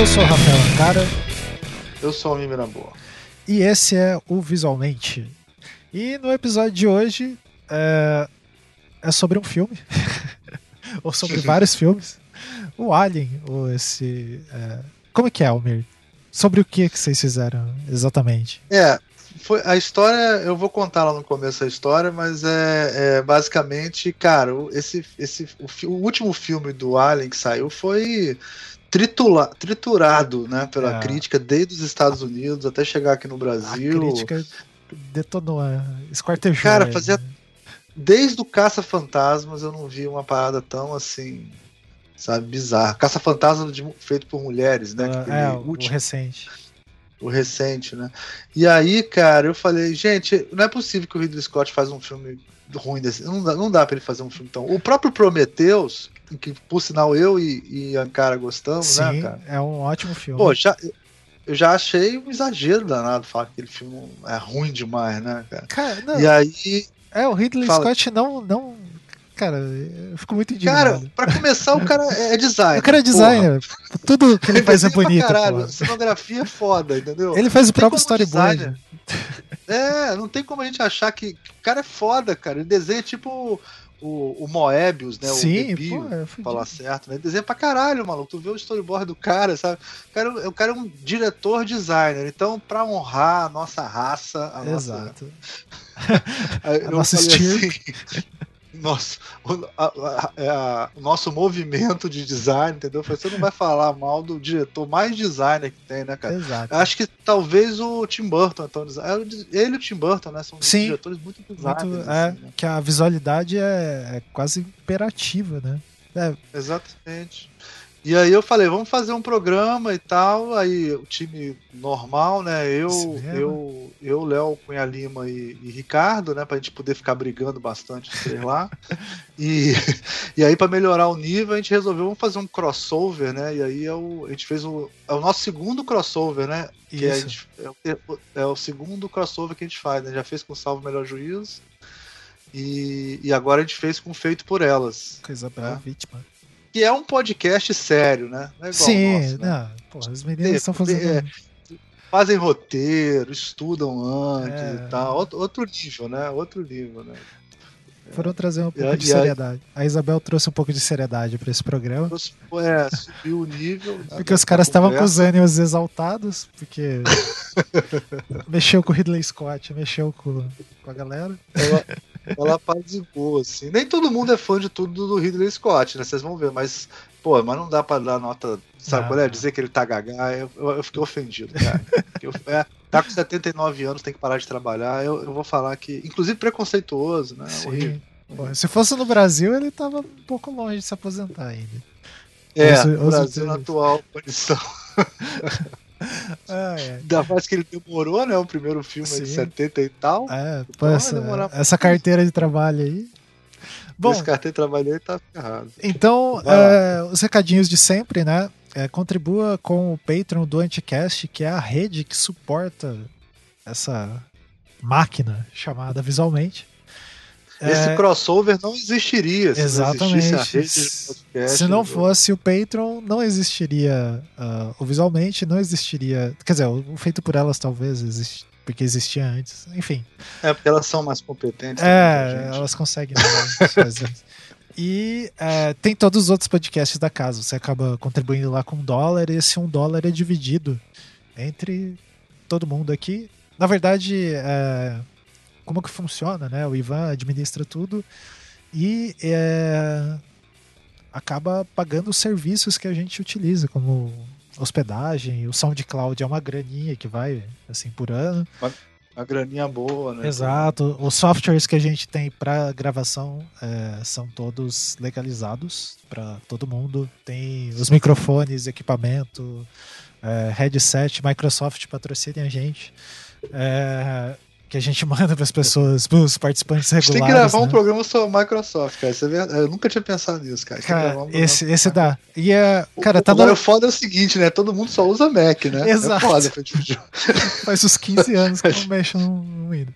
Eu sou o Rafael Ancara. Eu sou o Mimira Boa. E esse é o Visualmente. E no episódio de hoje é, é sobre um filme. ou sobre vários filmes. O Alien, ou esse. É... Como é que é, Almir? Sobre o que, que vocês fizeram exatamente? É, foi, a história, eu vou contar lá no começo a história, mas é, é basicamente, cara, esse, esse, o, o, último filme do Alien que saiu foi tritula, triturado né, pela é. crítica desde os Estados Unidos até chegar aqui no Brasil. A crítica detonou, é, esquartejou. Cara, fazia. Né? Desde o Caça-Fantasmas eu não vi uma parada tão assim sabe? Bizarro. Caça-Fantasma feito por mulheres, né? Uh, é, o, último, recente. O recente, né? E aí, cara, eu falei, gente, não é possível que o Ridley Scott faz um filme ruim desse. Não dá, não dá pra ele fazer um filme tão. O próprio Prometheus, que por sinal eu e, e Ankara gostamos, Sim, né, cara? É um ótimo filme. Pô, já, eu já achei um exagero danado falar que aquele filme é ruim demais, né, cara? cara não, e aí. É, o Ridley fala... Scott não, não cara, eu fico muito indignado. Cara, pra começar, o cara é designer. O cara é designer. Porra. Tudo que ele faz é bonito. Caralho, cenografia é foda, entendeu? Ele faz o próprio storyboard. É, não tem como a gente achar que, o cara é foda, cara. Ele desenha tipo o, o Moebius, né? Sim, o Debio, pô, é falar certo, né? Ele desenha pra caralho, maluco. Tu vê o storyboard do cara, sabe? O cara, o cara é um diretor designer. Então, pra honrar a nossa raça, a Exato. nossa. a nossa Assim, nosso, o, a, a, é a, o nosso movimento de design, entendeu? Você não vai falar mal do diretor mais designer que tem, né, cara? Exato. Acho que talvez o Tim Burton, então, ele e o Tim Burton, né? São Sim, diretores muito designers. Muito, é, assim, né? Que a visualidade é, é quase imperativa, né? É. Exatamente. E aí eu falei, vamos fazer um programa e tal. Aí o time normal, né? Eu, eu, eu, Léo Cunha Lima e, e, Ricardo, né? Pra gente poder ficar brigando bastante, sei lá. e, e aí, para melhorar o nível, a gente resolveu vamos fazer um crossover, né? E aí é o, a gente fez o, é o nosso segundo crossover, né? Que é, gente, é, é, o segundo crossover que a gente faz, né? Já fez com o Salvo Melhor Juízo. E, e agora a gente fez com Feito por Elas. Com Isabel né? Vítima que é um podcast sério, né? É Sim, nosso, né? não, porra, as meninas estão fazendo. É, fazem roteiro, estudam antes é. e tal. Outro, outro, nível, né? Outro nível, né? Foram trazer um pouco e, de seriedade. A Isabel trouxe um pouco de seriedade para esse programa. É, subiu o nível. Porque os caras estavam com os ânimos exaltados, porque mexeu com o Ridley Scott, mexeu com, com a galera. Ela, ela apazigou, assim. Nem todo mundo é fã de tudo do Ridley Scott, né? Vocês vão ver, mas, pô, mas não dá pra dar nota. Sabe qual é? Dizer que ele tá gagá, eu, eu, fiquei ofendido, cara. Eu, é, tá com 79 anos, tem que parar de trabalhar. Eu, eu vou falar que, inclusive, preconceituoso, né? Sim. Pô, se fosse no Brasil, ele tava um pouco longe de se aposentar ainda. É, no Brasil, na atual condição. Ah, é. Ainda mais que ele demorou, né? O primeiro filme Sim. de 70 e tal. É, pô, essa, essa carteira de trabalho aí. Bom, Esse carteira de trabalho aí tá ferrado. Então, é, os recadinhos de sempre, né? É, contribua com o Patreon do Anticast, que é a rede que suporta essa máquina chamada visualmente. Esse é... crossover não existiria se Exatamente. não podcast, se não fosse o Patreon, não existiria uh, o visualmente, não existiria. Quer dizer, o feito por elas talvez existe, porque existia antes. Enfim. É, porque elas são mais competentes. É, elas conseguem fazer. E é, tem todos os outros podcasts da casa. Você acaba contribuindo lá com um dólar, e esse um dólar é dividido entre todo mundo aqui. Na verdade, é, como que funciona, né? O Ivan administra tudo e é, acaba pagando os serviços que a gente utiliza, como hospedagem, o SoundCloud é uma graninha que vai assim por ano. Uma, uma graninha boa, né? Exato. Os softwares que a gente tem para gravação é, são todos legalizados para todo mundo. Tem os microfones, equipamento, é, headset, Microsoft patrocina a gente. É, que a gente manda para as pessoas, para os participantes regulares. A gente tem que gravar né? um programa sobre Microsoft, cara. É eu nunca tinha pensado nisso, cara. cara um esse, esse dá. E é, cara, o, tá Agora, no... o foda é o seguinte, né? Todo mundo só usa Mac, né? É Exato. É foda, Faz uns 15 anos que não mexo no Windows.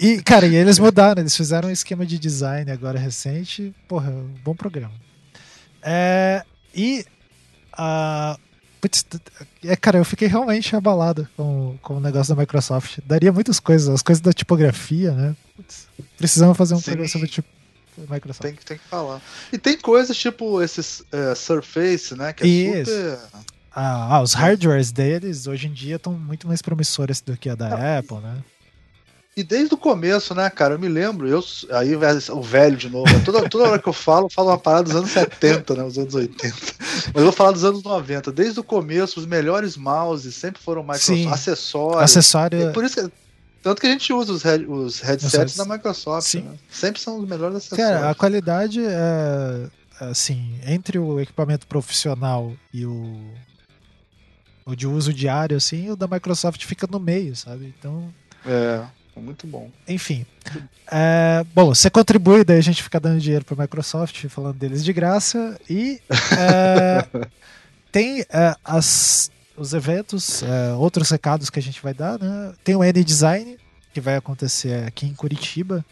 E, cara, e eles mudaram, eles fizeram um esquema de design agora recente. Porra, bom programa. É, e uh, Putz, é, cara, eu fiquei realmente abalado com, com o negócio da Microsoft. Daria muitas coisas, as coisas da tipografia, né? Putz, precisamos fazer um Sim. programa sobre tipo, Microsoft. Tem, tem que falar. E tem coisas tipo esses uh, Surface, né? Que é Isso. super. Ah, ah, os hardwares deles hoje em dia estão muito mais promissores do que a da Apple, né? E desde o começo, né, cara, eu me lembro, eu aí o velho de novo, né, toda, toda hora que eu falo, eu falo uma parada dos anos 70, né, os anos 80. Mas eu vou falar dos anos 90. Desde o começo, os melhores mouses sempre foram Microsoft, Sim. acessórios. Acessório. por isso que, tanto que a gente usa os, head, os headsets da Microsoft, né? sempre são os melhores acessórios. Cara, a qualidade é assim, entre o equipamento profissional e o o de uso diário assim, o da Microsoft fica no meio, sabe? Então, é. Muito bom. Enfim. É, bom, você contribui, daí a gente fica dando dinheiro para Microsoft, falando deles de graça. E é, tem é, as, os eventos, é, outros recados que a gente vai dar. Né? Tem o N-Design, que vai acontecer aqui em Curitiba,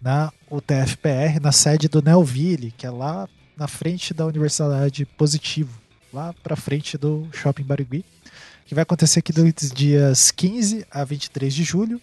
na UTFPR, na sede do Nelville, que é lá na frente da Universidade Positivo, lá para frente do Shopping Barigui, que vai acontecer aqui dos dias 15 a 23 de julho.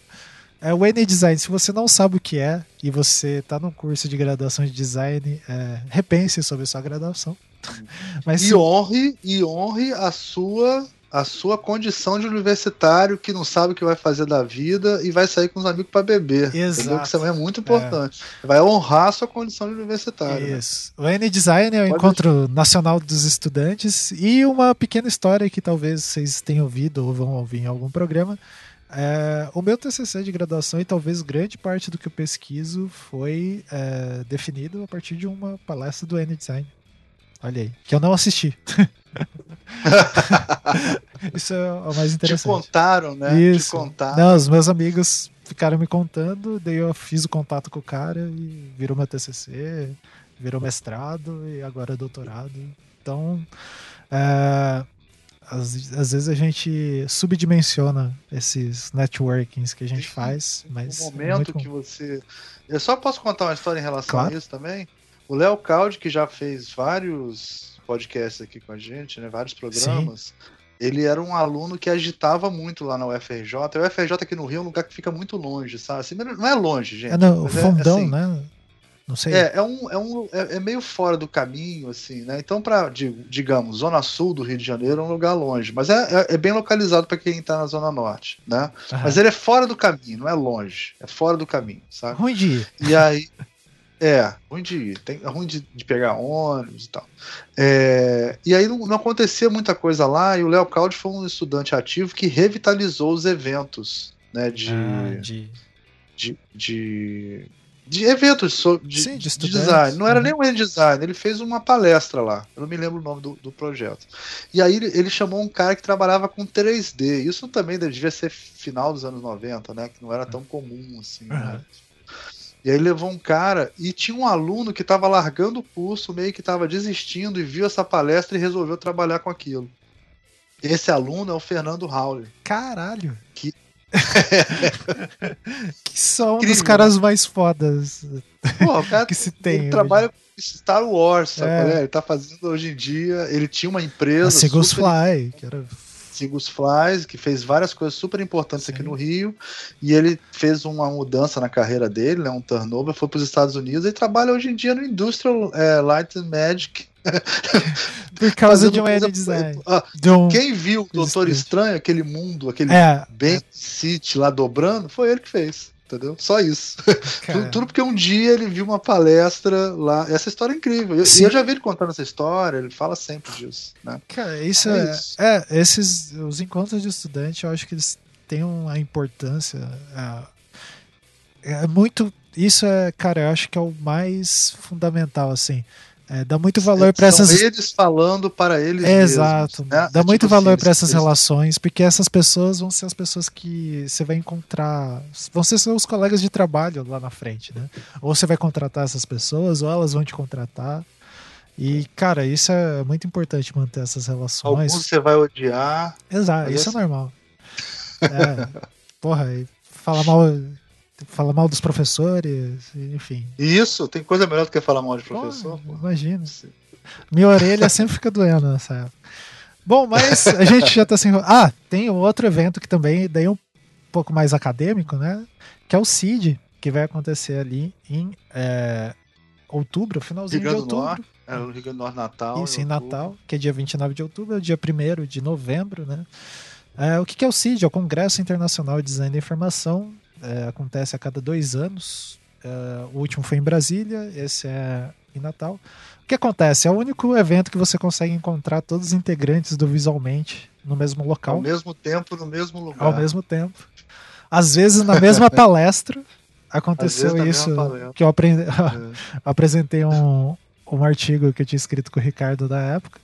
É, o N-Design, se você não sabe o que é e você está num curso de graduação de design, é, repense sobre a sua graduação. Mas, e, honre, e honre a sua a sua condição de universitário que não sabe o que vai fazer da vida e vai sair com os amigos para beber. Exato. Isso é muito importante. É. Vai honrar a sua condição de universitário. Né? Isso. Né? O N-Design é o Pode Encontro. Nacional dos Estudantes e uma pequena história que talvez vocês tenham ouvido ou vão ouvir em algum programa é, o meu TCC de graduação e talvez grande parte do que eu pesquiso foi é, definido a partir de uma palestra do N-Design. Olha aí, que eu não assisti. Isso é o mais interessante. Te contaram, né? Isso. Te contaram. Não, os meus amigos ficaram me contando, daí eu fiz o contato com o cara e virou meu TCC, virou mestrado e agora doutorado. Então, é, às, às, vezes a gente subdimensiona esses networkings que a gente faz, mas. No momento que você. Eu só posso contar uma história em relação claro. a isso também. O Léo Caldi, que já fez vários podcasts aqui com a gente, né? Vários programas. Sim. Ele era um aluno que agitava muito lá na UFRJ. A UFRJ aqui no Rio é um lugar que fica muito longe, sabe? Assim, não é longe, gente. É no fundão, é, assim, né? Não sei. É, é, um, é, um, é, é meio fora do caminho, assim, né? Então, para, digamos, Zona Sul do Rio de Janeiro é um lugar longe, mas é, é, é bem localizado para quem está na Zona Norte, né? Uhum. Mas ele é fora do caminho, não é longe, é fora do caminho, sabe? Ruim de ir. E aí. É, ruim de ir, tem, é ruim de, de pegar ônibus e tal. É, e aí não, não, acontecia muita coisa lá, e o Léo Caldi foi um estudante ativo que revitalizou os eventos, né? De, ah, de... de, de de eventos de, Sim, de, de design. Não era uhum. nem um design, ele fez uma palestra lá. Eu não me lembro o nome do, do projeto. E aí ele, ele, chamou um cara que trabalhava com 3D. Isso também devia ser final dos anos 90, né? Que não era tão comum assim. Né? Uhum. Né? E aí levou um cara e tinha um aluno que estava largando o curso, meio que estava desistindo e viu essa palestra e resolveu trabalhar com aquilo. Esse aluno é o Fernando Howley. Caralho! Que são Incrível. dos caras mais fodas Pô, cara, que se tem. Ele hoje. trabalha com Star Wars, sabe? É. Ele tá fazendo hoje em dia. Ele tinha uma empresa. A Sigus super... Fly, que era. Sigus Flies, que fez várias coisas super importantes Sim. aqui no Rio, e ele fez uma mudança na carreira dele, né, um turnover, foi para os Estados Unidos e trabalha hoje em dia no Industrial é, Light and Magic, Por causa de um coisa... design. Ah, um... Quem viu o Doutor Estranho, aquele mundo, aquele é, Ben é. City lá dobrando, foi ele que fez. Entendeu? Só isso. tudo, tudo, porque um dia ele viu uma palestra lá. Essa história é incrível. Eu, eu já vi ele contando essa história, ele fala sempre disso. Né? Cara, isso é, é, isso. é, esses os encontros de estudante, eu acho que eles têm uma importância. É, é muito. Isso é, cara, eu acho que é o mais fundamental, assim. É, dá muito valor para essas. eles falando para eles. É, mesmos, exato. Né? Dá é muito tipo valor assim, para essas relações, porque essas pessoas vão ser as pessoas que você vai encontrar. Vão ser seus colegas de trabalho lá na frente, né? Ou você vai contratar essas pessoas, ou elas vão te contratar. E, cara, isso é muito importante manter essas relações. Alguns você vai odiar. Exato, isso é assim... é normal. É, porra, falar mal Fala mal dos professores, enfim. Isso, tem coisa melhor do que falar mal de professor? Pô, imagina. Minha orelha sempre fica doendo nessa época. Bom, mas a gente já tá sem. Ah, tem outro evento que também daí é um pouco mais acadêmico, né? Que é o CID, que vai acontecer ali em é, outubro, finalzinho de outubro. É o Rio Grande do Norte Natal. Isso, em Natal, que é dia 29 de outubro, é o dia 1 de novembro, né? É, o que é o CID? É o Congresso Internacional de Design da Informação. É, acontece a cada dois anos. É, o último foi em Brasília, esse é em Natal. O que acontece? É o único evento que você consegue encontrar todos os integrantes do Visualmente no mesmo local. Ao mesmo tempo, no mesmo lugar. Ao mesmo tempo. Às vezes na mesma palestra. Aconteceu isso que eu aprendi, é. apresentei um, um artigo que eu tinha escrito com o Ricardo da época.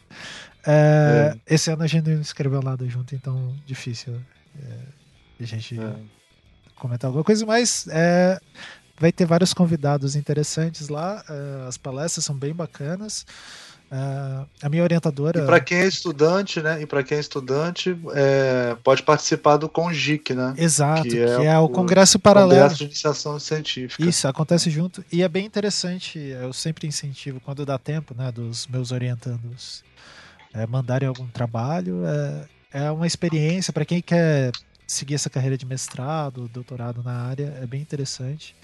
É, é. Esse ano a gente não escreveu nada junto, então difícil é, a gente é. Comentar alguma coisa, mas é, vai ter vários convidados interessantes lá. Uh, as palestras são bem bacanas. Uh, a minha orientadora. E para quem é estudante, né? E para quem é estudante, é, pode participar do CONGIC, né? Exato, que, que é, é, o Congresso Paralelo. Congresso de Iniciação Científica. Isso, acontece junto. E é bem interessante, eu sempre incentivo, quando dá tempo, né, dos meus orientandos é, mandarem algum trabalho. É, é uma experiência para quem quer seguir essa carreira de mestrado, doutorado na área, é bem interessante.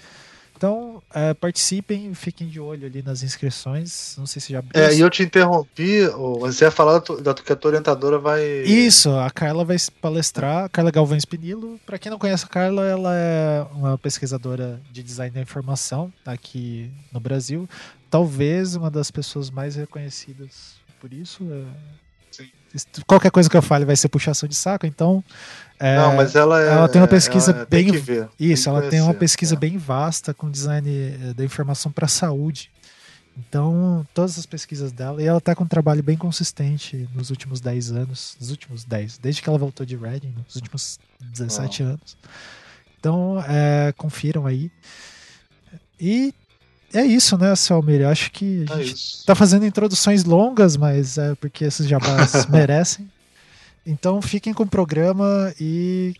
Então, é, participem, fiquem de olho ali nas inscrições. Não sei se já abriu. É, e eu te interrompi, você ia falar da que a tua orientadora vai. Isso, a Carla vai palestrar, a Carla Galvão Espinilo. Para quem não conhece a Carla, ela é uma pesquisadora de design da informação aqui no Brasil. Talvez uma das pessoas mais reconhecidas por isso. É... Qualquer coisa que eu fale vai ser puxação de saco, então é, não, mas ela, é, ela tem uma pesquisa bem. Isso, ela tem uma pesquisa é. bem vasta com design eh, da informação para a saúde. Então, todas as pesquisas dela, e ela está com um trabalho bem consistente nos últimos 10 anos, nos últimos 10, desde que ela voltou de Reading, nos últimos 17 oh. anos. Então, é, confiram aí. E é isso, né, Selmir? Eu acho que a é gente está fazendo introduções longas, mas é porque esses jabás merecem. Então fiquem com o programa e.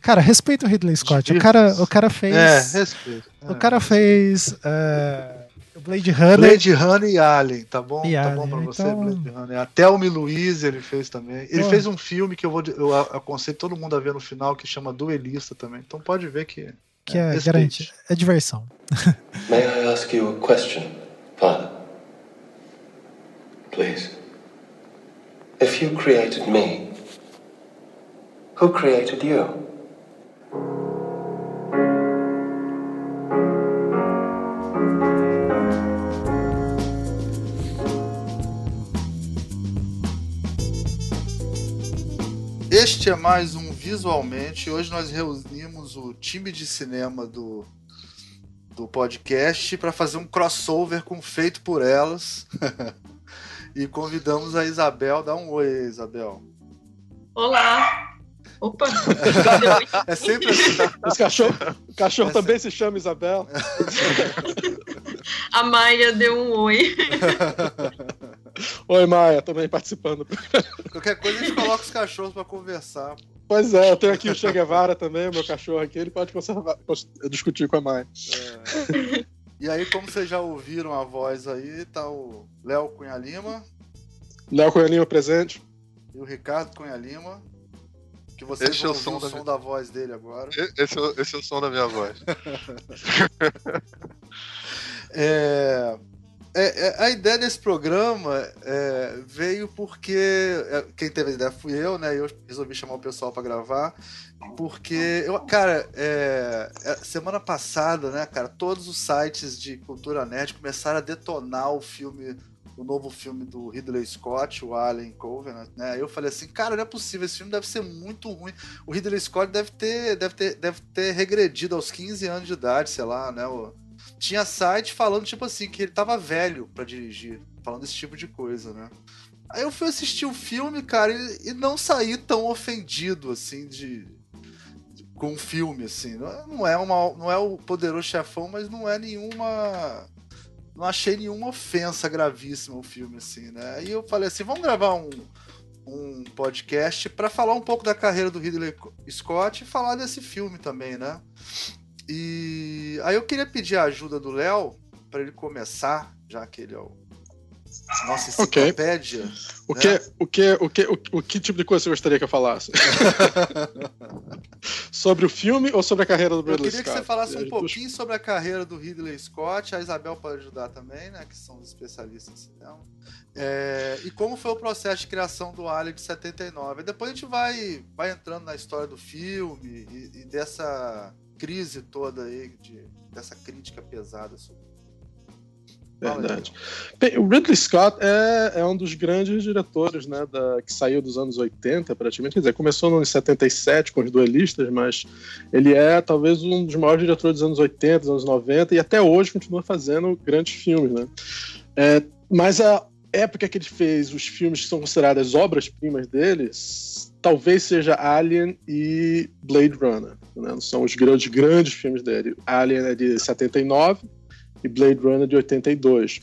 Cara, respeita o Ridley Scott. O cara, o cara fez. É, respeito. O cara fez. É, Blade Runner. Blade Runner e Alien, tá bom? E tá Alien, bom pra você, então... Blade Runner. Até o Luiz ele fez também. Ele Pô. fez um filme que eu vou eu aconselho todo mundo a ver no final, que chama Duelista também. Então pode ver que. Que é, é garante. É diversão. May I ask you a question, Father? Please. If you created me. Who created you? Este é mais um Visualmente. Hoje nós reunimos o time de cinema do, do podcast para fazer um crossover com Feito por Elas. e convidamos a Isabel. Dá um oi, Isabel. Olá! Opa! é sempre assim. Os cachorro, o cachorro é também sempre... se chama Isabel. A Maia deu um oi. Oi, Maia, também participando. Qualquer coisa a gente coloca os cachorros para conversar. Pois é, eu tenho aqui o Che Guevara também, o meu cachorro aqui, ele pode conservar, discutir com a Maia. É. E aí, como vocês já ouviram a voz aí, tá o Léo Cunha Lima. Léo Cunha Lima presente. E o Ricardo Cunha Lima. Que vocês esse é o som, o da, som da voz dele agora. Esse é, esse é o som da minha voz. é, é, é, a ideia desse programa é, veio porque é, quem teve a ideia fui eu, né? Eu resolvi chamar o pessoal para gravar porque eu, cara, semana passada, né, cara, todos os sites de cultura nerd começaram a detonar o filme o novo filme do Ridley Scott, o Alien Covenant, né? Eu falei assim, cara, não é possível, esse filme deve ser muito ruim. O Ridley Scott deve ter, deve ter, deve ter regredido aos 15 anos de idade, sei lá, né? Tinha site falando, tipo assim, que ele tava velho para dirigir, falando esse tipo de coisa, né? Aí eu fui assistir o filme, cara, e, e não saí tão ofendido, assim, de, com o filme, assim. Não é, uma, não é o poderoso chefão, mas não é nenhuma não achei nenhuma ofensa gravíssima o filme, assim, né? Aí eu falei assim, vamos gravar um, um podcast para falar um pouco da carreira do Ridley Scott e falar desse filme também, né? E aí eu queria pedir a ajuda do Léo para ele começar, já que ele é o nossa enciclopédia. O né? que, o, que, o, que, o, o que tipo de coisa você gostaria que eu falasse? sobre o filme ou sobre a carreira do Eu Ridley queria que Scott? você falasse um pouquinho sobre a carreira do Ridley Scott, a Isabel pode ajudar também, né? Que são os especialistas em cinema. É, e como foi o processo de criação do Alien de 79. E depois a gente vai, vai entrando na história do filme e, e dessa crise toda aí, de, dessa crítica pesada sobre. Verdade. Bem, o Ridley Scott é, é um dos grandes diretores, né, da, que saiu dos anos 80, praticamente. Quer dizer, começou no ano 77 com os duelistas, mas ele é talvez um dos maiores diretores dos anos 80, dos anos 90, e até hoje continua fazendo grandes filmes, né? É, mas a época que ele fez os filmes que são consideradas obras-primas deles, talvez seja Alien e Blade Runner. Né? São os grandes, grandes filmes dele. Alien é de 79 e Blade Runner de 82.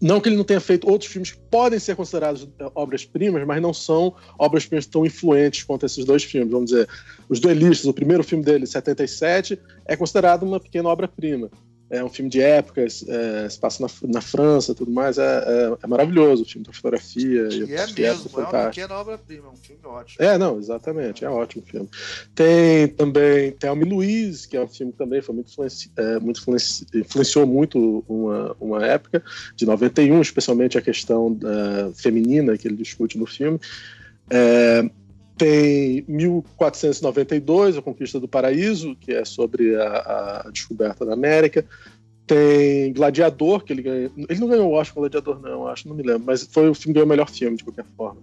Não que ele não tenha feito outros filmes que podem ser considerados eh, obras-primas, mas não são obras-primas tão influentes quanto esses dois filmes. Vamos dizer, Os Duelistas, o primeiro filme dele, 77, é considerado uma pequena obra-prima. É um filme de época, é, se passa na, na França tudo mais. É, é- é maravilhoso o filme da fotografia. E é de época mesmo, é uma pequena obra-prima, é um filme ótimo. É, não, exatamente, é um ótimo filme. Tem também Thelma e Louise, que é um filme que também foi muito, influenci, é, muito influenci, influenciou muito uma, uma época, de 91, especialmente a questão da feminina que ele discute no filme. É, tem 1492, A Conquista do Paraíso, que é sobre a, a descoberta da América. Tem Gladiador, que ele ganhou. Ele não ganhou o Oscar Gladiador, não, acho, não me lembro, mas foi o filme que ganhou o melhor filme, de qualquer forma.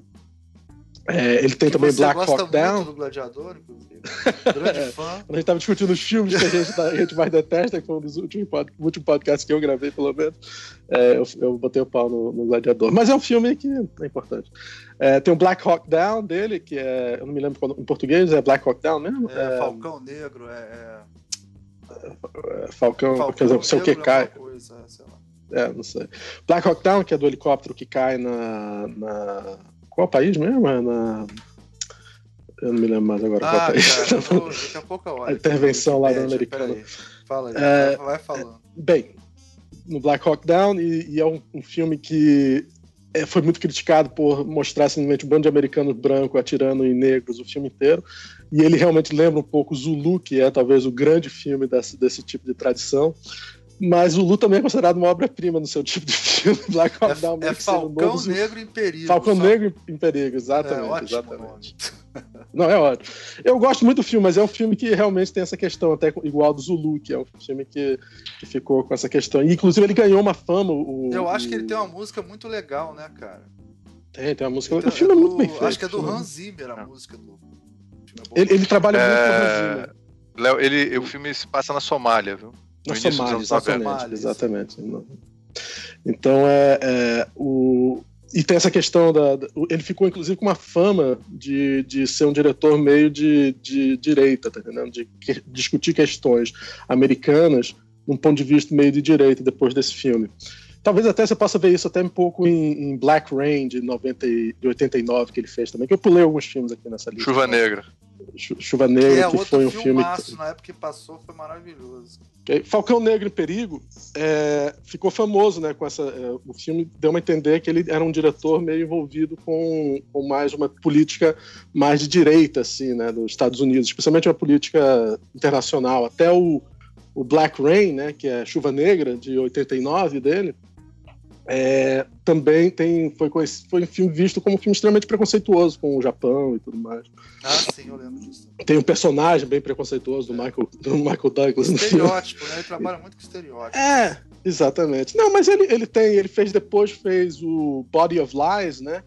É, ele tem Que também Black Hawk Down. do Gladiador, inclusive. Grande fã. Quando a gente tava discutindo os filmes que a gente, tá- a gente mais detesta, que foi um dos últimos, pod, últimos podcasts que eu gravei, pelo menos, é, eu, eu botei o pau no, no Gladiador. Mas é um filme que é importante. É, tem o Black Hawk Down dele, que é. Eu não me lembro qual, em português, é Black Hawk Down mesmo? É, Falcão Negro, é. é... É, Falcão, Falcão quer dizer, não sei o que é cai. coisa. É, não sei. Black Hawk Down, que é do helicóptero que cai na. na... Qual país mesmo? É na. Eu não me lembro mais agora qual Ah, país. cara, eu vou- daqui a pouco eu olho. A intervenção lá americano. peraí. Fala aí, É, vai- vai falando. Bem, no Black Hawk Down, e, e é um, um filme que é, foi muito criticado por mostrar simplesmente um bando de americanos brancos atirando em negros o filme inteiro. E ele realmente lembra um pouco Zulu, que é talvez o grande filme desse, desse tipo de tradição. Mas Zulu também é considerado uma obra-prima no seu tipo de filme. Black Hawk Down É, é o Falcão novo. Negro em Perigo. Falcão só- Negro em Perigo, É exatamente. ótimo exatamente. Não, é ótimo. Eu gosto muito do filme, mas é um filme que realmente tem essa questão, até igual ao do Zulu, que é um filme que, que ficou com essa questão. E, inclusive, ele ganhou uma fama. O, Eu acho que ele o- tem uma música muito legal, né, cara? Tem, tem uma música. Então, o filme é, do- muito bem feito. Acho que é do o Hans Zimmer a Não. música do. o filme é bom. Ele, ele trabalha muito com o Hans É... Zimmer. Léo, ele, o filme se passa na Somália, viu? Na No dos Somália, anos 90. exatamente. exatamente. Então é, é, o e tem essa questão da, da- ele ficou inclusive com uma fama de, de ser um diretor meio de, de direita, tá entendendo? De que- discutir questões americanas num ponto de vista meio de direita depois desse filme. Talvez até você possa ver isso até um pouco em, em Black Rain de, 90, e- de 89 que ele fez também, que eu pulei alguns filmes aqui nessa lista. Chuva Negra. Chu- Chuva Que Negra, é que, foi um filme filmaço, na época que passou, foi maravilhoso. Falcão Negro em Perigo é, ficou famoso, né? Com essa, é, o filme deu a entender que ele era um diretor meio envolvido com, com mais uma política mais de direita, assim, né? Dos Estados Unidos, especialmente uma política internacional. Até o, o Black Rain, né? Que é Chuva Negra de 89 dele. É, também tem, foi, foi um filme visto como um filme extremamente preconceituoso com o Japão e tudo mais. Ah, sim, eu lembro disso. Tem um personagem bem preconceituoso do Michael, do Michael Douglas filme. Estereótipo, né? Ele trabalha muito com estereótipo. É, exatamente. Não, mas ele, ele tem, ele fez depois, fez o Body of Lies, né?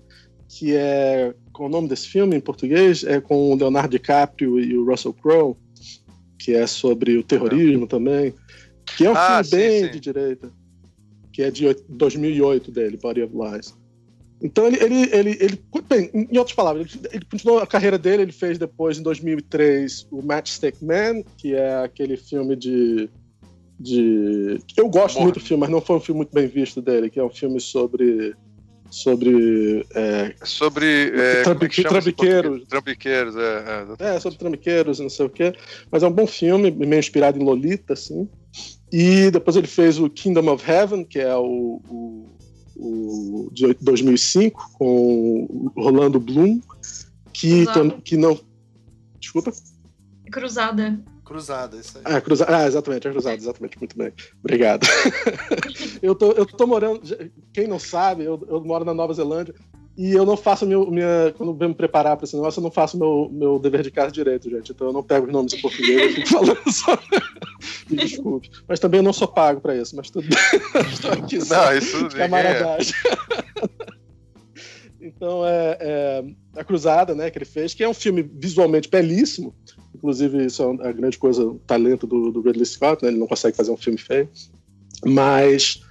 Que é. Qual é o nome desse filme em português? É com o Leonardo DiCaprio e o Russell Crowe, que é sobre o terrorismo também. Que é um Ah, filme sim, bem sim. de direita. Que é de oit- 2008 dele, Body of Lies. Então ele, ele, ele, ele bem, em outras palavras, ele, ele continuou a carreira dele, ele fez depois em 2003 o Matchstick Man, que é aquele filme de de eu gosto Amor. muito do filme, mas não foi um filme muito bem visto dele, que é um filme sobre sobre é, Sobre. É, como é Trambiqueiros. Trambiqueiros, é. é, é, sobre trambiqueiros e não sei o quê, mas é um bom filme, meio inspirado em Lolita, assim. E depois ele fez o Kingdom of Heaven, que é o, o, o de 2005 com o Rolando Bloom, que, que não. Desculpa? Cruzada. Cruzada, isso aí. Ah, cruza... ah exatamente, é cruzada, exatamente, muito bem. Obrigado. eu, tô, eu tô morando, quem não sabe, eu, eu moro na Nova Zelândia e eu não faço meu, minha. Quando eu venho me preparar para esse negócio, eu não faço meu, meu dever de casa direito, gente. Então eu não pego os nomes em português, eu fico falando só. me desculpe. Mas também eu não sou pago para isso, mas tudo bem. Estou aqui só. Não, isso de camaradagem. É. Então é, é, A Cruzada, né, que ele fez, que é um filme visualmente belíssimo. Inclusive, isso é a grande coisa, o talento do, do Ridley Scott, né? Ele não consegue fazer um filme feio. Mas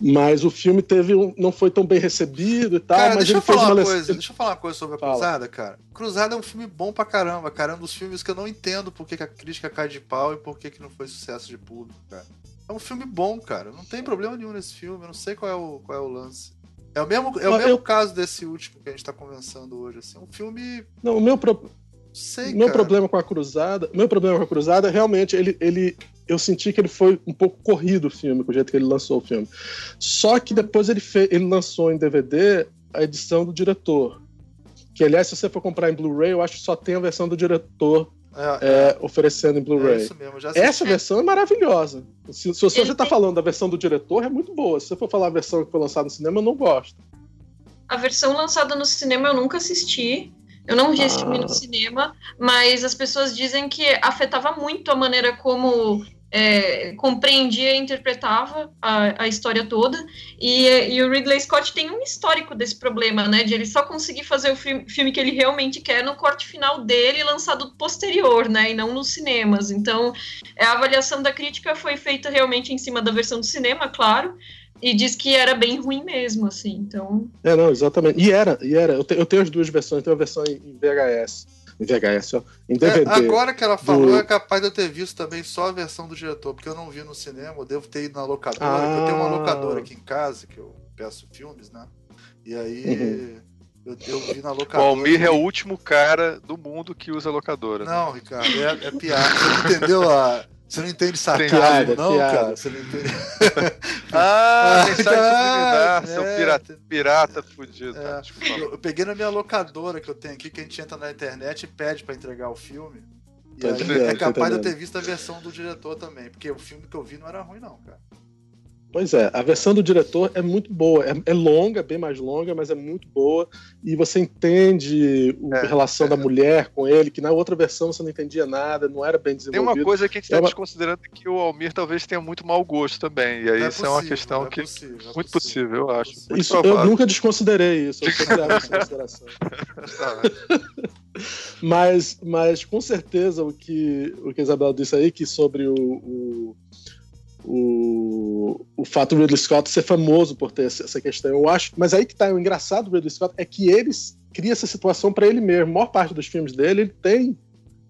mas o filme teve um, não foi tão bem recebido e tal. Cara, mas deixa ele eu falar fez uma uma coisa. Deixa eu falar uma coisa sobre a Fala. Cruzada, cara. Cruzada é um filme bom pra caramba, cara. É um dos filmes que eu não entendo por que, a crítica cai de pau e por que, que não foi sucesso de público, cara. É um filme bom, cara. Não tem problema nenhum nesse filme. Eu não sei qual é o, qual é o lance. É o mesmo, é o mesmo eu- caso desse último que a gente tá conversando hoje. Assim. É um filme. Não, o meu, pro- sei, meu cara. problema com a Cruzada, meu problema com a Cruzada, realmente ele, ele, eu senti que ele foi um pouco corrido o filme, com o jeito que ele lançou o filme. Só que depois ele fez, ele lançou em DVD a edição do diretor. Que aliás, se você for comprar em Blu-ray, eu acho que só tem a versão do diretor É, é, oferecendo em é Blu-ray. assisti. Essa versão é maravilhosa. Se, se você Ele já está tem- falando da versão do diretor, é muito boa. Se você for falar a versão que foi lançada no cinema, eu não gosto. A versão lançada no cinema eu nunca assisti. Eu não vi esse Ah. filme no cinema, mas as pessoas dizem que afetava muito a maneira como é, compreendia e interpretava a, a história toda. E, e o Ridley Scott tem um histórico desse problema, né? De ele só conseguir fazer o filme, filme que ele realmente quer no corte final dele, lançado posterior, né? E não nos cinemas. Então, é, a avaliação da crítica foi feita realmente em cima da versão do cinema, claro. E diz que era bem ruim mesmo, assim. Então, É, não, exatamente. E era, e era. Eu, te- eu tenho as duas versões. Tenho a versão em VHS. Em VHS, ó. Em É, DVD. agora que ela falou, do- é capaz de eu ter visto também só a versão do diretor, porque eu não vi no cinema, eu devo ter ido na locadora, Ah. eu tenho uma locadora aqui em casa, que eu peço filmes, né? E aí Uhum. eu, eu vi na O locadora. Almir é o último cara do mundo que usa locadora. Não, Ricardo, é, é piada. Você não entendeu a. Você não entende sarcasmo, Piada, não, piada. cara? Você não entende. Ah, Ah, mensagem subliminar, é, seu pirata, pirata fudido. É. Tá. Eu, eu peguei na minha locadora que eu tenho aqui, que a gente entra na internet e pede pra entregar o filme. E aí é tô capaz de eu ter visto a versão do diretor também, porque o filme que eu vi não era ruim, não, cara. Pois é, a versão do diretor é muito boa. É, é longa, bem mais longa, mas é muito boa. E você entende o- É, a relação é. da mulher com ele, que na outra versão você não entendia nada, não era bem Tem desenvolvido. uma coisa que a gente É está uma- desconsiderando que o Almir talvez tenha muito mau gosto também. E aí É isso é uma possível, questão é que. possível, é muito possível, eu acho. possível. Isso, eu nunca desconsiderei isso, eu isso em consideração. Mas, mas com certeza o que, o que a Isabel disse aí, que sobre o, o, o, o fato do Ridley Scott ser famoso por ter essa questão, eu acho. Mas aí que tá o engraçado do Ridley Scott é que ele cria essa situação para ele mesmo. A maior parte dos filmes dele, ele tem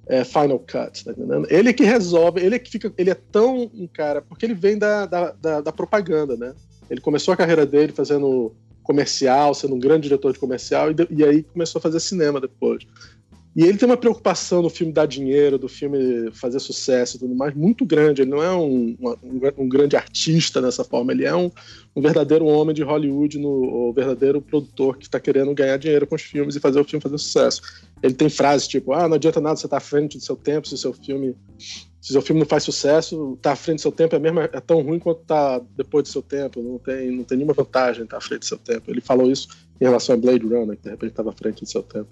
é, Final Cut, tá entendendo? Ele é que resolve, ele é que fica. Ele é tão um cara. Porque ele vem da, da, da, da propaganda, né? Ele começou a carreira dele fazendo comercial, sendo um grande diretor de comercial, e, de- e aí começou a fazer cinema depois. E ele tem uma preocupação no filme dar dinheiro, do filme fazer sucesso e tudo mais, muito grande. Ele não é um, um, um grande artista dessa forma, ele é um, um verdadeiro homem de Hollywood, no, o verdadeiro produtor que está querendo ganhar dinheiro com os filmes e fazer o filme fazer sucesso. Ele tem frases tipo: ah, não adianta nada você estar à frente do seu tempo se o seu filme. Se seu filme não faz sucesso, tá à frente do seu tempo é, mesmo, é tão ruim quanto tá depois do seu tempo. Não tem, não tem nenhuma vantagem estar à frente do seu tempo. Ele falou isso em relação a Blade Runner, que de repente estava à frente do seu tempo.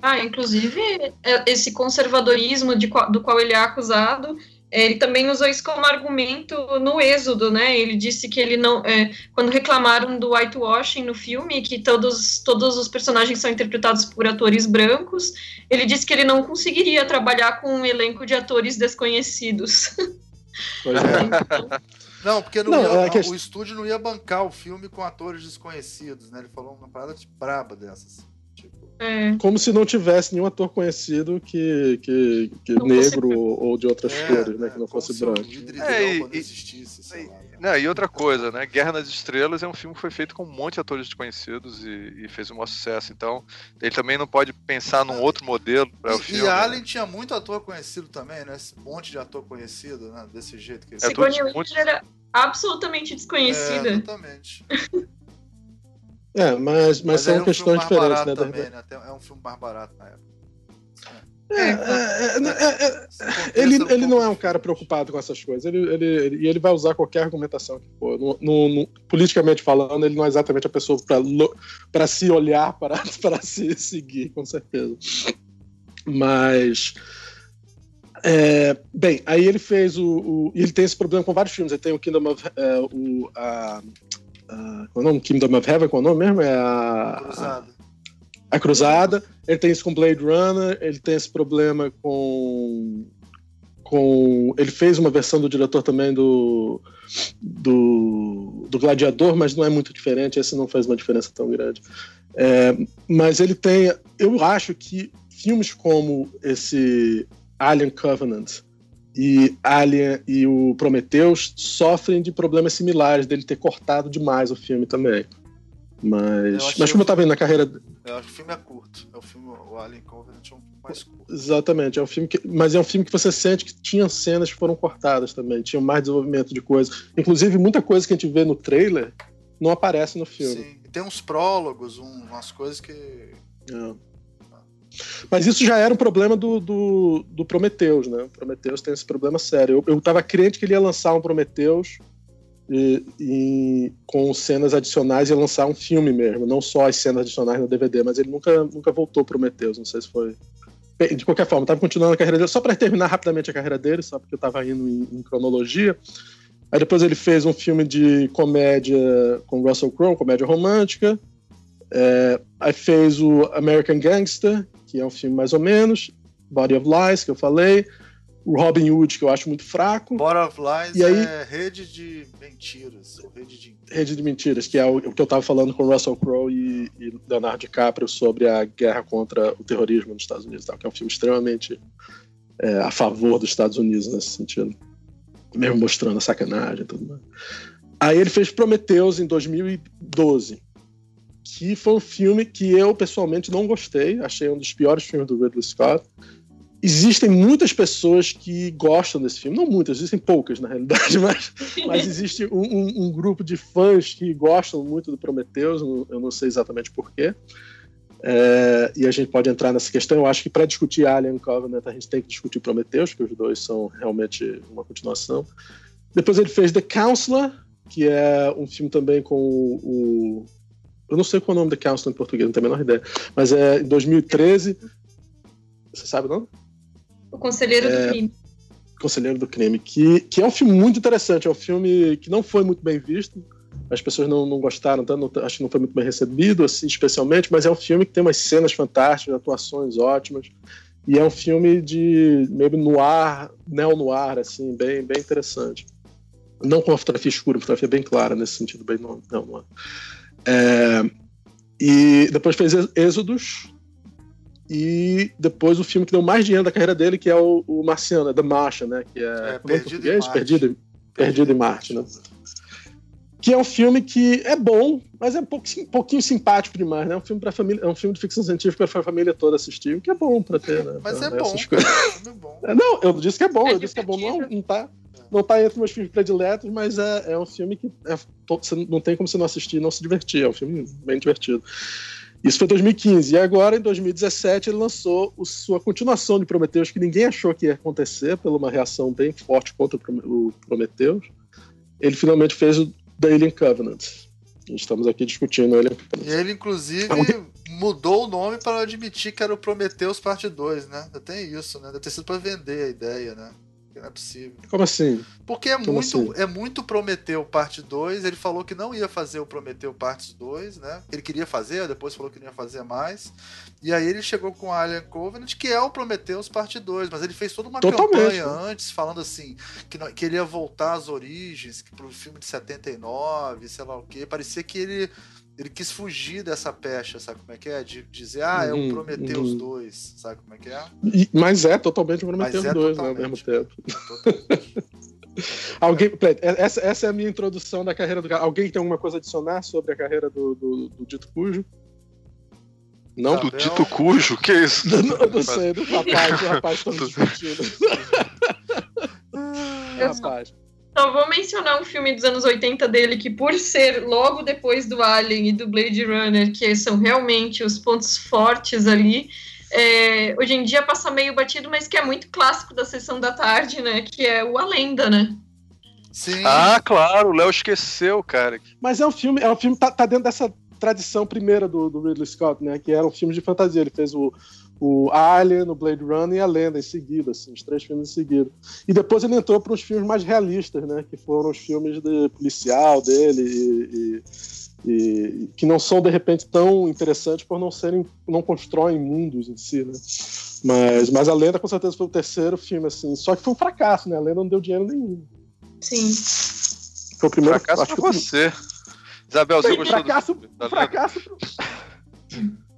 Ah, inclusive, é, esse conservadorismo de qual- do qual ele é acusado, é, ele também usou isso como argumento no Êxodo, né? Ele disse que ele não. é, quando reclamaram do whitewashing no filme, que todos, todos os personagens são interpretados por atores brancos, ele disse que ele não conseguiria trabalhar com um elenco de atores desconhecidos. Pois é. Não, porque não Não, ia- é que- o estúdio não ia bancar o filme com atores desconhecidos, né? Ele falou uma parada de braba dessas. É, Como se não tivesse nenhum ator conhecido que, que, que negro ou, ou de outras é, cores, né? é, Que não fosse branco. É, e- e- né? Não, e outra coisa, né? Guerra nas Estrelas é um filme que foi feito com um monte de atores desconhecidos e, e fez um maior sucesso. Então, ele também não pode pensar num outro modelo para o E, filme. e né? Alien tinha muito ator conhecido também, né? Esse monte de ator conhecido, né? Desse jeito que É esse tudo Sigourney muito- era absolutamente É, desconhecida. exatamente. É, mas, mas, Mas são é um questões diferentes, né? também, né? É um filme mais barato na época. É, ele, ele não é um cara preocupado com essas coisas. Ele, ele, ele, e ele vai usar qualquer argumentação que for. No, no- no- politicamente falando, ele não é exatamente a pessoa para se olhar, para para se seguir, com certeza. Mas. é, bem, aí ele fez o, o- e Ele tem esse problema com vários filmes. Ele tem o Kingdom of. é, o, a, a, qual é o nome? Kingdom of Heaven, qual é o nome mesmo? É a. Cruzada. A Cruzada, ele tem isso com Blade Runner, ele tem esse problema com. com ele fez uma versão do diretor também do, do, do Gladiador, mas não é muito diferente, esse não faz uma diferença tão grande. É, mas ele tem. Eu acho que filmes como esse Alien Covenant e Alien e o Prometheus sofrem de problemas similares dele ter cortado demais o filme também. Mas, mas como eu tava vendo na carreira Eu acho que o filme é curto. É o filme, o Alien Covenant é um filme mais curto. Exatamente, é um filme que, mas é um filme que você sente que tinha cenas que foram cortadas também, tinha mais desenvolvimento de coisas. Inclusive, muita coisa que a gente vê no trailer não aparece no filme. Sim. Tem uns prólogos, um- umas coisas que. É. Mas isso já era um problema do, do, do Prometheus, né? O Prometheus tem esse problema sério. Eu, eu tava crente que ele ia lançar um Prometheus e, e com cenas adicionais ia lançar um filme mesmo, não só as cenas adicionais no DVD, mas ele nunca, nunca voltou pro Prometheus, não sei se foi. De qualquer forma, tava continuando a carreira dele, só para terminar rapidamente a carreira dele, só porque eu tava indo em, em cronologia. Aí depois ele fez um filme de comédia com Russell Crowe, comédia romântica. É, aí fez o American Gangster, que é um filme mais ou menos. Body of Lies, que eu falei. O Robin Hood, que eu acho muito fraco. Bora of Lies E aí- é rede de mentiras. Ou rede de. Rede de Mentiras, que é o, o que eu tava falando com Russell Crowe e, e Leonardo DiCaprio sobre a guerra contra o terrorismo nos Estados Unidos, tal, que é um filme extremamente é, a favor dos Estados Unidos nesse sentido. Mesmo mostrando a sacanagem e tudo mais. Aí ele fez Prometheus em 2012, que foi um filme que eu pessoalmente não gostei, achei um dos piores filmes do Ridley Scott. Existem muitas pessoas que gostam desse filme, não muitas, existem poucas na realidade, mas mas existe um, um- um grupo de fãs que gostam muito do Prometheus, eu não sei exatamente porquê. É, e a gente pode entrar nessa questão. Eu acho que para discutir Alien Covenant, a gente tem que discutir Prometheus, que os dois são realmente uma continuação. Depois ele fez The Counselor, que é um filme também com o- eu não sei qual é o nome The Counselor em português, não tenho a menor ideia. Mas é em 2013. Você sabe o nome? O Conselheiro É. do Crime. Conselheiro do Crime, que, que é um filme muito interessante, é um filme que não foi muito bem visto, as pessoas não, não gostaram tanto, não- acho que não foi muito bem recebido, assim, especialmente, mas é um filme que tem umas cenas fantásticas, atuações ótimas, e é um filme de meio noir, neo-noir, assim, bem, bem interessante. Não com uma fotografia escura, uma fotografia bem clara, nesse sentido, bem no- neo-noir. É, e depois fez Êxodos, e depois o filme que deu mais dinheiro da carreira dele, que é o, o Marciano, The Martian, né? Que é, É, é em Perdido em? Marte. Perdido, Perdido em Marte, né? Que é um filme que é bom, mas é um pouquinho, um pouquinho simpático demais, né? É um filme para família, é um filme de ficção científica para a família toda assistir, o que é bom para ter, né? Mas é Pra bom. essas coisas. O filme é bom. É, Não, eu disse que é bom, É eu disse que é bom. Não, não tá, não tá entre meus filmes prediletos, mas é, é um filme que é- não tem como você não assistir e não se divertir. É um filme bem divertido. Isso foi em 2015. E agora, em 2017, ele lançou o- sua continuação de Prometheus, que ninguém achou que ia acontecer, por uma reação bem forte contra o Prome- o Prometheus. Ele finalmente fez o The Alien Covenant. Estamos aqui discutindo E Covenant. ele, inclusive, mudou o nome para admitir que era o Prometheus Parte 2, né? Tem isso, né? Deve ter sido para vender a ideia, né? Não é possível. Como assim? Porque é Como muito, assim? é muito Prometeu Parte 2. Ele falou que não ia fazer o Prometeu Parte 2, né? Ele queria fazer, depois falou que não ia fazer mais. E aí ele chegou com Alien Covenant, que é o Prometheus Parte 2, mas ele fez toda uma Totalmente, campanha né? antes, falando assim, que, não- que ele ia voltar às origens, que pro filme de 79, sei lá o quê. Parecia que ele. Ele quis fugir dessa pecha, sabe como é que é? De dizer, ah, é o Uhum, Prometheus uhum. 2, sabe como é que é? E- mas é totalmente o Prometheus Mas é 2, né, ao mesmo tempo. Alguém, peraí, essa, essa é a minha introdução da carreira do cara. Alguém tem alguma coisa a adicionar sobre a carreira do, do, do Dito Cujo? Não? Do Tito Cujo? Que isso? Não, não sei, do rapaz, do rapaz todo discutindo. Eu só- rapaz. Só vou mencionar um filme dos anos 80 dele que, por ser logo depois do Alien e do Blade Runner, que são realmente os pontos fortes ali, é, hoje em dia passa meio batido, mas que é muito clássico da sessão da tarde, né? Que é o A Lenda, né? Sim. Ah, claro, o Léo esqueceu, cara. Mas é um filme, é um filme tá, tá dentro dessa tradição primeira do, do Ridley Scott, né? Que era um filme de fantasia. Ele fez o, o Alien, o Blade Runner e a Lenda em seguida, assim, os três filmes em seguida. E depois ele entrou para os filmes mais realistas, né? Que foram os filmes de policial dele e, e, e, que não são de repente tão interessantes por não serem, não constroem mundos em si, né? Mas, mas a Lenda com certeza foi o terceiro filme, assim. Só que foi um fracasso, né? A Lenda não deu dinheiro nenhum. Sim. Foi o primeiro fracasso acho pra você. Isabel, você gostou fracasso, do fracasso.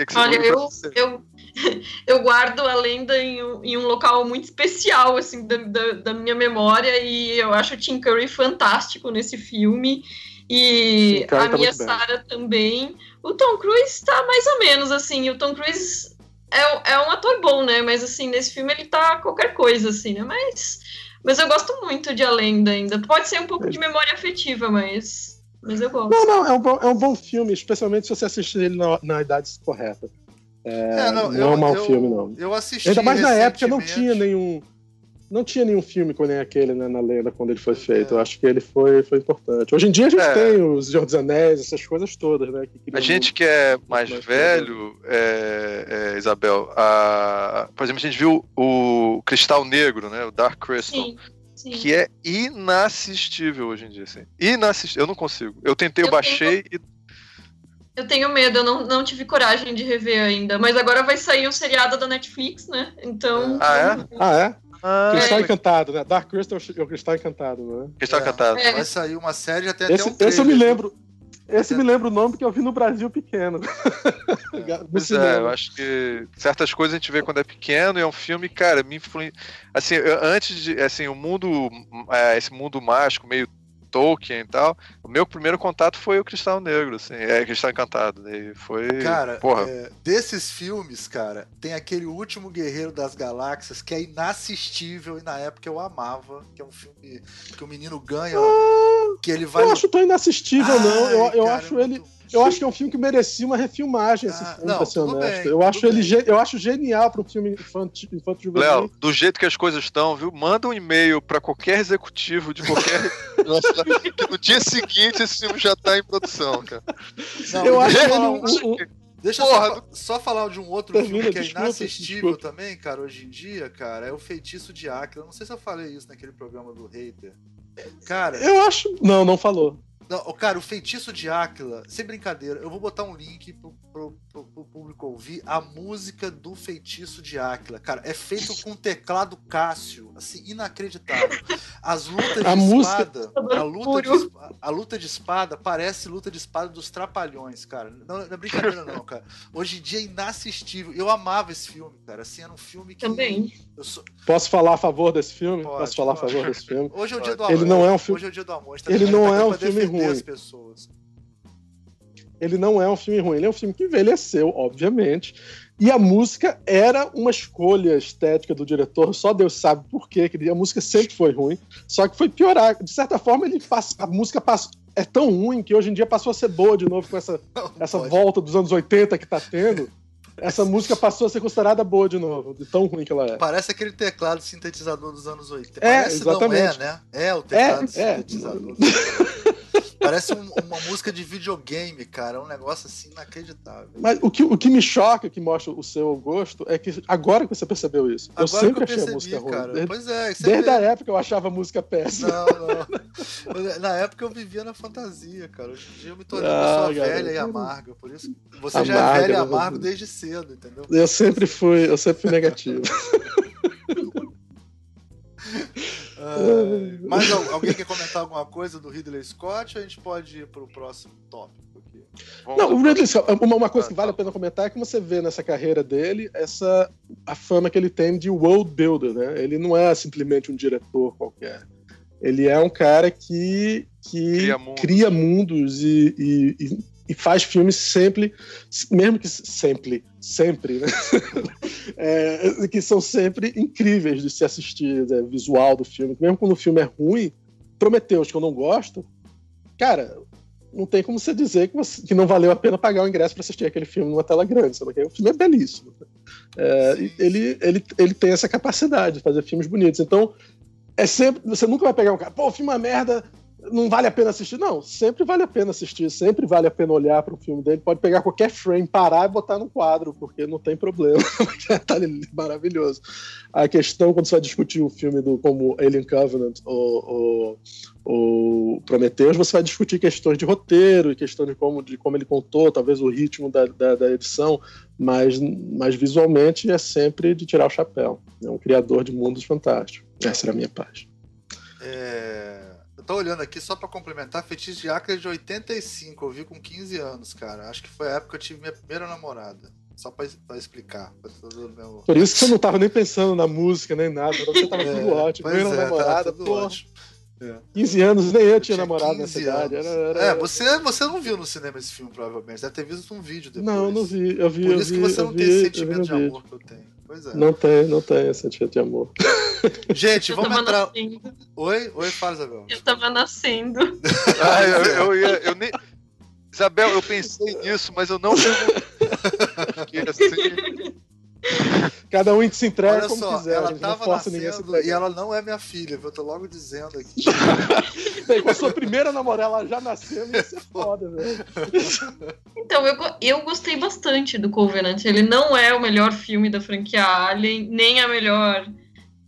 que, que você Olha, eu, eu, eu guardo a lenda em um, em um local muito especial, assim, da, da, da, minha memória, e eu acho o Tim Curry fantástico nesse filme, e a tá minha Sarah também. O Tom Cruise tá mais ou menos, assim, o Tom Cruise é, é um ator bom, né, mas, assim, nesse filme ele tá qualquer coisa, assim, né, mas... Mas eu gosto muito de A Lenda ainda. Pode ser um pouco de memória afetiva, mas mas eu gosto. Não, não, é um bom, é um bom filme, especialmente se você assistir ele na, na idade correta. É, é, não, não eu, é um mau eu, filme, não. Eu assisti. Ainda mais na época não tinha nenhum. Não tinha nenhum filme como nem aquele né, na lenda quando ele foi feito. É. Eu acho que ele foi, foi importante. Hoje em dia a gente é. tem os Senhor dos Anéis, essas coisas todas, né? Que a gente que é mais, mais velho, é, Isabel, a, por exemplo, a gente viu o Cristal Negro, né? O Dark Crystal. Sim. Sim. que é inassistível hoje em dia, assim. Inassistível. Eu não consigo. Eu tentei, eu, eu baixei tenho... e. Eu tenho medo, eu não, não tive coragem de rever ainda. Mas agora vai sair o um seriado da Netflix, né? Então. Ah, é? Ah, é? Ah, Cristal é. Encantado, né? Dark Crystal é o Cristal Encantado, né? Cristal é. Encantado. É. Vai sair uma série até esse, até um Esse eu me lembro. Esse me lembra o nome porque eu vi no Brasil pequeno. Pois é, eu acho que certas coisas a gente vê quando é pequeno e é um filme, cara, me influencia. Assim, eu, antes de. Assim, o mundo. É, esse mundo mágico, meio Tolkien e tal, o meu primeiro contato foi o Cristal Negro, assim, é Cristal Encantado. E foi. Cara, porra. É, desses filmes, cara, tem aquele último Guerreiro das Galáxias que é inassistível e na época eu amava, que é um filme que o menino ganha, ah, que ele vai. Eu acho tão inassistível, Ai, não. Eu, eu cara, acho é ele. Eu acho que é um filme que merecia uma refilmagem, esse ah, filme, não, pra ser honesto. Bem, eu, acho ele, eu acho genial para um filme infantil, infantil Léo, do jeito que as coisas estão, viu? Manda um e-mail para qualquer executivo de qualquer. que no dia seguinte esse filme já tá em produção, cara. Não, eu acho que ele. Deixa eu só, só, falar de um outro Termina, filme que é desculpa, inassistível desculpa. também, cara, hoje em dia, cara, é o Feitiço de Áquila. Não sei se eu falei isso naquele programa do Hater. Cara. Eu acho. Não, não falou. Não, cara, o feitiço de Áquila, sem brincadeira, eu vou botar um link pro, pro, pro, pro público ouvir a música do feitiço de Áquila. Cara, é feito com teclado Cássio, assim, inacreditável. As lutas a de música... espada. A luta de, a luta de espada parece luta de espada dos Trapalhões, cara. Não, não é brincadeira, não, cara. Hoje em dia é inassistível. Eu amava esse filme, cara. Assim, era um filme que. Também. Sou... Posso falar a favor desse filme? Pode, Posso falar pode. a favor desse filme? Hoje é o dia do amor. Ele não é um filme. Hoje é o dia do amor. Tá ele não é um filme ruim ruim. As pessoas. Ele não é um filme ruim, ele é um filme que envelheceu, obviamente. E a música era uma escolha estética do diretor, só Deus sabe por quê, que a música sempre foi ruim, só que foi piorar. De certa forma, ele passa, a música passa, é tão ruim que hoje em dia passou a ser boa de novo com essa, essa volta dos anos 80 que tá tendo. Essa música passou a ser considerada boa de novo, de tão ruim que ela é. Parece aquele teclado sintetizador dos anos 80. É, Parece exatamente. não é, né? É o teclado é, sintetizador. É. Parece um, uma música de videogame, cara. É um negócio assim inacreditável. Mas o que, o que me choca, que mostra o seu gosto, é que agora que você percebeu isso. Agora eu sempre eu percebi, achei a música ruim. Cara. Desde, pois é. Desde a época eu achava a música péssima. Não, não. Na época eu vivia na fantasia, cara. Hoje em dia eu me tornei uma pessoa ah, velha e amarga. Por isso você amarga, já é velho e amargo desde cedo, entendeu? Eu sempre fui, eu sempre fui negativo. Uh, mas alguém quer comentar alguma coisa do Ridley Scott a gente pode ir para o próximo tópico aqui? Não, o Ridley Scott, uma, uma coisa que vale a pena comentar é que você vê nessa carreira dele essa a fama que ele tem de world builder, né? Ele não é simplesmente um diretor qualquer. Ele é um cara que, que cria, mundos, cria mundos e, e, e e faz filmes sempre, mesmo que sempre, sempre, né? é, que são sempre incríveis de se assistir, né? visual do filme. Mesmo quando o filme é ruim, Prometeus, que eu não gosto, cara, não tem como você dizer que, você, que não valeu a pena pagar o ingresso para assistir aquele filme numa tela grande, sabe? O filme é belíssimo. É, ele, ele, ele tem essa capacidade de fazer filmes bonitos. Então, é sempre. Você nunca vai pegar um cara, pô, o filme é uma merda, não vale a pena assistir. Não, sempre vale a pena assistir, sempre vale a pena olhar para o filme dele. Pode pegar qualquer frame, parar e botar no quadro, porque não tem problema. tá maravilhoso. A questão, quando você vai discutir o filme do como Alien Covenant ou, ou, Prometheus, você vai discutir questões de roteiro e questões de como, de como ele contou, talvez o ritmo da, da, da edição, mas, mas visualmente é sempre de tirar o chapéu. É um criador de mundos fantásticos. Essa era a minha paz. É tô olhando aqui só para complementar, Fetiche de Acre é de 85, eu vi com 15 aanos, cara. Acho que foi a época que eu tive minha primeira namorada. Só pra, pra explicar. Pra meu... Por isso que você não tava nem pensando na música, nem nada. Você tava é, tudo ótimo. Primeira é, namorada, tudo ótimo. É. 15 anos, nem eu tinha, eu namorado nessa idade. Era, era, é, você, você não viu no cinema esse filme, provavelmente. Deve ter visto um vídeo depois. Não, não vi. Eu vi Por isso vi, que você não tem esse sentimento de amor que eu tenho. Pois é. Não tem, não tem esse sentimento de amor. Gente, eu vamos entrar. Nascendo. Oi? Oi, fala, Isabel. Eu tava nascendo. ah, eu, eu, eu, eu nem. Isabel, eu pensei nisso, mas eu não perguntei. assim... Cada um se entrega Olha como só, quiser. Ela tava nascendo e ela não é minha filha, eu tô logo dizendo aqui. Bem, com a sua primeira namorada, ela já nasceu, isso é foda, velho. Então, eu, eu gostei bastante do Covenant. Ele não é o melhor filme da franquia Alien, nem a melhor.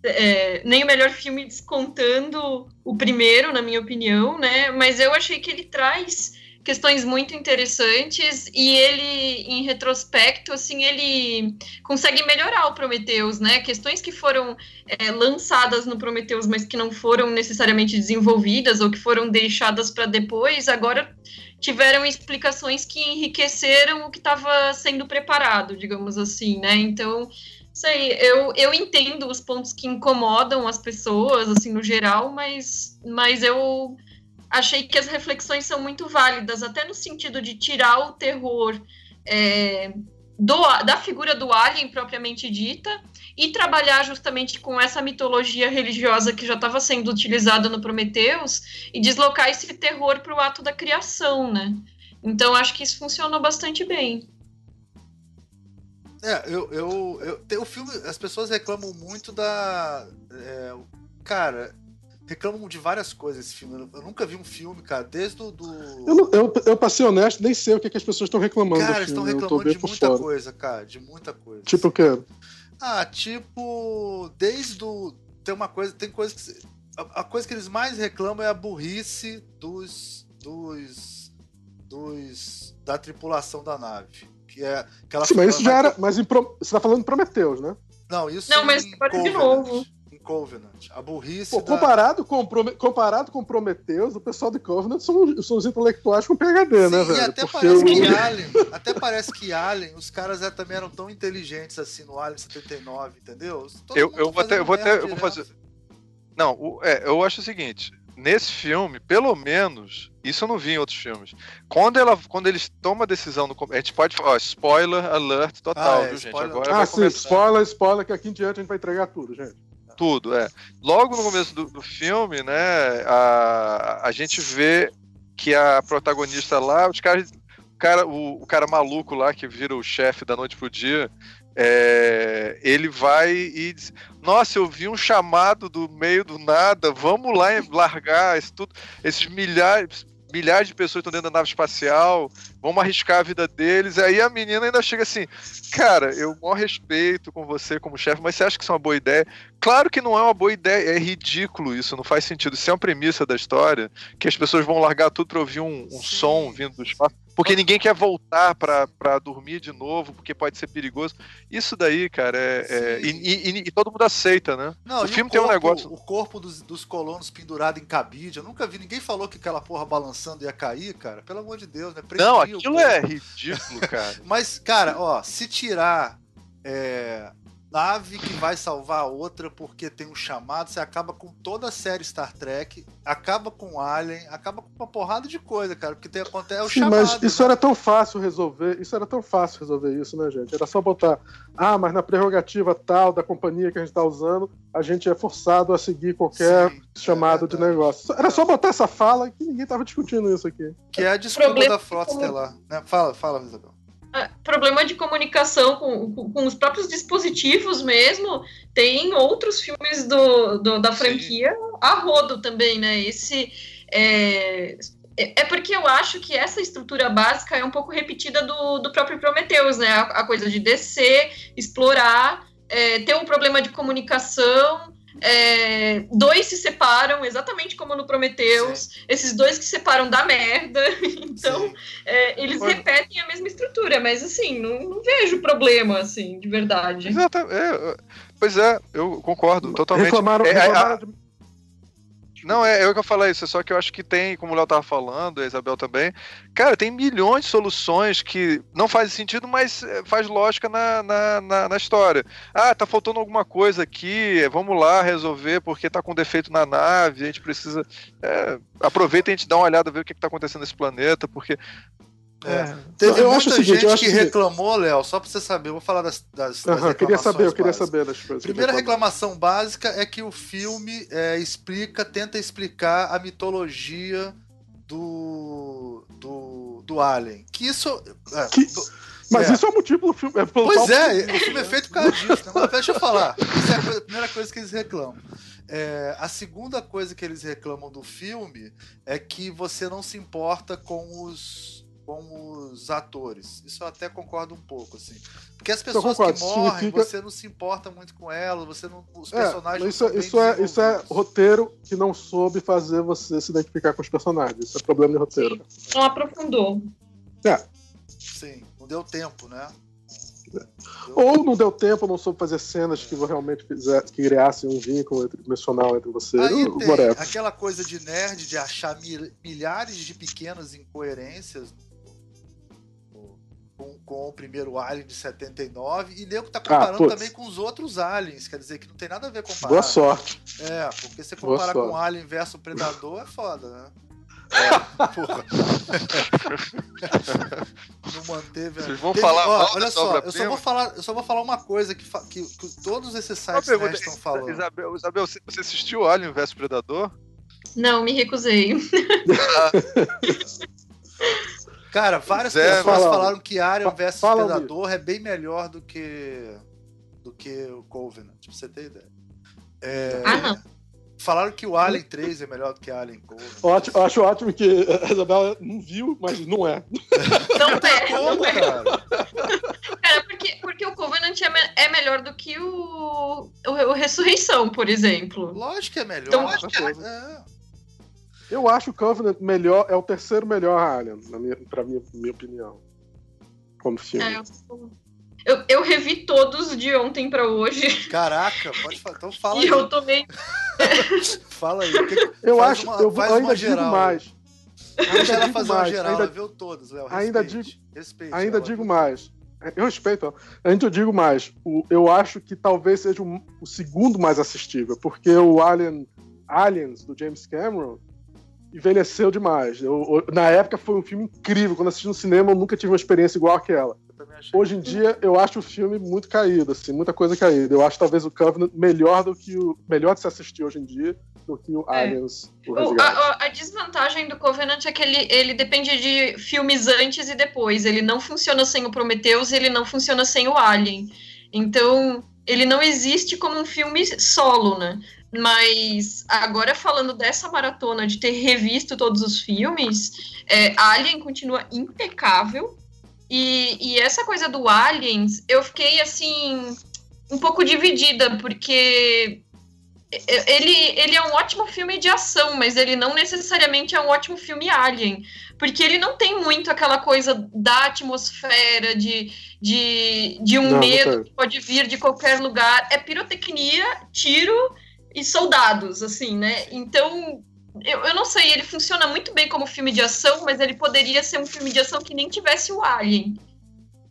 É, nem o melhor filme descontando o primeiro, na minha opinião, né? Mas eu achei que ele traz questões muito interessantes e ele, em retrospecto, assim, ele consegue melhorar o Prometheus, né? Questões que foram é, lançadas no Prometheus, mas que não foram necessariamente desenvolvidas ou que foram deixadas para depois, agora tiveram explicações que enriqueceram o que estava sendo preparado, digamos assim, né? Então, sei, eu, eu entendo os pontos que incomodam as pessoas, assim, no geral, mas, mas eu achei que as reflexões são muito válidas, até no sentido de tirar o terror é, do, da figura do alien propriamente dita e trabalhar justamente com essa mitologia religiosa que já estava sendo utilizada no Prometheus e deslocar esse terror para o ato da criação, né? Então acho que isso funcionou bastante bem. É, eu, eu, eu, o filme, as pessoas reclamam muito da. É, cara, reclamam de várias coisas esse filme. Eu nunca vi um filme, cara, desde o do. Eu, eu, eu pra ser honesto, nem sei o que, que as pessoas estão reclamando. Cara, eles estão reclamando de muita fora. coisa, cara. De muita coisa. Tipo o quê? Ah, tipo. Desde o. Tem uma coisa. Tem coisa que. A, a coisa que eles mais reclamam é a burrice dos. dos. dos. da tripulação da nave. Que é. Que Sim, mas isso já era. Mas Pro, você tá falando de Prometheus, né? Não, isso. Não, mas pode de novo. Covenant. A burrice. Pô, comparado, da... com, comparado com Prometheus, o pessoal de Covenant são, são os intelectuais com PHD, Sim, né, velho? E até Porque parece que Alien, até parece que Alien, os caras é, também eram tão inteligentes assim no Alien 79, entendeu? Todo eu, eu vou até, eu vou até, eu vou fazer. Não, o, é, eu acho o seguinte. Nesse filme, pelo menos, isso eu não vi em outros filmes. Quando, ela, quando eles tomam a decisão no. A gente pode falar, spoiler alert total, ah, é, viu, gente? Agora ah, sim, começar. spoiler, spoiler, que aqui em diante a gente vai entregar tudo, gente. Tudo, é. Logo no começo do, do filme, né, a, a gente vê que a protagonista lá, os caras, o cara, o, o cara maluco lá que vira o chefe da noite pro dia, é, ele vai e diz: Nossa, eu vi um chamado do meio do nada, vamos lá largar isso tudo, esses milhares, milhares de pessoas estão dentro da nave espacial, vamos arriscar a vida deles. Aí a menina ainda chega assim: Cara, eu maior respeito com você como chefe, mas você acha que isso é uma boa ideia? Claro que não é uma boa ideia, é ridículo isso, não faz sentido. Isso é uma premissa da história, que as pessoas vão largar tudo para ouvir um, um som vindo do espaço. Porque ninguém quer voltar para dormir de novo, porque pode ser perigoso. Isso daí, cara, é. é e, e, e, todo mundo aceita, né? Não, o filme o corpo, tem um negócio. O corpo dos, dos colonos pendurado em cabide. Eu nunca vi ninguém falou que aquela porra balançando ia cair, cara. Pelo amor de Deus, né? Prendia Não, aquilo é ridículo, cara. Mas, cara, ó, se tirar. É, nave que vai salvar a outra porque tem um chamado, você acaba com toda a série Star Trek, acaba com Alien, acaba com uma porrada de coisa, cara, porque tem, acontece é o Sim, chamado. Mas isso né? era tão fácil resolver, isso era tão fácil resolver isso, né, gente? Era só botar, ah, mas na prerrogativa tal da companhia que a gente tá usando, a gente é forçado a seguir qualquer Sim, é chamado é de negócio. Era só botar essa fala que ninguém tava discutindo isso aqui. Que é a desculpa Problema... da frota estelar. Né? Fala, fala, Isabel. É, problema de comunicação com, com, com, os próprios dispositivos mesmo. Tem outros filmes do, do da franquia Sim. a rodo também, né? Esse. É, é, é porque eu acho que essa estrutura básica é um pouco repetida do, do próprio Prometheus, né? A, a coisa de descer, explorar, é, ter um problema de comunicação, é, dois se separam, exatamente como no Prometheus. Sim. Esses dois que se separam da merda. Então, é, eles Foi. repetem a mesma estrutura, mas assim, não, não vejo problema, assim, de verdade. Exatamente. É, pois é, eu concordo totalmente. Reclamaram, é, reclamaram a, não, é, é eu que eu falar isso, só que eu acho que tem, como o Léo tava falando, a Isabel também, cara, tem milhões de soluções que não fazem sentido, mas eh, faz lógica na, na, na, na história. Ah, tá faltando alguma coisa aqui, vamos lá resolver porque tá com defeito na nave, a gente precisa. É, aproveita e a gente dá uma olhada, ver o que, que tá acontecendo nesse planeta, porque é. é. Teve eu muita gente seguinte, que reclamou, Léo, só pra você saber, eu vou falar das, das, uhum, das queria saber, Eu queria saber das coisas. Primeira reclamação básica é que o filme é, explica, tenta explicar a mitologia do, do, do Alien. Que isso. É, que... Do, mas é. isso é o motivo do filme. É pois é, o filme é feito por causa disso. Né? Mas deixa eu falar. Isso é a, coisa, a primeira coisa que eles reclamam. É, a segunda coisa que eles reclamam do filme é que você não se importa com os com os atores. Isso eu até concordo um pouco, assim. Porque as pessoas que morrem, Significa... você não se importa muito com elas, você não. Os é, personagens. isso, isso é, isso é roteiro que não soube fazer você se identificar com os personagens. Isso é problema de roteiro. Sim, não aprofundou. É. Sim, não deu tempo, né? Ou não deu tempo, não soube fazer cenas que realmente fizer, que criassem um vínculo entre, emocional entre você Aí o, tem aquela coisa de nerd de achar milhares de pequenas incoerências com, com o primeiro Alien de 79 e nego tá ah, comparando ah, também com os outros Aliens, quer dizer que não tem nada a ver com Boa sorte. É, porque você comparar com Alien versus Predador é foda, né? É, porra. não manteve. Vocês vão Teve, falar ó, olha só, eu só vou falar, eu só vou falar uma coisa que, que, que todos esses sites estão falando. Isabel, Isabel, você assistiu Alien vs Predador? Não, me recusei. Cara, várias Zé, pessoas falaram que Arian vs Predador é bem melhor do que do que o Covenant, pra você ter ideia. É, ah, não. Falaram que o Alien 3 é melhor do que Alien Covenant. Ótimo, acho ótimo que a Isabela não viu, mas não é. Não é, não é. Cara, cara porque, porque o Covenant é, me, é melhor do que o, o, o Ressurreição, por exemplo. Lógico que é melhor. Então, lógico que é. é. Eu acho o Covenant melhor, é o terceiro melhor Alien, na minha, pra minha, minha opinião. Como filme. É, eu, eu revi todos de ontem pra hoje. Caraca, pode falar. Então fala e aí. E eu tomei. fala aí. eu acho, uma, eu ainda digo mais. Deixa ela fazer mais. uma geral, ainda, ela viu todos, Léo. Ainda digo, respeite, ainda digo mais. Eu respeito. Ainda eu digo mais. O, eu acho que talvez seja o, o segundo mais assistível, porque o Alien, Aliens do James Cameron envelheceu demais. Eu, eu, na época foi um filme incrível. Quando assisti no cinema, eu nunca tive uma experiência igual àquela. Hoje em dia, eu acho o filme muito caído, assim, muita coisa caída. Eu acho talvez o Covenant melhor do que o. melhor de se assistir hoje em dia do que o é. Aliens. O a, a, desvantagem do Covenant é que ele, ele depende de filmes antes e depois. Ele não funciona sem o Prometheus ele não funciona sem o Alien. Então, ele não existe como um filme solo, né? Mas agora falando dessa maratona de ter revisto todos os filmes, é, Alien continua impecável. E, e essa coisa do Aliens, eu fiquei assim um pouco dividida, porque ele, ele é um ótimo filme de ação, mas ele não necessariamente é um ótimo filme Alien. Porque ele não tem muito aquela coisa da atmosfera, de, de, de um não, medo não que pode vir de qualquer lugar. É pirotecnia, tiro e soldados, assim, né? Então, eu, eu não sei, ele funciona muito bem como filme de ação, mas ele poderia ser um filme de ação que nem tivesse o Alien.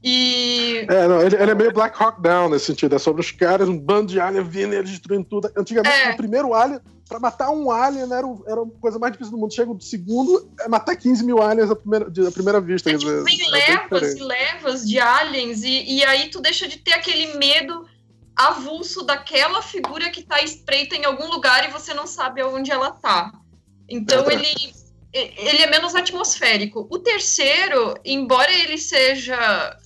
E. É, não, ele, ele, é meio Black Hawk Down nesse sentido. É sobre os caras, um bando de alien vindo e eles destruindo tudo. Antigamente, é. o primeiro alien, pra matar um alien era, o, era a coisa mais difícil do mundo. Chega o segundo, é matar 15 mil aliens à primeira, à primeira vista. É, tipo, vem é levas e levas de aliens, e, e aí tu deixa de ter aquele medo avulso daquela figura que tá espreita em algum lugar e você não sabe aonde ela tá. Então é, ele ele é menos atmosférico. O terceiro, embora ele seja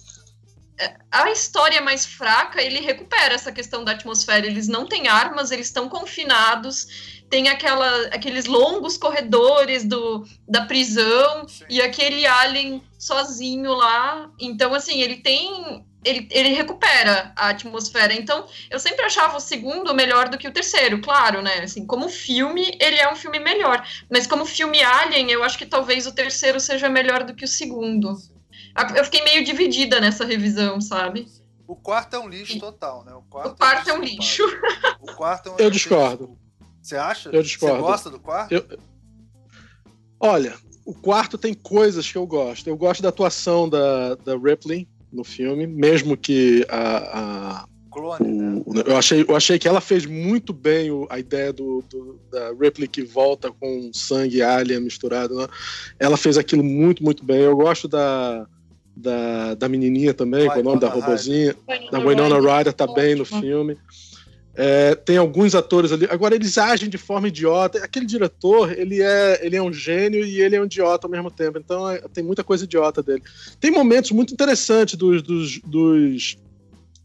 a história mais fraca, ele recupera essa questão da atmosfera. Eles não têm armas, eles estão confinados, tem aquela, aqueles longos corredores do, da prisão Sim. e aquele alien sozinho lá. Então, assim, ele tem. Ele, ele recupera a atmosfera. Então, eu sempre achava o segundo melhor do que o terceiro, claro, né? Assim, como filme, ele é um filme melhor. Mas como filme Alien, eu acho que talvez o terceiro seja melhor do que o segundo. Eu fiquei meio dividida nessa revisão, sabe? O quarto é um lixo total, né? O quarto, o quarto é, um lixo. O quarto é um Eu discordo. Você acha? Eu discordo. Você gosta do quarto? Eu... Olha, o quarto tem coisas que eu gosto. Eu gosto da atuação da, da Ripley no filme, mesmo que a, a clone, o, né? Eu achei, eu achei que ela fez muito bem o, a ideia do, do, da Ripley que volta com sangue alien misturado. Né? Ela fez aquilo muito, muito bem. Eu gosto da, da, da menininha também, com o nome da robozinha. Da Winona Ryder tá bem no filme. É, tem alguns atores ali. Agora, eles agem de forma idiota. Aquele diretor, ele é, ele é um gênio e ele é um idiota ao mesmo tempo. Então, é, tem muita coisa idiota dele. Tem momentos muito interessantes dos, dos, dos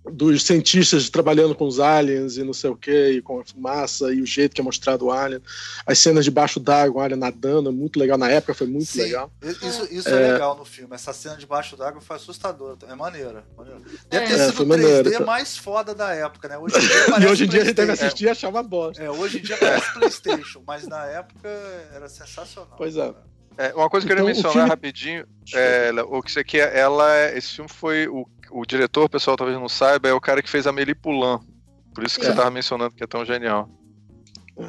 dos cientistas trabalhando com os aliens e não sei o que, e com a fumaça e o jeito que é mostrado o alien. As cenas debaixo d'água, o alien nadando, é muito legal. Na época foi muito Sim, legal. Isso, isso é... é... legal no filme. Essa cena debaixo d'água foi assustadora. É maneira. maneira. Deve ter é, sido o 3D maneiro, mais foda da época, né? Hoje em dia, e hoje em dia a gente deve assistir e achar uma bosta. É, hoje em dia parece Playstation, mas na época era sensacional. Pois é. É, uma coisa que então, eu queria mencionar filme... rapidinho, é, o que isso aqui, ela, esse filme foi o o diretor, o pessoal talvez não saiba, é o cara que fez a Melipulan. Por isso que é. você tava mencionando que é tão genial.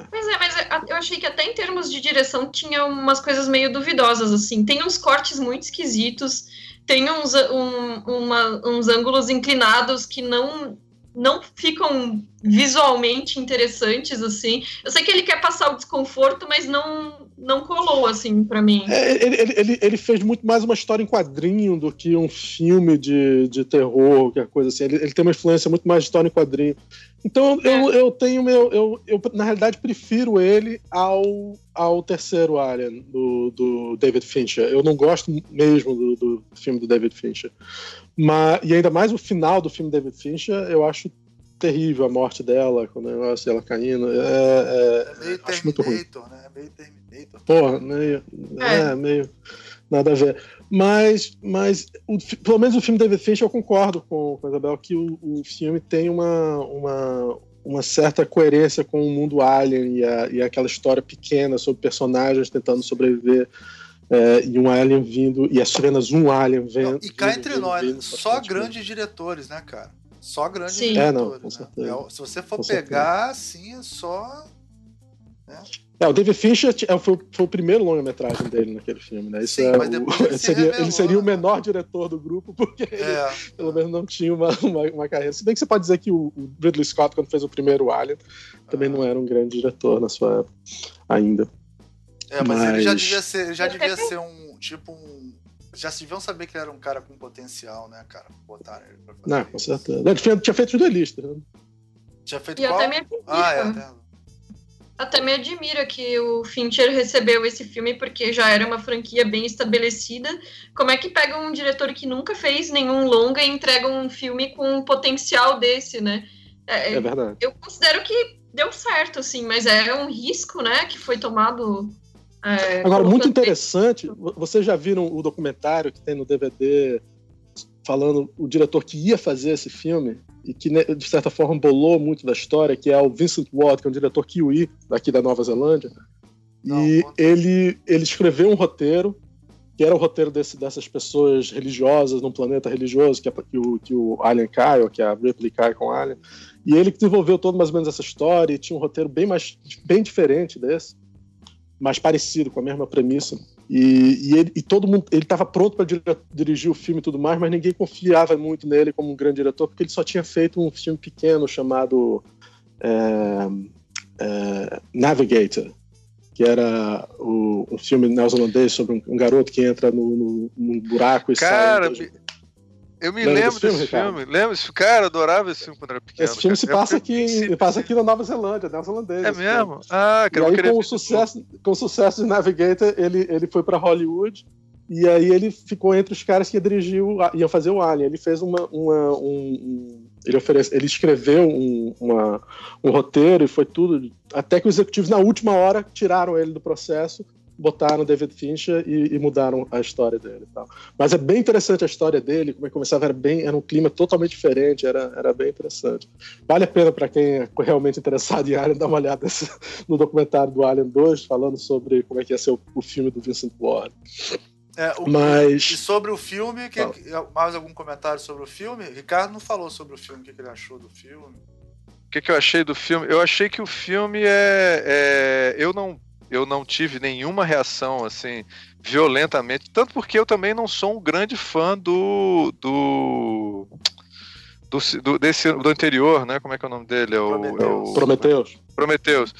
Pois é, mas eu achei que até em termos de direção tinha umas coisas meio duvidosas, assim. Tem uns cortes muito esquisitos, tem uns, um, uma, uns ângulos inclinados que não não ficam visualmente interessantes, assim. Eu sei que ele quer passar o desconforto, mas não, não colou, assim, para mim. É, ele, ele, ele, fez muito mais uma história em quadrinho do que um filme de, de terror, qualquer coisa assim. Ele, ele tem uma influência muito mais de história em quadrinho. Então é. eu, eu tenho meu. Eu, eu, na realidade, prefiro ele ao, ao terceiro Alien, do, do David Fincher. Eu não gosto mesmo do, do filme do David Fincher. Mas, e ainda mais o final do filme David Fincher, eu acho terrível a morte dela, com o negócio dela caindo. É, é, é meio acho muito ruim. né? Meio Terminator. Porra, meio. É. é, meio. Nada a ver. Mas, mas o, pelo menos o filme David Fincher, eu concordo com, com a Isabel que o, o filme tem uma, uma, uma certa coerência com o mundo alien e, a, e aquela história pequena sobre personagens tentando sobreviver é, e um alien vindo, e as cenas um alien vendo. e cá entre vindo, nós, vindo, só grandes diretores, né, cara? Só grandes Sim. diretores. É, não. Né? Se você for com pegar, certeza. assim, é só. Né? É, o David Fincher é, foi, foi o primeiro longa-metragem dele naquele filme, né? Isso Sim, é o, ele, seria, revelou, ele seria o né? menor diretor do grupo, porque é. ele, pelo menos não tinha uma, uma, uma, carreira. Se bem que você pode dizer que o, o Ridley Scott, quando fez o primeiro Alien, também ah. não era um grande diretor na sua época ainda. É, mas, mas... ele já devia ser, já devia ser um tipo um. Já se deviam saber que ele era um cara com potencial, né, cara? Botaram ele pra fazer. Não, com certeza. Ele tinha, tinha feito duelista, né? Tinha feito e qual? Até me ah, é, até... até me admira que o Fincher recebeu esse filme porque já era uma franquia bem estabelecida. Como é que pega um diretor que nunca fez nenhum longa e entrega um filme com um potencial desse, né? É, é verdade. Eu considero que deu certo, assim, mas é um risco, né, que foi tomado é, Agora, muito interessante, vocês já viram o documentário que tem no DVD falando o diretor que ia fazer esse filme e que, né, de certa forma, bolou muito da história, que é o Vincent Watt, que é um diretor kiwi daqui da Nova Zelândia. Não, e ele, ele escreveu um roteiro, que era o roteiro desse, dessas pessoas religiosas num planeta religioso, que, é, que, o, que o Alien cai, ou que a Ripley cai com o Alien. E ele que desenvolveu todo mais ou menos essa história, e tinha um roteiro bem, mais, bem diferente desse. Mais parecido, com a mesma premissa. E, e, ele, e todo mundo, ele estava pronto para dirigir o filme e tudo mais, mas ninguém confiava muito nele como um grande diretor, porque ele só tinha feito um filme pequeno chamado é, é, Navigator, que era o, um filme neozelandês sobre um, um, garoto que entra no, no, num buraco e Cara, sai. Eu me lembro desse, desse filme, filme. Lembro esse cara, adorava esse filme quando era pequeno. Esse filme cara. se passa aqui, passa aqui na Nova Zelândia, neozelandês. É mesmo? Filme. Ah, cara, e aí, com o sucesso, com o sucesso de Navigator, ele, ele foi para Hollywood e aí ele ficou entre os caras que dirigiu, iam fazer o Alien. Ele fez uma, uma um, ele, oferece, ele escreveu um, uma, um roteiro e foi tudo, até que os executivos na última hora tiraram ele do processo botaram David Fincher e, e, mudaram a história dele e tal. Mas é bem interessante a história dele, como é que começava, era bem, era um clima totalmente diferente, era, era bem interessante. Vale a pena para quem é realmente interessado em Alien dar uma olhada nesse, no documentário do Alien 2, falando sobre como é que ia ser o, o filme do Vincent Ward. É, o, Mas... E sobre o filme, que, mais algum comentário sobre o filme? Ricardo não falou sobre o filme, o que, que ele achou do filme. O que, que eu achei do filme? Eu achei que o filme é, é eu não eu não tive nenhuma reação assim violentamente, tanto porque eu também não sou um grande fã do do, do, do desse do anterior, né? Como é que é o nome dele? É o. É o... Prometheus. Prometheus.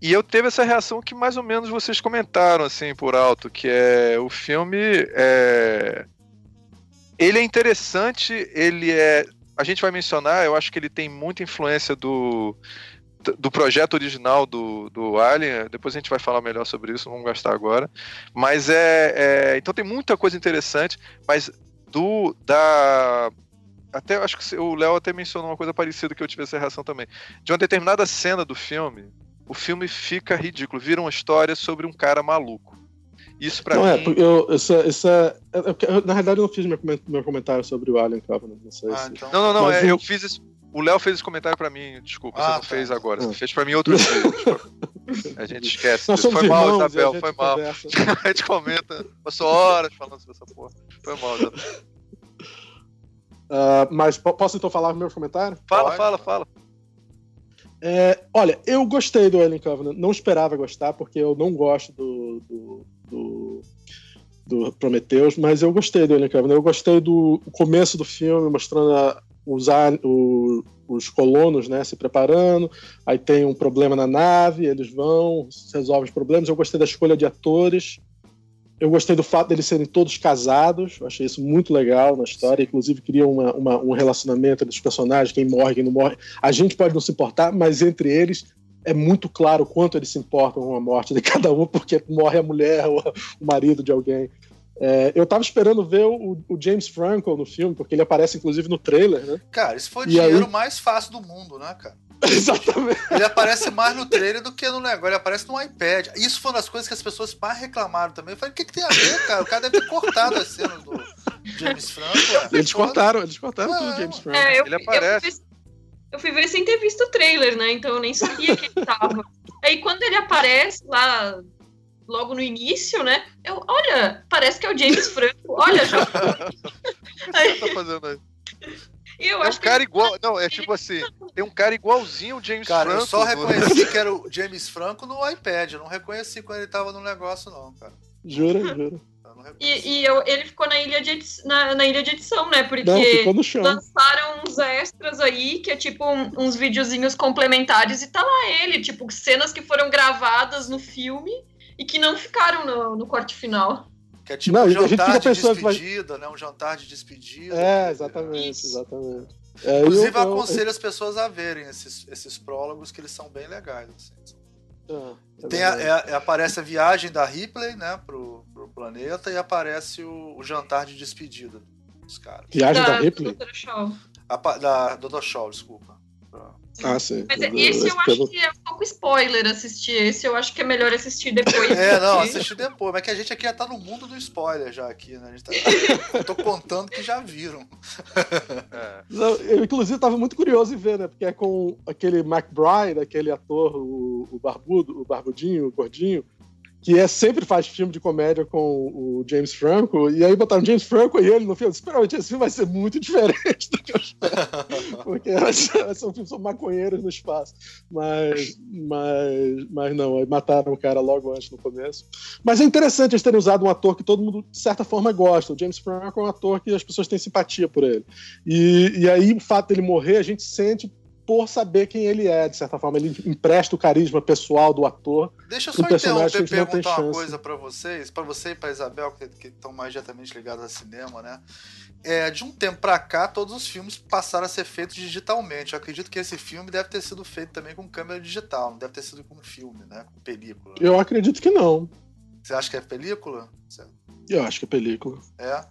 E eu teve essa reação que mais ou menos vocês comentaram assim por alto, que é o filme é ele é interessante, ele é a gente vai mencionar, eu acho que ele tem muita influência do do projeto original do, do Alien, depois a gente vai falar melhor sobre isso, não vamos gastar agora. Mas é, é, Então tem muita coisa interessante, mas do. da. Até acho que o Léo até mencionou uma coisa parecida que eu tive essa reação também. De uma determinada cena do filme, o filme fica ridículo, vira uma história sobre um cara maluco. Isso pra não é, mim. É, eu, isso, isso é, eu, na realidade, eu não fiz meu, meu comentário sobre o Alien Covenant. Não sei ah, se... então... Não, não, não. É, eu fiz isso o Léo fez esse comentário pra mim, desculpa, ah, você não tá. fez agora. Você hum. fez pra mim outro dia. a gente esquece. Nós foi mal, irmãos, Isabel, foi mal. a gente comenta, passou horas falando sobre essa porra. Foi mal, Isabel. Uh, mas posso então falar o meu comentário? Fala, Pode. fala, fala. É, olha, eu gostei do Alien Covenant. Não esperava gostar, porque eu não gosto do, do, do, do Prometheus, mas eu gostei do Alien Covenant. Eu gostei do começo do filme, mostrando a, usar o, os colonos né, se preparando, aí tem um problema na nave, eles vão, resolvem os problemas. Eu gostei da escolha de atores, eu gostei do fato deles serem todos casados, eu achei isso muito legal na história, inclusive cria uma, uma, um relacionamento entre os personagens, quem morre, quem não morre. A gente pode não se importar, mas entre eles é muito claro quanto eles se importam com a morte de cada um, porque morre a mulher ou o marido de alguém. É, eu tava esperando ver o, o, James Franco no filme, porque ele aparece inclusive no trailer, né? Cara, isso foi o dinheiro aí... mais fácil do mundo, né, cara? Exatamente. Ele aparece mais no trailer do que no negócio, ele aparece no iPad. Isso foi uma das coisas que as pessoas mais reclamaram também. Eu falei, o que, que tem a ver, cara? O cara deve ter cortado as cenas do James Franco. Eles cortaram, eles cortaram é, tudo James Franco. É, eu, ele aparece. Eu fui, eu fui ver sem ter visto o trailer, né? Então eu nem sabia que ele tava. Aí quando ele aparece lá logo no início, né? Eu, olha, parece que é o James Franco. Olha, já. O que você tá fazendo aí? Eu é um cara igual. Não, é tipo assim, tem um cara igualzinho o James cara, Franco. Eu só reconheci que era o James Franco no iPad. Eu não reconheci quando ele tava no negócio, não, cara. Jura, jura. E, e eu, ele ficou na ilha, de na, na, ilha de edição, né? Porque não, lançaram uns extras aí, que é tipo um, uns videozinhos complementares, e tá lá ele, tipo, cenas que foram gravadas no filme e que não ficaram no, no corte final. Que é tipo não, um jantar de despedida, né? Um jantar de despedida. É, exatamente, exatamente. É, Inclusive, eu, eu, aconselho eu... as pessoas a verem esses, esses prólogos, que eles são bem legais. Assim. É, é Tem a, é, aparece a viagem da Ripley, né, pro, pro planeta, e aparece o, o jantar de despedida dos caras. Viagem da, da Ripley? A, da Dr. Shaw, desculpa. Ah, sim. Mas esse eu acho que é um pouco spoiler assistir. Esse eu acho que é melhor assistir depois. É, não, assistir depois. Mas que a gente aqui já tá no mundo do spoiler já aqui, né? A gente tá... eu tô contando que já viram. É. Não, eu, inclusive, tava muito curioso em ver, né? Porque é com aquele McBride, aquele ator, o, o barbudo, o barbudinho, o gordinho. Que é, sempre faz filme de comédia com o James Franco, e aí botaram James Franco e ele no filme. Espera, esse filme vai ser muito diferente do que eu espero. Porque vai ser um filme sobre maconheiros no espaço. Mas, mas, mas não, aí mataram o cara logo antes no começo. Mas é interessante eles terem usado um ator que todo mundo, de certa forma, gosta. O James Franco é um ator que as pessoas têm simpatia por ele. E, e aí, o fato dele morrer, a gente sente por saber quem ele é, de certa forma. Ele empresta o carisma pessoal do ator. Deixa eu só interromper e perguntar uma coisa para vocês, para você e para Isabel, que estão mais diretamente ligados a cinema, né? É, de um tempo para cá, todos os filmes passaram a ser feitos digitalmente. Eu acredito que esse filme deve ter sido feito também com câmera digital, não deve ter sido com filme, né? Com película. Eu acredito que não. Você acha que é película? Eu acho que é película. É.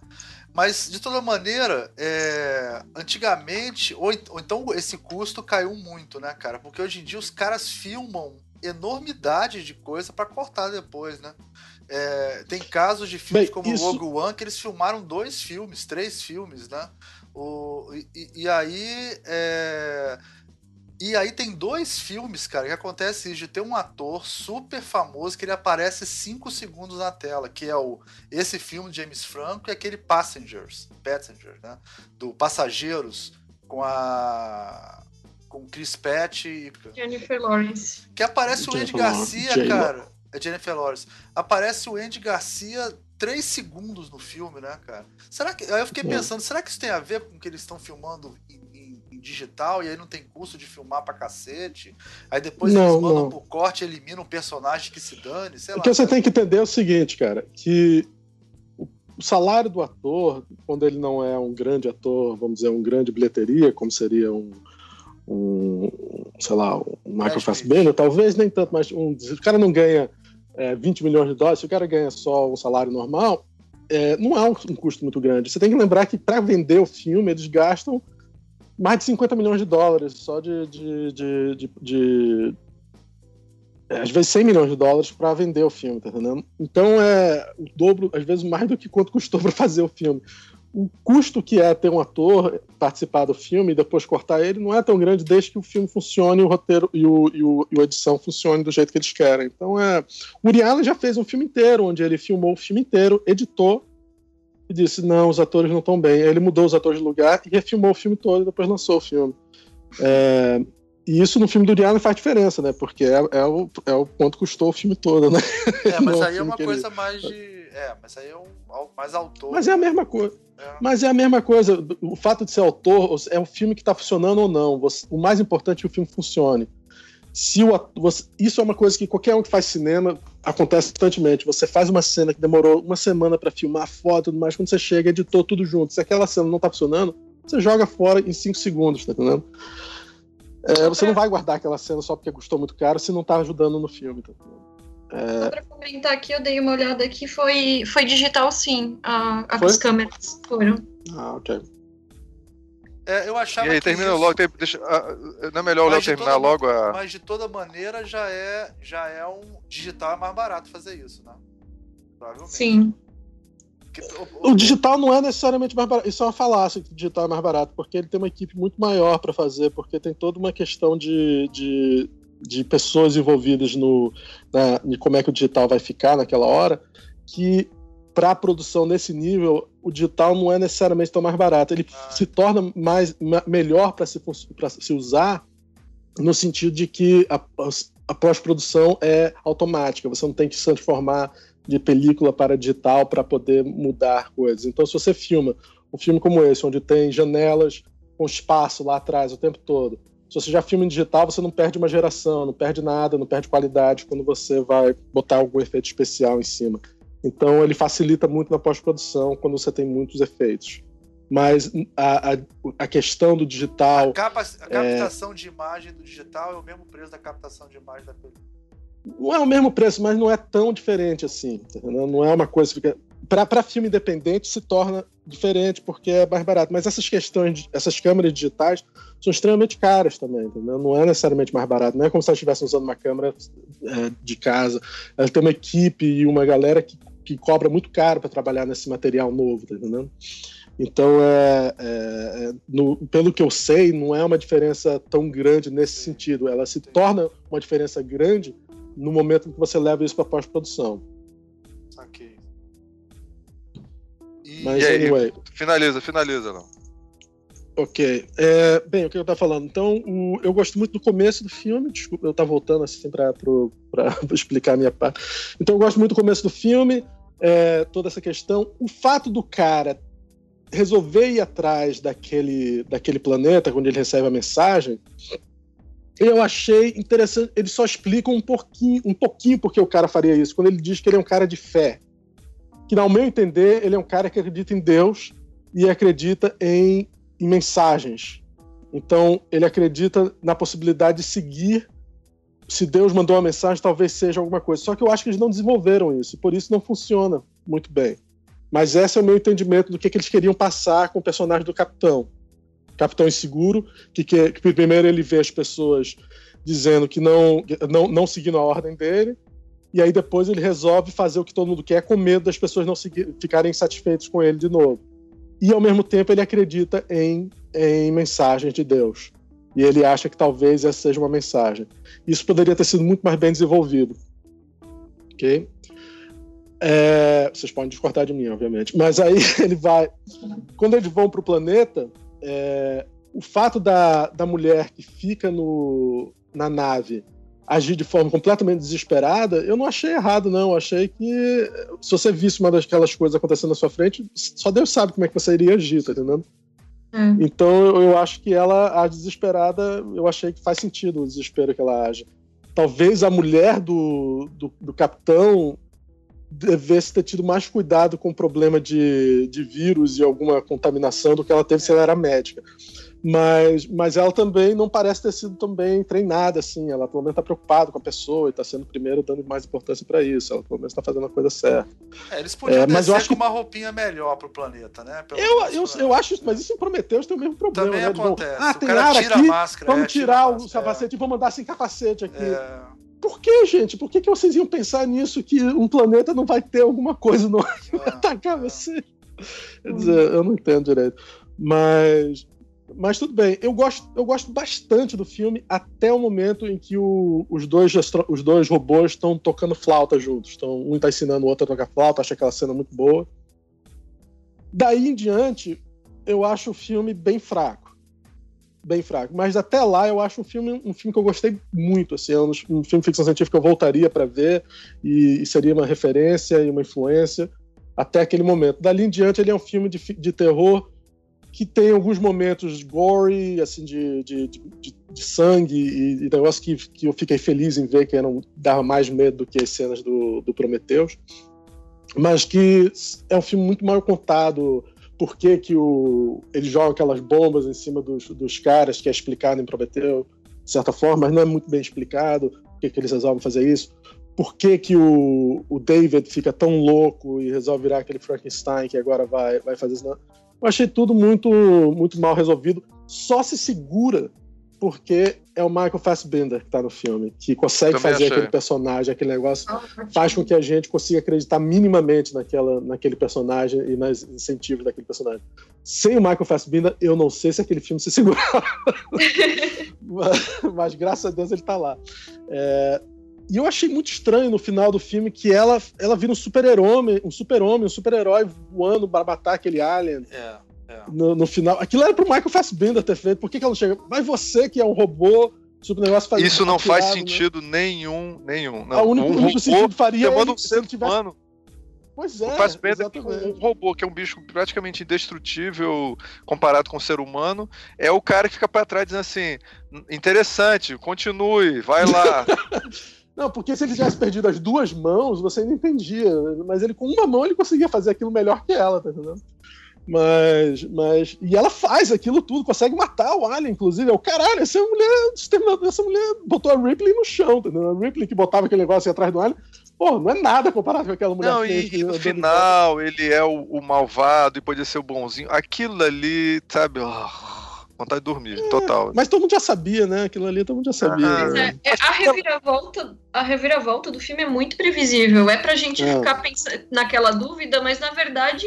Mas, de toda maneira, é, antigamente, ou, ou, então esse custo caiu muito, né, cara? Porque hoje em dia os caras filmam enormidade de coisa para cortar depois, né? É, tem casos de filmes Bem, como isso... Rogue One que eles filmaram dois filmes, três filmes, né? O, e, e aí. É, e aí tem dois filmes, cara, que acontece de ter um ator super famoso que ele aparece cinco segundos na tela, que é o esse filme de James Franco e aquele Passengers, Passengers, né? Do Passageiros com a com Chris Pratt e Jennifer Lawrence. Que aparece o Andy Garcia, cara. É Jennifer Lawrence. Aparece o Andy Garcia três segundos no filme, né, cara? Será que aí eu fiquei pensando, será que isso tem a ver com que eles estão filmando digital e aí não tem custo de filmar pra cacete. Aí depois não, eles mandam não. pro corte e eliminam um personagem que se dane, sei lá. O que você tem que entender é o seguinte, cara, que o salário do ator, quando ele não é um grande ator, vamos dizer, um grande bilheteria, como seria um, um sei lá, um Michael Fassbender, talvez nem tanto, mas um, se o cara não ganha é, 20 milhões de dólares, se o cara ganha só um salário normal, é, não é um, um, custo muito grande. Você tem que lembrar que para vender o filme, eles gastam mais de 50 milhões de dólares só de, de, de, de, de é, às vezes 100 milhões de dólares para vender o filme, tá entendendo? Então é o dobro, às vezes mais do que quanto custou para fazer o filme. O custo que é ter um ator participar do filme e depois cortar ele não é tão grande desde que o filme funcione o roteiro e o, e o, e a edição funcione do jeito que eles querem. Então é. O Uri Allen já fez um filme inteiro, onde ele filmou o filme inteiro, editou e disse: não, os atores não estão bem. Aí ele mudou os atores de lugar e refilmou o filme todo e depois lançou o filme. É, e isso no filme do Diana faz diferença, né? Porque é, é, o, é o quanto custou o filme todo, né? É, mas aí é uma coisa ele... mais de. É, mas aí é um mais autor. Mas é a mesma coisa. É. Mas é a mesma coisa. O fato de ser autor é um filme que está funcionando ou não. o mais importante é que o filme funcione. Se o, você, isso é uma coisa que qualquer um que faz cinema acontece constantemente. Você faz uma cena que demorou uma semana para filmar foto e tudo mais, quando você chega, editou tudo junto. Se aquela cena não tá funcionando, você joga fora em 5 segundos, tá entendendo? É, você não vai guardar aquela cena só porque custou muito caro se não tá ajudando no filme, tá entendendo? É... Só pra comentar aqui, eu dei uma olhada aqui, foi, foi digital sim, a, as câmeras foram. Ah, ok. É, eu achava e aí, termina isso... logo, deixa, não é melhor o Léo terminar logo a... Mas de toda maneira já é, já é um digital é mais barato fazer isso, né? Provavelmente. Sim. o, o, digital não é necessariamente mais barato. Isso é uma falácia que o digital é mais barato, porque ele tem uma equipe muito maior para fazer, porque tem toda uma questão de, de, de pessoas envolvidas no, na, em como é que o digital vai ficar naquela hora, que para a produção nesse nível, o digital não é necessariamente tão mais barato. Ele ah. se torna mais melhor para se, se usar no sentido de que a, a pós-produção é automática. Você não tem que se transformar de película para digital para poder mudar coisas. Então, se você filma um filme como esse, onde tem janelas com espaço lá atrás o tempo todo, se você já filma em digital, você não perde uma geração, não perde nada, não perde qualidade quando você vai botar algum efeito especial em cima. Então ele facilita muito na pós-produção quando você tem muitos efeitos. Mas a, a, a questão do digital. A, capa, a é captação é... de imagem do digital é o mesmo preço da captação de imagem da película. Não é o mesmo preço, mas não é tão diferente assim. Tá não é uma coisa. Para filme independente se torna diferente porque é mais barato. Mas essas questões, essas câmeras digitais são extremamente caras também, entendeu? Não é necessariamente mais barato. Não é como se elas estivessem usando uma câmera é, de casa. Ela tem uma equipe e uma galera que que cobra muito caro para trabalhar nesse material novo, tá entendendo? Então, é, é, é, no, pelo que eu sei, não é uma diferença tão grande nesse sentido. Ela se torna uma diferença grande no momento em que você leva isso para pós-produção. Ok. E, Mas, e aí, anyway. finaliza, finaliza, não. Ok. É, bem, o que eu estava falando? Então, o, eu gosto muito do começo do filme. Desculpa, eu estava voltando assim para explicar a minha parte. Então, eu gosto muito do começo do filme, é, toda essa questão. O fato do cara resolver ir atrás daquele, daquele planeta quando ele recebe a mensagem, eu achei interessante. Ele só explica um pouquinho, um pouquinho porque o cara faria isso. Quando ele diz que ele é um cara de fé, que, ao meu entender, ele é um cara que acredita em Deus e acredita em mensagens. Então, ele acredita na possibilidade de seguir. Se Deus mandou uma mensagem, talvez seja alguma coisa. Só que eu acho que eles não desenvolveram isso, por isso não funciona muito bem. Mas esse é o meu entendimento do que, que eles queriam passar com o personagem do capitão. Capitão inseguro, que, que, que primeiro ele vê as pessoas dizendo que não, não, não seguindo a ordem dele, e aí depois ele resolve fazer o que todo mundo quer, com medo das pessoas não seguir, ficarem insatisfeitas com ele de novo e ao mesmo tempo ele acredita em, em mensagens de Deus. E ele acha que talvez essa seja uma mensagem. Isso poderia ter sido muito mais bem desenvolvido. Ok? É, vocês podem discordar de mim, obviamente. Mas aí ele vai. Quando eles vão para o planeta, é, o fato da, da mulher que fica no, na nave agir de forma completamente desesperada, eu não achei errado, não. Eu achei que se você visse uma daquelas coisas acontecendo na sua frente, só Deus sabe como é que você iria agir, tá entendendo? Hum. Então eu, eu acho que ela, a desesperada, eu achei que faz sentido o desespero que ela age. Talvez a mulher do, do, do capitão devesse ter tido mais cuidado com o problema de, de vírus e alguma contaminação do que ela teve se ela era médica. Mas, mas ela também não parece ter sido também treinada, assim. Ela pelo menos está preocupada com a pessoa e está sendo primeiro dando mais importância para isso. Ela pelo menos está fazendo a coisa certa. É, eles podiam é, mas eu acho com que... uma roupinha melhor pro planeta, né? Pelo eu, eu, eu acho isso, mas isso em Prometheus tem o mesmo problema. Também né? acontece. ah, o tem ar aqui, máscara, vamos é, tirar o capacete é. e vamos andar sem capacete aqui. É. Por que, gente? Por que, que vocês iam pensar nisso que um planeta não vai ter alguma coisa no ar que vai atacar você? Quer dizer, eu não entendo direito. Mas mas tudo bem, eu gosto, eu gosto bastante do filme até o momento em que o, os, dois, os dois robôs estão tocando flauta juntos. Então, um está ensinando o outro a tocar flauta, acho aquela cena muito boa. Daí em diante, eu acho o filme bem fraco. Bem fraco. Mas até lá eu acho um filme, um filme que eu gostei muito. Assim, é um, um filme de ficção científica que eu voltaria para ver e, e seria uma referência e uma influência até aquele momento. Dali em diante, ele é um filme de, de terror que tem alguns momentos gory, assim, de, de, de, de sangue e, e negócio que, que eu fiquei feliz em ver, que não dava mais medo do que as cenas do, do Prometheus. Mas que é um filme muito mal contado. Por que, que o, ele joga aquelas bombas em cima dos, dos caras, que é explicado em Prometeu, de certa forma, mas não é muito bem explicado por que, que eles resolvem fazer isso. Por que, que o, o David fica tão louco e resolve virar aquele Frankenstein que agora vai, vai fazer isso? Eu achei tudo muito, muito mal resolvido. Só se segura porque é o Michael Fassbender que tá no filme, que consegue Também fazer achei. aquele personagem, aquele negócio, faz com que a gente consiga acreditar minimamente naquela, naquele personagem e nos incentivos daquele personagem. Sem o Michael Fassbender, eu não sei se aquele filme se segura. mas, mas, graças a Deus ele tá lá. É, e eu achei muito estranho no final do filme que ela, ela vira um super-homem, um super-homem, um super-herói voando para matar aquele alien. É, é. No, no, final. Aquilo era pro Michael Fassbender ter feito. Por que, que ela não chega? Mas você que é um robô, super negócio faz Isso não faz né? sentido né? nenhum, nenhum. Não. O único, um único sentido faria chamando um ser tivesse... humano. Pois é, faz um, um robô que é um bicho praticamente indestrutível comparado com o ser humano, é o cara que fica para trás dizendo assim: interessante, continue, vai lá. Não, porque se ele tivesse perdido as duas mãos, você não entendia. Mas ele com uma mão ele conseguia fazer aquilo melhor que ela, tá entendendo? Mas, mas. E ela faz aquilo tudo, consegue matar o Alien, inclusive. É o caralho, essa mulher, essa mulher botou a Ripley no chão, tá entendendo? A Ripley que botava aquele negócio atrás do Alien. Pô, não é nada comparado com aquela mulher. Não, e, e no final ele é o, o, malvado e podia ser o bonzinho. Aquilo ali, sabe? Oh vontade de dormir, é, total. Mas todo mundo já sabia, né? Aquilo ali todo mundo já sabia. Ah, né? é, a, reviravolta, a reviravolta do filme é muito previsível. É pra gente é. ficar pensando naquela dúvida, mas na verdade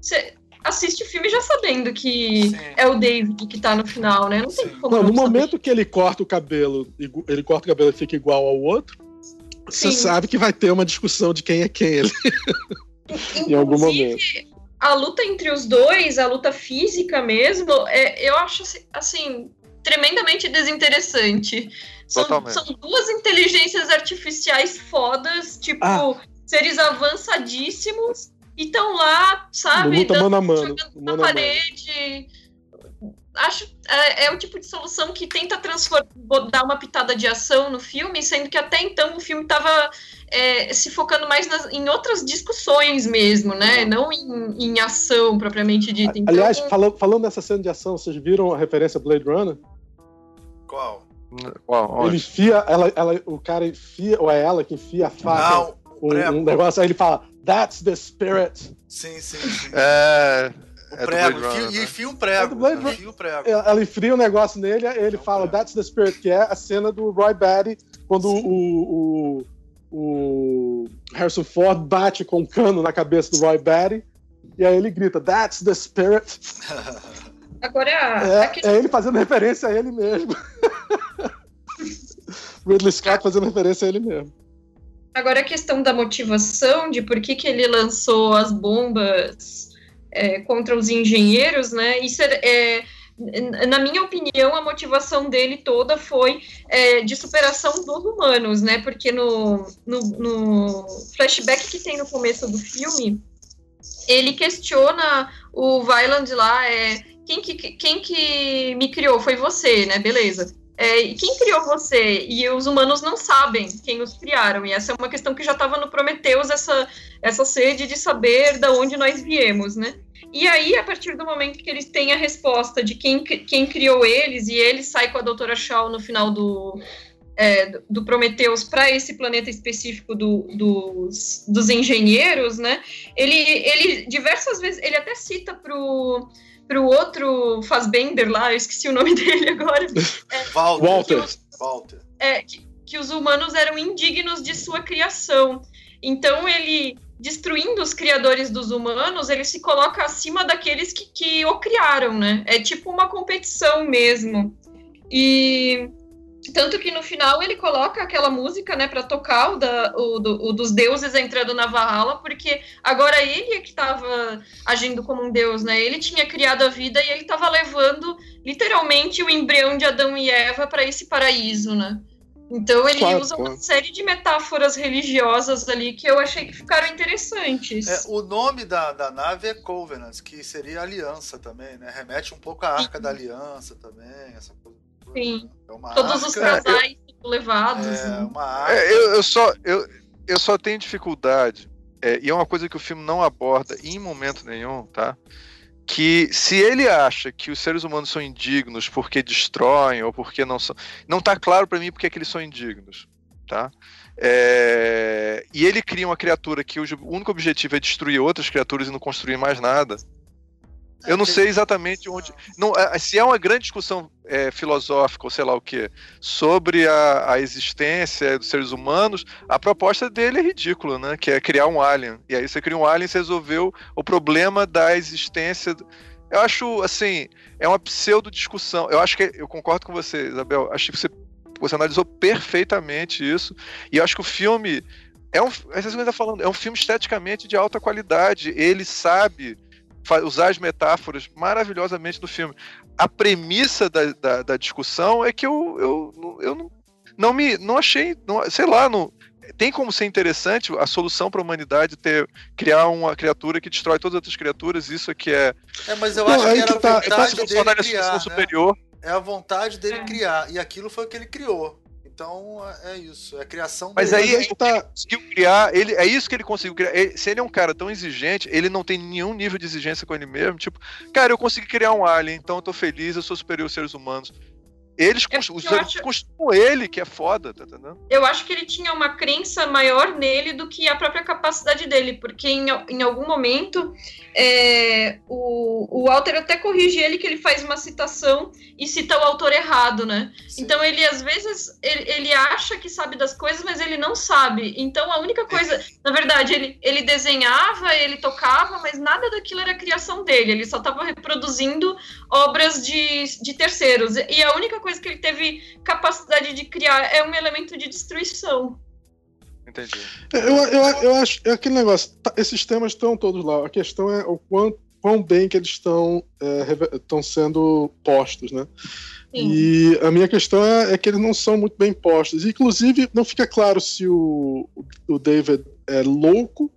você assiste o filme já sabendo que Sim. é o David que tá no final, né? Não tem como. Não, no momento que ele corta o cabelo, ele corta o cabelo e fica igual ao outro, Você Sim. sabe que vai ter uma discussão de quem é quem ali. em algum momento. A luta entre os dois, a luta física mesmo, é, eu acho assim tremendamente desinteressante. São, são, duas inteligências artificiais fodas, tipo, ah. seres avançadíssimos, e estão lá, sabe, luta mano a mano, na parede. Acho é, é, o tipo de solução que tenta transformar, dar uma pitada de ação no filme, sendo que até então o filme estava é, se focando mais nas, em outras discussões mesmo, né? Não em, em ação propriamente dita. Então, Aliás, falando, falando nessa cena de ação, vocês viram a referência Blade Runner? Qual? Qual? Ele enfia, ela, ela, o cara enfia, ou é ela que enfia a faca. Não, um, um negócio, aí ele fala, That's the spirit. Sim, sim, sim. É. O é prego, enfia, né? enfia um prego. É enfia o prego. Ela enfia um negócio nele, ele é fala, That's the spirit, que é a cena do Roy Batty, quando o, o, o, Harrison Ford bate com um cano na cabeça do Roy Batty, e aí ele grita, That's the spirit. Agora é, é ele fazendo referência a ele mesmo. Ridley Scott fazendo referência a ele mesmo. Agora a questão da motivação, de por que, que ele lançou as bombas é, contra os engenheiros, né? Isso é, é, na minha opinião, a motivação dele toda foi é, de superação dos humanos, né? Porque no, no, no flashback que tem no começo do filme, ele questiona o Vyland lá, é, quem que, quem que me criou? Foi você, né? Beleza. É, quem criou você? E os humanos não sabem quem os criaram. E essa é uma questão que já estava no Prometheus, essa, essa sede de saber da onde nós viemos, né? E aí, a partir do momento que eles têm a resposta de quem, quem criou eles, e ele sai com a doutora Shaw no final do, é, do Prometheus para esse planeta específico do, dos, dos engenheiros, né? Ele, ele diversas vezes, ele até cita pro pro outro Fassbender lá, eu esqueci o nome dele agora. É, Walter. Que os, Walter. É, que, que os humanos eram indignos de sua criação. Então ele, destruindo os criadores dos humanos, ele se coloca acima daqueles que, que o criaram, né? É tipo uma competição mesmo. E tanto que no final ele coloca aquela música, né, para tocar o, da, o, do, o, dos deuses entrando na Valhalla, porque agora ele é que estava agindo como um deus, né? Ele tinha criado a vida e ele estava levando literalmente o embrião de Adão e Eva para esse paraíso, né? Então ele claro, usa claro. uma série de metáforas religiosas ali que eu achei que ficaram interessantes. É, o nome da, da nave é Covenant, que seria aliança também, né? Remete um pouco à arca Sim. da aliança também, essa coisa. Sim. É Todos arca, os casais é, levados. É, né? uma arca. É, eu, eu, só, eu, eu só tenho dificuldade, é, e é uma coisa que o filme não aborda em momento nenhum, tá? Que se ele acha que os seres humanos são indignos porque destroem ou porque não são. Não está claro para mim porque é que eles são indignos, tá? É, e ele cria uma criatura que o único objetivo é destruir outras criaturas e não construir mais nada. Eu não sei exatamente onde. Não, é, se é uma grande discussão é, filosófica, ou sei lá o que, sobre a, a, existência dos seres humanos, a proposta dele é ridícula, né? Que é criar um alien. E aí você cria um alien e você resolveu o problema da existência. Eu acho, assim, é uma pseudo-discussão. Eu acho que. Eu concordo com você, Isabel. Acho que você, você analisou perfeitamente isso. E eu acho que o filme. É um, é você está falando, é um filme esteticamente de alta qualidade. Ele sabe usar as metáforas maravilhosamente do filme. A premissa da, da, da discussão é que eu, eu, eu não, não me não achei, não, sei lá, não, tem como ser interessante a solução para a humanidade ter criar uma criatura que destrói todas as outras criaturas, isso é que é. É, mas eu não, acho que era que tá, a vontade dele criar, né? superior. É a vontade dele é. criar e aquilo foi o que ele criou. Então é isso, é a criação Mas aí ele tá... conseguiu criar, ele, é isso que ele conseguiu criar. Ele, se ele é um cara tão exigente, ele não tem nenhum nível de exigência com ele mesmo. Tipo, cara, eu consegui criar um alien, então eu tô feliz, eu sou superior aos seres humanos. Eles construíram acho... ele, que é foda, tá entendendo? Eu acho que ele tinha uma crença maior nele do que a própria capacidade dele, porque em, em algum momento é, o, o Walter até corrige ele que ele faz uma citação e cita o autor errado, né? Sim. Então ele às vezes ele, ele, acha que sabe das coisas, mas ele não sabe. Então a única coisa, na verdade, ele, ele desenhava, ele tocava, mas nada daquilo era criação dele. Ele só estava reproduzindo obras de, de terceiros. E a única coisa que ele teve capacidade de criar é um elemento de destruição. Entendi. É, eu, eu, eu acho. É aquele negócio. Tá, esses temas estão todos lá. A questão é o quanto, quão bem que eles estão é, sendo postos, né? Sim. E a minha questão é, é, que eles não são muito bem postos. Inclusive, não fica claro se o, o David é louco,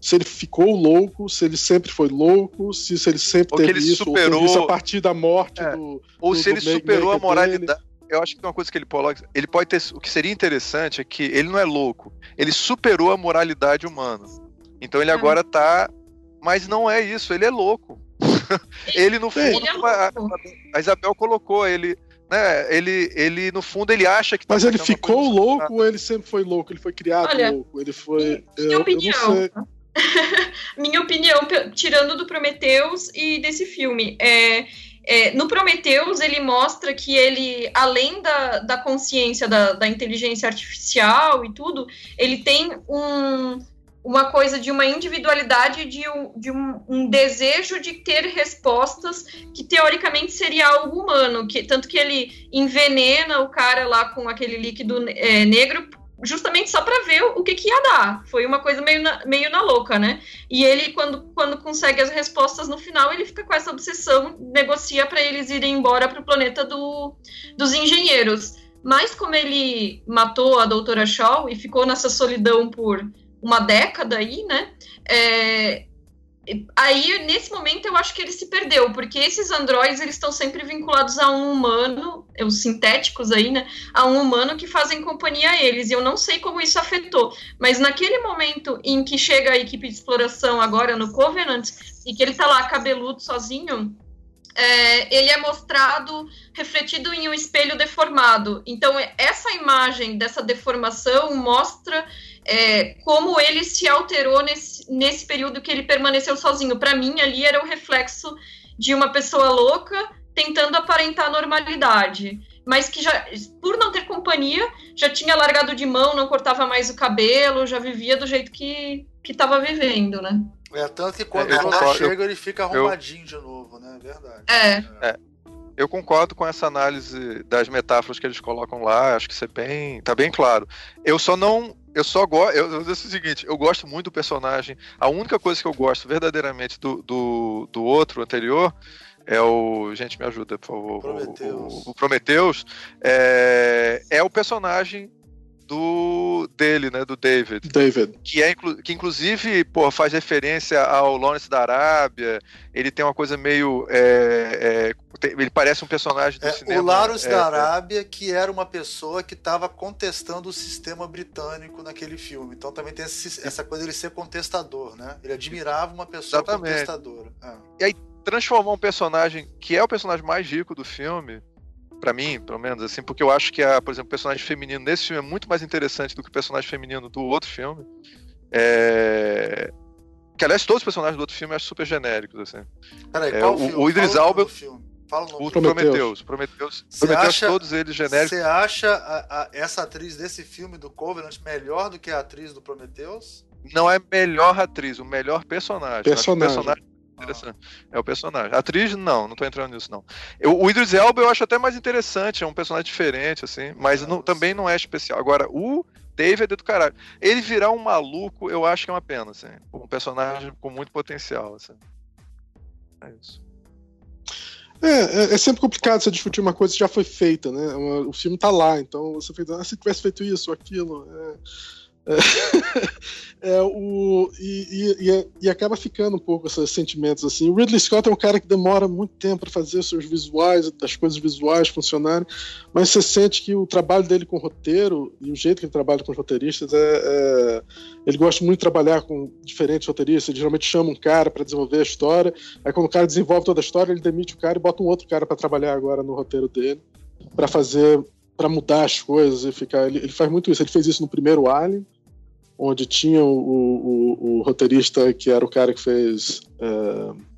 se ele ficou louco, se ele sempre foi louco, se, se ele sempre ou teve ele isso, superou... ou isso a partir da morte é. do. Ou do, se ele superou a moralidade. Dele. Eu acho que tem uma coisa que ele coloca. Ele pode ter. O que seria interessante é que ele não é louco. Ele superou a moralidade humana. Então ele é. agora tá. Mas não é isso, ele é louco. ele, no fundo, ele é a, a, Isabel colocou, ele. Né, ele, ele, no fundo, ele acha que tá Mas ele ficou louco ou ele sempre foi louco? Ele foi criado Olha, louco? Ele foi. Minha eu, opinião. Eu minha opinião, tirando do Prometheus e desse filme, é, é, no Prometheus ele mostra que ele, além da, da consciência da, da inteligência artificial e tudo, ele tem um, uma coisa de uma individualidade, de, um, de um, um, desejo de ter respostas que teoricamente seria algo humano, que tanto que ele envenena o cara lá com aquele líquido é, negro justamente só para ver o que, que ia dar. Foi uma coisa meio na, meio na louca, né? E ele, quando, quando consegue as respostas no final, ele fica com essa obsessão, negocia para eles irem embora para o planeta do, dos engenheiros. Mas como ele matou a doutora Shaw e ficou nessa solidão por uma década aí, né? É, aí, nesse momento, eu acho que ele se perdeu, porque esses androides, eles estão sempre vinculados a um humano, os sintéticos aí, né? A um humano que fazem companhia a eles, e eu não sei como isso afetou, mas naquele momento em que chega a equipe de exploração agora no Covenant, e que ele tá lá cabeludo sozinho, é, ele é mostrado refletido em um espelho deformado. Então, essa imagem dessa deformação mostra é, como ele se alterou nesse, nesse período que ele permaneceu sozinho. Para mim, ali era o reflexo de uma pessoa louca tentando aparentar a normalidade, mas que já, por não ter companhia, já tinha largado de mão, não cortava mais o cabelo, já vivia do jeito que estava vivendo, né? É, tanto que quando é, o Jonas chega, ele fica arrumadinho eu, de novo, né? Verdade. É. é. Eu concordo com essa análise das metáforas que eles colocam lá, acho que isso é bem. tá bem claro. Eu só não eu só gosto. Eu, eu, o seguinte, eu gosto muito do personagem. A única coisa que eu gosto verdadeiramente do, do, do outro anterior é o. Gente, me ajuda, por favor. Prometheus. O, o, o Prometheus é, é o personagem do dele, né, do David. David. Que é que inclusive, pô, faz referência ao Lawrence da Arábia. Ele tem uma coisa meio é, é, ele parece um personagem do é, cinema. O Lawrence é, da é. Arábia, que era uma pessoa que estava contestando o sistema britânico naquele filme. Então também tem esse, essa coisa de ele ser contestador, né? Ele admirava uma pessoa Exatamente. contestadora. É. E aí transformar um personagem que é o personagem mais rico do filme para mim, pelo menos, assim, porque eu acho que, a, por exemplo, o personagem feminino nesse filme é muito mais interessante do que o personagem feminino do outro filme. É... Que, aliás, todos os personagens do outro filme eu acho super genéricos, assim. Peraí, é, qual o, filme? o Idris Elba... Fala o nome. O Prometheus. Prometheus, Prometheus acha, todos eles genéricos. Você acha a, a, essa atriz desse filme do Covenant melhor do que a atriz do Prometheus? Não é melhor atriz, o melhor personagem. Personagem. personagem interessante. É o personagem. A atriz, não, não tô entrando nisso, não. Eu, o Idris Elba eu acho até mais interessante, é um personagem diferente, assim, mas não, também não é especial. Agora, o David é do caralho. Ele virar um maluco, eu acho que é uma pena, assim. Um personagem com muito potencial, assim. É isso. É, é, é, sempre complicado você discutir uma coisa que já foi feita, né? O filme tá lá, então você fez, ah, se tivesse feito isso ou aquilo. É é, é, o, e, e, e, acaba ficando um pouco esses sentimentos assim. O Ridley Scott é um cara que demora muito tempo para fazer os seus visuais, as coisas visuais funcionarem, mas você sente que o trabalho dele com roteiro e o jeito que ele trabalha com os roteiristas é, é ele gosta muito de trabalhar com diferentes roteiristas. Ele geralmente chama um cara para desenvolver a história, aí quando o cara desenvolve toda a história, ele demite o cara e bota um outro cara para trabalhar agora no roteiro dele para fazer para mudar as coisas e ficar. Ele, ele, faz muito isso. Ele fez isso no primeiro Alien, onde tinha o, o, o, roteirista que era o cara que fez. É,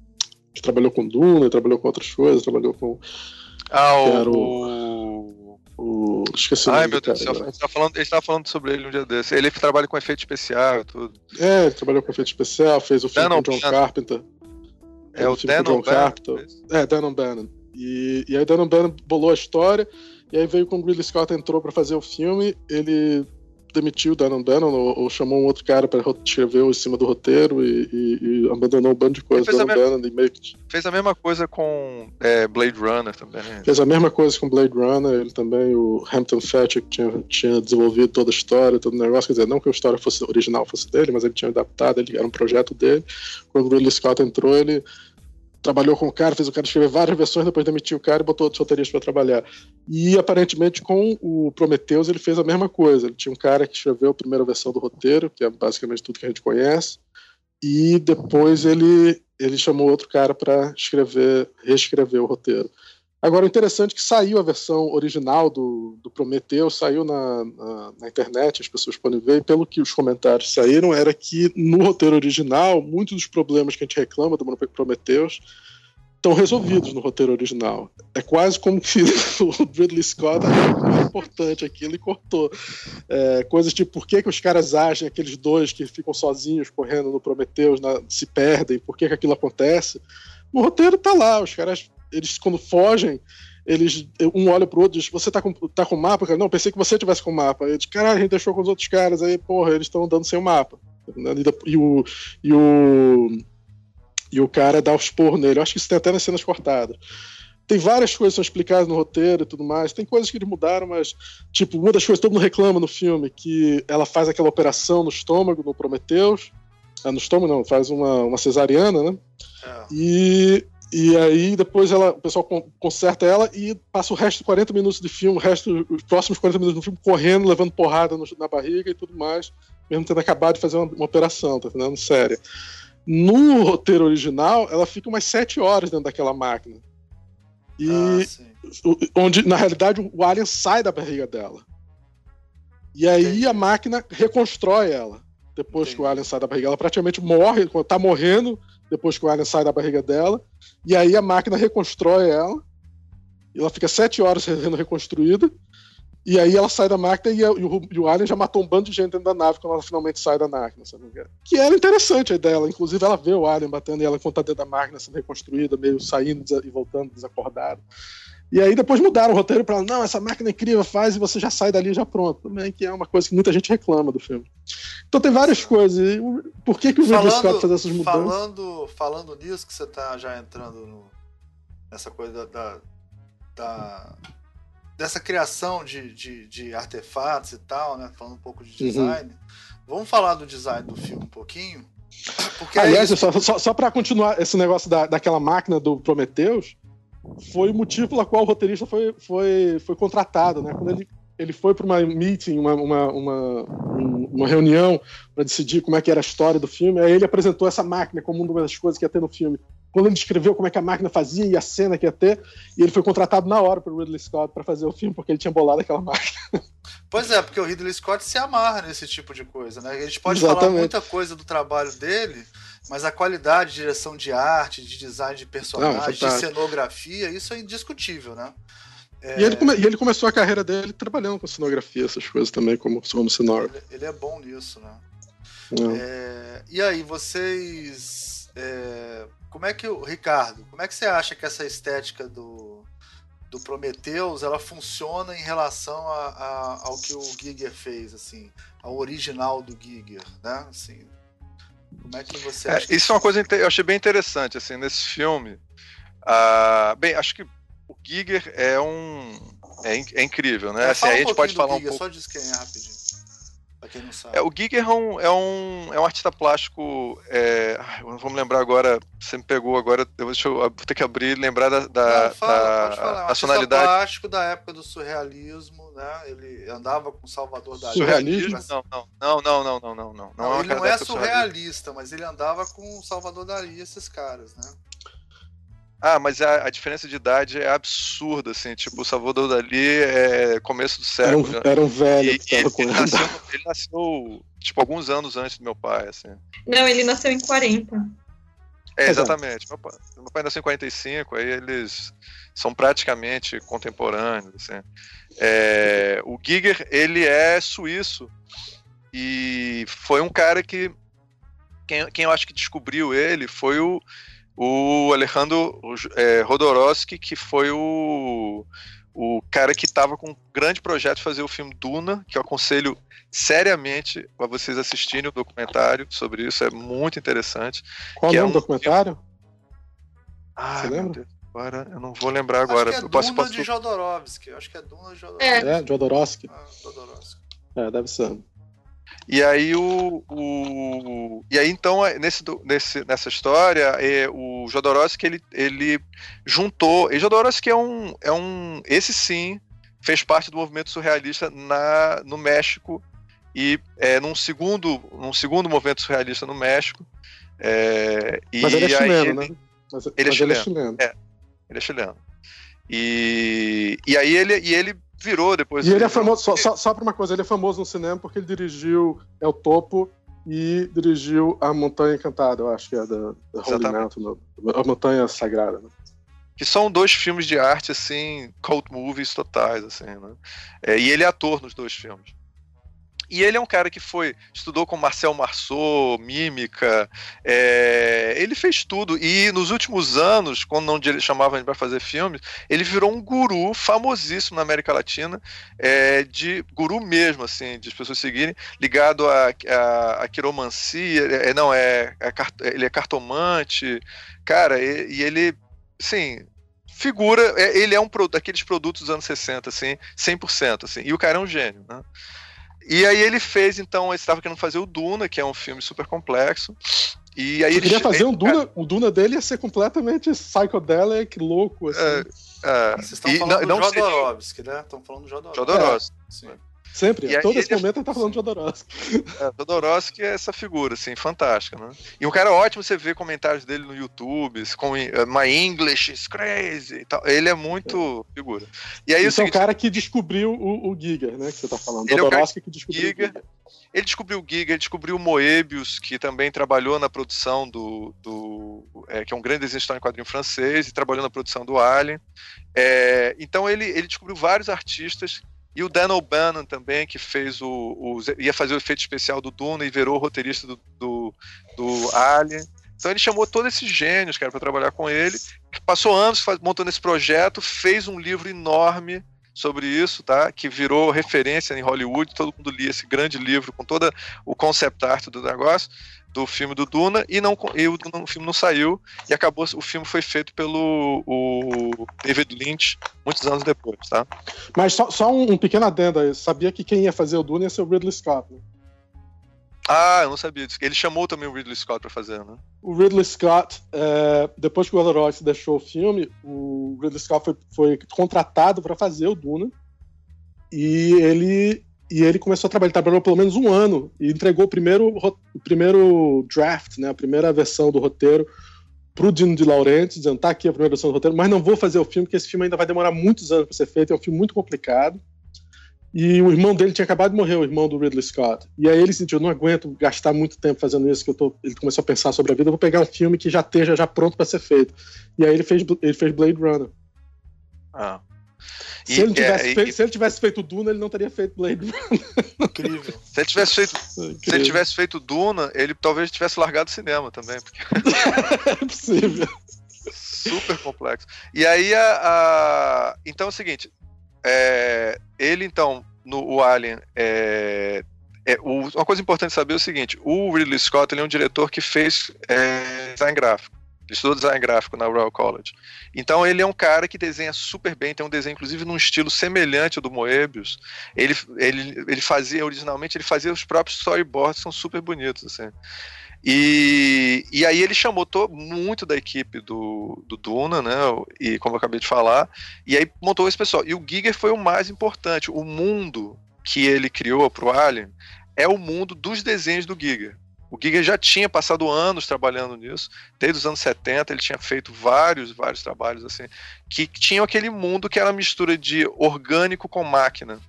que trabalhou com Duna, trabalhou com outras coisas, trabalhou com. Ah, o... o. Esqueci o Ai, meu Deus do céu, gente estava falando, falando sobre ele um dia desse. Ele trabalha com efeito especial e tudo. É, ele trabalhou com efeito especial, fez o filme Dan com John Dan. Carpenter. É o, o Dan John Carpenter. É, Dan Bannon. E, e aí Dan Bannon bolou a história, e aí veio com o Ridley Scott entrou para fazer o filme, ele demitiu o Dan Bannon ou, ou, chamou um outro cara para escrever em cima do roteiro e, e, e abandonou um bando de coisas. Dan Bannon e meio que... Fez a mesma coisa com é, Blade Runner também. Fez a mesma coisa com Blade Runner, ele também, o Hampton Fetch, que tinha, tinha desenvolvido toda a história, todo o negócio, quer dizer, não que a história fosse original fosse dele, mas ele tinha adaptado, ele era um projeto dele. Quando o Ridley Scott entrou, ele trabalhou com o cara, fez o cara escrever várias versões, depois demitiu o cara e botou outros roteiristas para trabalhar. E aparentemente com o Prometheus ele fez a mesma coisa. Ele tinha um cara que escreveu a primeira versão do roteiro, que é basicamente tudo que a gente conhece, e depois ele ele chamou outro cara para escrever, reescrever o roteiro. Agora, o interessante é que saiu a versão original do, do Prometeu, saiu na, na, na, internet, as pessoas podem ver, e pelo que os comentários saíram, era que no roteiro original, muitos dos problemas que a gente reclama do Prometheus estão resolvidos no roteiro original. É quase como que o Ridley Scott é importante aquilo e cortou. É, coisas tipo, por que, que os caras agem, aqueles dois que ficam sozinhos correndo no Prometheus, na, se perdem, por que, que aquilo acontece? No roteiro tá lá, os caras eles quando fogem, eles um olha pro outro e diz, você tá com, tá com mapa? Cara, não, pensei que você tivesse com mapa. Ele diz, caralho, a gente deixou com os outros caras, aí, porra, eles estão andando sem o mapa. E o, e o e o cara dá os porros nele. Eu acho que isso tem até nas cenas cortadas. Tem várias coisas que são explicadas no roteiro e tudo mais. Tem coisas que eles mudaram, mas, tipo, uma das coisas que todo mundo reclama no filme, que ela faz aquela operação no estômago, no Prometheus. Ah, no estômago não, faz uma, uma cesariana, né? É. E e aí depois ela, o pessoal conserta ela e passa o resto de 40 minutos de filme, o resto, os próximos 40 minutos do filme correndo, levando porrada no, na barriga e tudo mais, mesmo tendo acabado de fazer uma, uma operação, tá entendendo? Séria. No roteiro original, ela fica umas 7 horas dentro daquela máquina. E ah, onde, na realidade, o alien sai da barriga dela. E aí Entendi. a máquina reconstrói ela. Depois Entendi. que o alien sai da barriga, ela praticamente morre, tá morrendo, depois que o alien sai da barriga dela, e aí a máquina reconstrói ela, e ela fica sete horas sendo reconstruída, e aí ela sai da máquina e, e, o, e, o, alien já matou um bando de gente dentro da nave quando ela finalmente sai da máquina, sabe? Que era interessante a ideia dela, inclusive ela vê o alien batendo e ela quando tá dentro da máquina sendo reconstruída, meio saindo e voltando desacordado. E aí depois mudaram o roteiro para não, essa máquina é incrível, faz e você já sai dali já pronto. Também que é uma coisa que muita gente reclama do filme. Então tem várias coisas. Por que, que o Ridley Scott faz essas mudanças? Falando, falando nisso que você tá já entrando no, nessa coisa da, da, dessa criação de, de, de, artefatos e tal, né? Falando um pouco de uhum. design. Uhum. Vamos falar do design do filme um pouquinho. Porque Aliás, é só, só, só para continuar esse negócio da, daquela máquina do Prometheus, foi o motivo pelo qual o roteirista foi, foi, foi contratado, né? Quando ele, ele foi para uma meeting, uma, uma, uma, uma reunião para decidir como é que era a história do filme, aí ele apresentou essa máquina como uma das coisas que ia ter no filme. Quando ele descreveu como é que a máquina fazia e a cena que ia ter, e ele foi contratado na hora pelo Ridley Scott para fazer o filme, porque ele tinha bolado aquela máquina. Pois é, porque o Ridley Scott se amarra nesse tipo de coisa, né? A gente pode Exatamente. falar muita coisa do trabalho dele, mas a qualidade de direção de arte, de design de personagens, de cenografia, isso é indiscutível, né? É... E, ele come... e, ele começou a carreira dele trabalhando com cenografia, essas coisas também, como, como cenógrafo. Ele, ele, é bom nisso, né? É... E aí, vocês. É... Como é que o. Ricardo, como é que você acha que essa estética do, do Prometheus ela funciona em relação a, a, ao que o Giger fez, assim, ao original do Giger, né? Assim, como é que você é, acha? isso é uma coisa que eu achei bem interessante, assim, nesse filme. Uh, bem, acho que o Giger é um. É, é incrível, né? É, assim, um a gente pode falar Giger, um pouco. Só diz quem é rapidinho. Pra quem não sabe. É, o Giger é um, é um, é um artista plástico. É, vamos lembrar agora. Você me pegou agora. Eu, deixa eu vou ter que abrir e lembrar da, da, não, fala, da falar, nacionalidade. Um plástico da época do surrealismo, né? Ele andava com Salvador Dali. Surrealismo? Não, não, não, não, não, não, não. não, não, é ele não é surrealista, mas ele andava com Salvador Dali, esses caras, né? Ah, mas a, a, diferença de idade é absurda, assim, tipo, o Salvador Dali é começo do século. Era um, era um velho e, que tava ele, ele, nasceu, ele nasceu, tipo, alguns anos antes do meu pai, assim. Não, ele nasceu em 40. É, exatamente. Meu pai, meu pai nasceu em 45, aí eles são praticamente contemporâneos, assim. É, o Giger, ele é suíço e foi um cara que quem, quem eu acho que descobriu ele foi o o Alejandro é, Rodorowski, que foi o, o cara que estava com um grande projeto de fazer o filme Duna, que eu aconselho seriamente a vocês assistirem o documentário sobre isso, é muito interessante. Qual é o nome do documentário? Ah, Você lembra? Agora, eu não vou lembrar agora. Acho que é Duna posso... de Jodorowsky. Acho que é Duna de Jodorowsky. É, é Jodorowsky. Ah, Jodorowsky. É, deve ser. E aí o, o, e aí então é, nesse, nesse, nessa história é, o Jodorowsky ele, ele juntou e Jodorowsky é um é um esse sim fez parte do movimento surrealista na no México e é, num segundo num segundo movimento surrealista no México é, e mas ele é chileno ele, né mas, ele, é mas é chileno, ele é chileno é, ele é chileno e, e aí ele e ele virou depois. E ele é famoso, só, só, só por uma coisa, ele é famoso no cinema porque ele dirigiu É o Topo e dirigiu A Montanha Encantada, eu acho que é da, da Holy Mountain, A Montanha Sagrada. Né? Que são dois filmes de arte, assim, cult movies totais, assim, né? É, e ele é ator nos dois filmes. E ele é um cara que foi estudou com Marcel Marceau, mímica, é, ele fez tudo. E nos últimos anos, quando não chamavam ele para fazer filmes, ele virou um guru famosíssimo na América Latina, é, de guru mesmo, assim, de as pessoas seguirem, ligado a, a, a quiromancia, é, não, é, é, ele é cartomante, cara, e, e ele, sim, figura, é, ele é um daqueles produtos dos anos 60, assim, 100%, assim, e o cara é um gênio, né? E aí ele fez, então, ele estava querendo fazer o Duna, que é um filme super complexo. E aí ele queria fazer um Duna, o Duna dele ia ser completamente psychedelic, louco, assim. É, é, Vocês estão falando não, do Jodorowsky, seria... né? Estão falando do Jodorowsky. Jodorowsky. É, sim. Sempre, a todo esse momento ele tá falando de Jodorowsky. É, Jodorowsky é essa figura, assim, fantástica, né? E um cara ótimo você vê comentários dele no YouTube, com uh, My English is crazy e tal. Ele é muito é. figura. E aí, Isso é o cara que descobriu o, o Giga, né, que você tá falando. Ele Jodorowsky é que descobriu o Giga. Ele descobriu o Giga, ele descobriu o Moebius, que também trabalhou na produção do. do é, que é um grande desenho em quadrinho francês, e trabalhou na produção do Alien. É, então ele, ele descobriu vários artistas e o Dan O'Bannon também, que fez o, o, ia fazer o efeito especial do Duna e virou roteirista do, do, do Alien. Então ele chamou todos esses gênios, cara, para trabalhar com ele. Passou anos montando esse projeto, fez um livro enorme sobre isso, tá? Que virou referência em Hollywood. Todo mundo lia esse grande livro com todo o concept art do negócio do filme do Duna e não e o, o, filme não saiu e acabou o filme foi feito pelo o David Lynch muitos anos depois, tá? Mas só, só um, um, pequeno adendo aí, sabia que quem ia fazer o Duna ia ser o Ridley Scott, né? Ah, eu não sabia disso. Ele chamou também o Ridley Scott para fazer, né? O Ridley Scott, é, depois que o Royce deixou o filme, o Ridley Scott foi, foi contratado para fazer o Duna e ele e ele começou a trabalhar, ele trabalhou pelo menos um ano e entregou o primeiro, o primeiro draft, né, a primeira versão do roteiro pro Dino de Laurentiis, dizendo, tá aqui a primeira versão do roteiro, mas não vou fazer o filme, porque esse filme ainda vai demorar muitos anos para ser feito, é um filme muito complicado. E o irmão dele tinha acabado de morrer, o irmão do Ridley Scott. E aí ele sentiu, não aguento gastar muito tempo fazendo isso, que eu tô... ele começou a pensar sobre a vida, eu vou pegar um filme que já esteja já pronto para ser feito. E aí ele fez, ele fez Blade Runner. Ah. Se, ele tivesse é, feito, e... se ele tivesse feito Duna, ele não teria feito Blade Runner. Incrível. Se ele tivesse feito, Incrível. se ele tivesse feito Duna, ele talvez tivesse largado o cinema também. Porque... é possível. Super complexo. E aí, a, a... então é o seguinte: é... ele, então, no o Alien, é... É, o, uma coisa importante saber é o seguinte: o Ridley Scott ele é um diretor que fez é, design gráfico. Ele estudou design gráfico na Royal College. Então ele é um cara que desenha super bem, tem um desenho inclusive num estilo semelhante ao do Moebius. Ele, ele, ele fazia originalmente, ele fazia os próprios storyboards, são super bonitos assim. E, e aí ele chamou to, muito da equipe do, do Duna, né? E como eu acabei de falar, e aí montou esse pessoal. E o Giger foi o mais importante. O mundo que ele criou para o Alien é o mundo dos desenhos do Giger. O Giger já tinha passado anos trabalhando nisso, desde os anos 70 ele tinha feito vários, vários trabalhos assim, que tinham aquele mundo que era mistura de orgânico com máquina.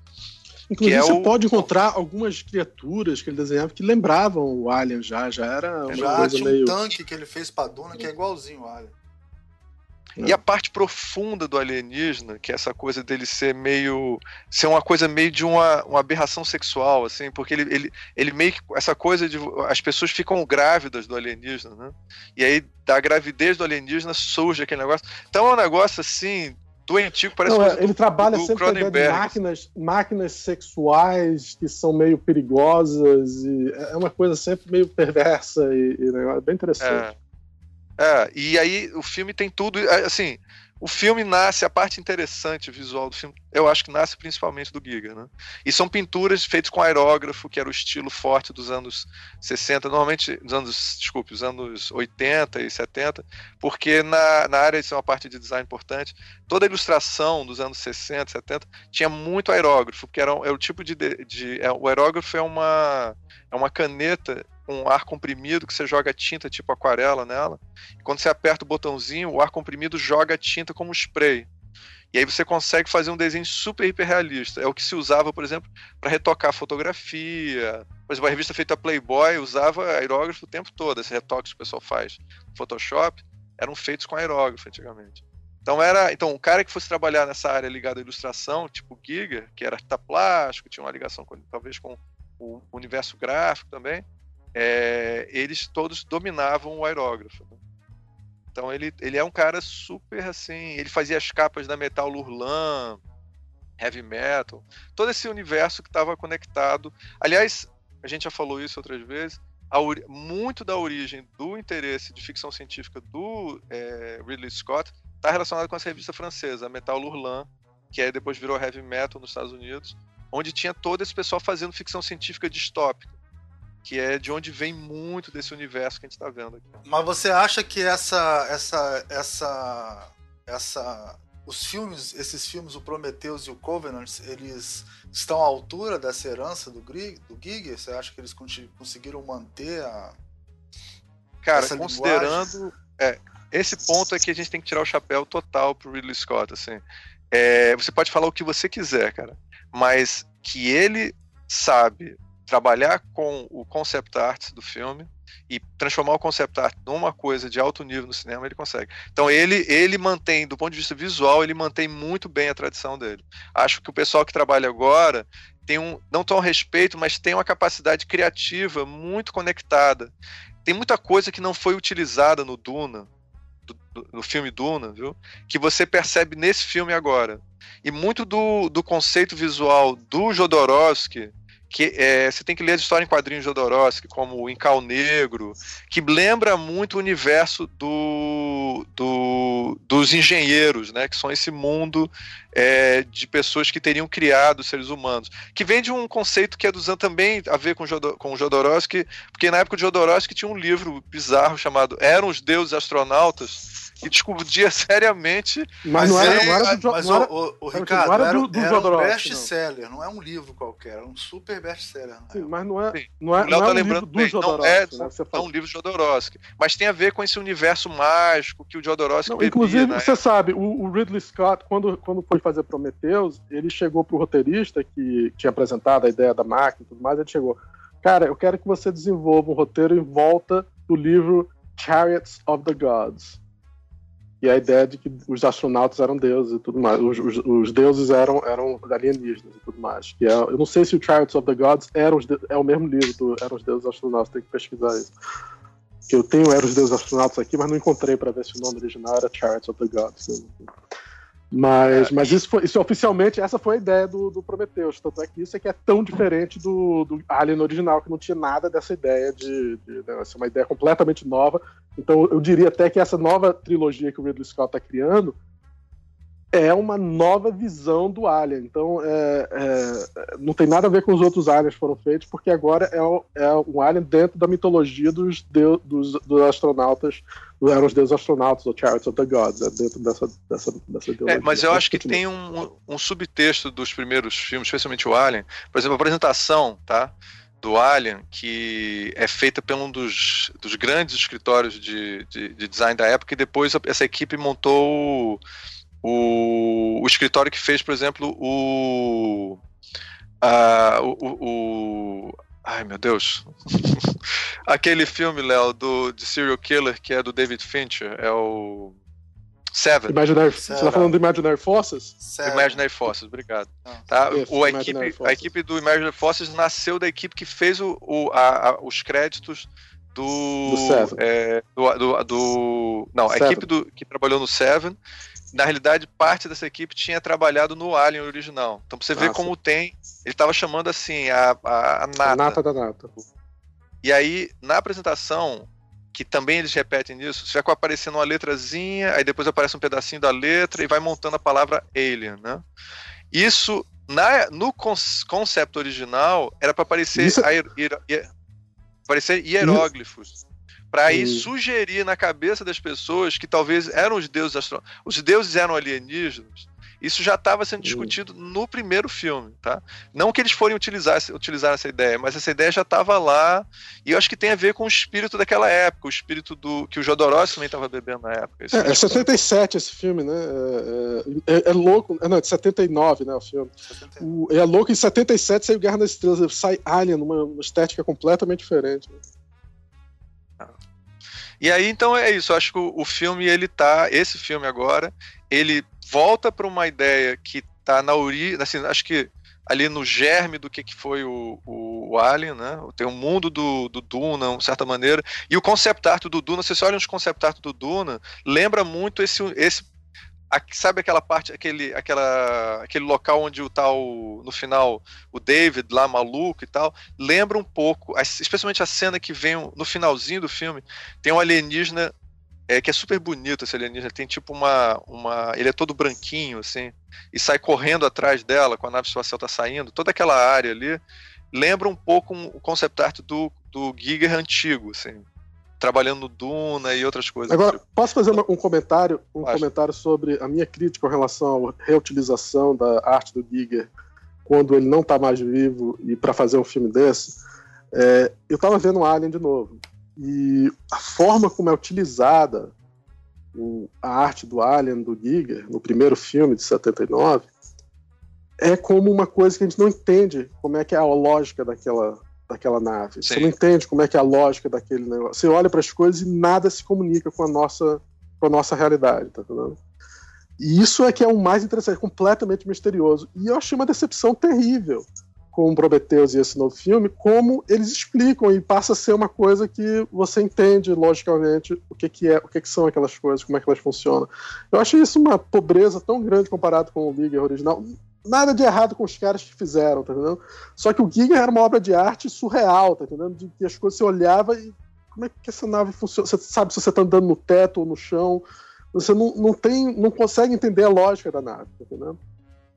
Inclusive, é você o... pode encontrar algumas criaturas que ele desenhava que lembravam o Alien já, já era uma já coisa tinha meio... um tanque que ele fez pra Duna que é igualzinho o Alien. E a parte profunda do alienígena, que é essa coisa dele ser meio. ser uma coisa meio de uma, uma aberração sexual, assim, porque ele, ele, ele meio que. essa coisa de. as pessoas ficam grávidas do alienígena, né? E aí, da gravidez do alienígena surge aquele negócio. Então é um negócio assim, doentio parece Não, é, Ele trabalha do sempre com de máquinas, máquinas sexuais que são meio perigosas e é uma coisa sempre meio perversa e, e é bem interessante. É. é, e aí o filme tem tudo, é, assim, o filme nasce, a parte interessante visual do filme, eu acho que nasce principalmente do Giga, né? E são pinturas feitas com aerógrafo, que era o estilo forte dos anos 60, normalmente dos anos, desculpe, os anos 80 e 70, porque na, na área, isso é uma parte de design importante, toda a ilustração dos anos 60, 70 tinha muito aerógrafo, porque era, era o tipo de. de é, o aerógrafo é uma, é uma caneta um ar comprimido que você joga tinta tipo aquarela nela. E quando você aperta o botãozinho, o ar comprimido joga tinta como spray. E aí você consegue fazer um desenho super hiperrealista. É o que se usava, por exemplo, para retocar fotografia. Por exemplo, a revista feita Playboy usava aerógrafo o tempo todo. Esses retoques que o pessoal faz Photoshop eram feitos com aerógrafo antigamente. Então era, então o cara que fosse trabalhar nessa área ligada à ilustração, tipo Giga, que era artista plástico, tinha uma ligação com, talvez com o universo gráfico também, é, eles todos dominavam o aerógrafo. Né? Então ele, ele é um cara super assim. Ele fazia as capas da Metal Lurlan, Heavy Metal, todo esse universo que estava conectado. Aliás, a gente já falou isso outras vezes. muito da origem do interesse de ficção científica do é, Ridley Scott está relacionado com essa revista francesa, a Metal Lurlan, que aí depois virou Heavy Metal nos Estados Unidos, onde tinha todo esse pessoal fazendo ficção científica distópica que é de onde vem muito desse universo que a gente está vendo aqui. Mas você acha que essa, essa, essa, essa, os filmes, esses filmes, o Prometheus e o Covenant, eles estão à altura dessa herança do, do Giger? Você acha que eles conseguiram manter a Cara, considerando, é, esse ponto é que a gente tem que tirar o chapéu total pro Ridley Scott, assim. É, você pode falar o que você quiser, cara, mas que ele sabe trabalhar com o concept art do filme e transformar o concept art numa coisa de alto nível no cinema, ele consegue. Então ele ele mantém, do ponto de vista visual, ele mantém muito bem a tradição dele. Acho que o pessoal que trabalha agora tem um não tão respeito, mas tem uma capacidade criativa muito conectada. Tem muita coisa que não foi utilizada no Duna, no filme Duna, viu? Que você percebe nesse filme agora. E muito do, do conceito visual do Jodorowsky que é, você tem que ler as histórias em quadrinhos de Jodorowsky, como o Incal Negro, que lembra muito o universo do, do, dos engenheiros, né, que são esse mundo é, de pessoas que teriam criado seres humanos, que vem de um conceito que é dos também a ver com, Jodor, com Jodorowsky, porque na época de Jodorowsky tinha um livro bizarro chamado Eram os Deuses Astronautas, que discutia seriamente. Mas, não era, não era do, mas não era, o, o, Ricardo, não era, do, do era um best-seller, não. não. é um livro qualquer, é um super best-seller. Sim, mas não é, não é, não é tá um livro do Jodorowsky. Não é, né, é um livro de Jodorowsky, mas tem a ver com esse universo mágico que o Jodorowsky não, Inclusive, né? você sabe, o, o, Ridley Scott, quando, quando foi fazer Prometheus, ele chegou pro roteirista que tinha apresentado a ideia da máquina e tudo mais, ele chegou, cara, eu quero que você desenvolva um roteiro em volta do livro Chariots of the Gods e a ideia de que os astronautas eram deuses e tudo mais. Os, os, os deuses eram, eram alienígenas e tudo mais. Que é, eu não sei se o Chariots of the Gods era os, é o mesmo livro do Eram os Deuses Astronautas, tem que pesquisar isso. Que eu tenho Eram os Deuses Astronautas aqui, mas não encontrei para ver se o nome original era Chariots of the Gods. Mas, é, mas isso, foi, isso oficialmente, essa foi a ideia do, do Prometheus. Tanto é que isso é que é tão diferente do, do Alien original, que não tinha nada dessa ideia de. de né, uma ideia completamente nova. Então eu diria até que essa nova trilogia que o Ridley Scott está criando é uma nova visão do Alien. Então, é, é, não tem nada a ver com os outros Aliens que foram feitos, porque agora é, o, é um Alien dentro da mitologia dos, deus, dos, dos astronautas, eram os deuses astronautas, ou Chariots of the Gods, é dentro dessa, dessa, dessa ideologia. É, mas eu acho que tem um, um subtexto dos primeiros filmes, especialmente o Alien, por exemplo, a apresentação, tá? do Alien, que é feita por um dos, dos grandes escritórios de, de, de, design da época, e depois essa equipe montou o, o escritório que fez, por exemplo, o. Uh, o, o, Ai, meu Deus. Aquele filme, Léo, do de Serial Killer, que é do David Fincher, é o. Seven. Imaginary, Seven. Você tá falando do Imaginary Forces? Seven. Imaginary Forces, obrigado. Ah, tá? o, a, equipe, a equipe do Imaginary Forces nasceu da equipe que fez o, o a, a, os créditos do. Do, Seven. É, do, do, do, Não, Seven. a equipe do, que trabalhou no Seven na realidade, parte dessa equipe tinha trabalhado no Alien original. Então, pra você ver como tem. Ele estava chamando assim, a, a, a nata. A nata da nata. E aí, na apresentação, que também eles repetem nisso, você vai aparecendo uma letrazinha, aí depois aparece um pedacinho da letra e vai montando a palavra alien, né? Isso, na, no conceito original, era para aparecer, Isso... aparecer hieróglifos para aí sugerir na cabeça das pessoas que talvez eram os deuses astronômicos. Os deuses eram alienígenas. Isso já estava sendo discutido no primeiro filme, tá? Não que eles forem utilizar, utilizar essa ideia, mas essa ideia já estava lá e eu acho que tem a ver com o espírito daquela época, o espírito do que o Jodorowsky também estava bebendo na época. É, é 77 esse filme, né? É, é, é, louco, não, é de 79, né, o filme. O, é louco, em 77 saiu Guerra nas Estrelas, sai Alien, numa, numa estética completamente diferente. Né? E aí, então, é isso. Eu acho que o, o filme, ele tá. Esse filme agora, ele volta para uma ideia que tá na origem. Assim, acho que ali no germe do que, que foi o, o, o Alien, né? Tem um mundo do, do Duna, de certa maneira. E o concept art do Duna, se você olha os concept art do Duna, lembra muito esse, esse sabe aquela parte, aquele, aquela, aquele local onde o tal, no final, o David lá maluco e tal, lembra um pouco, especialmente a cena que vem no finalzinho do filme, tem um alienígena é, que é super bonito esse alienígena, tem tipo uma, uma, ele é todo branquinho assim, e sai correndo atrás dela quando a nave espacial tá saindo, toda aquela área ali, lembra um pouco o concept art do, do Giger antigo, assim, trabalhando no Duna e outras coisas. Agora, tipo. posso fazer uma, um comentário, um Acho. comentário sobre a minha crítica com relação à reutilização da arte do Giger quando ele não está mais vivo e para fazer um filme desse? É, eu estava vendo Alien de novo e a forma como é utilizada o, a arte do Alien do Giger no primeiro filme de 79 é como uma coisa que a gente não entende como é que é a lógica daquela daquela nave. Sim. Você não entende como é que é a lógica daquele negócio. Você olha para as coisas e nada se comunica com a nossa, com a nossa realidade, tá entendendo? E isso é que é o mais interessante, completamente misterioso. E eu achei uma decepção terrível com o Prometheus e esse novo filme, como eles explicam e passa a ser uma coisa que você entende logicamente o que, que é, o que, que são aquelas coisas, como é que elas funcionam. Eu achei isso uma pobreza tão grande comparado com o Liga original nada de errado com os caras que fizeram, tá entendendo? Só que o Giga era uma obra de arte surreal, tá entendendo? De que as coisas você olhava e como é que essa nave funciona? Você sabe se você tá andando no teto ou no chão. Você não, não tem, não consegue entender a lógica da nave, tá entendendo?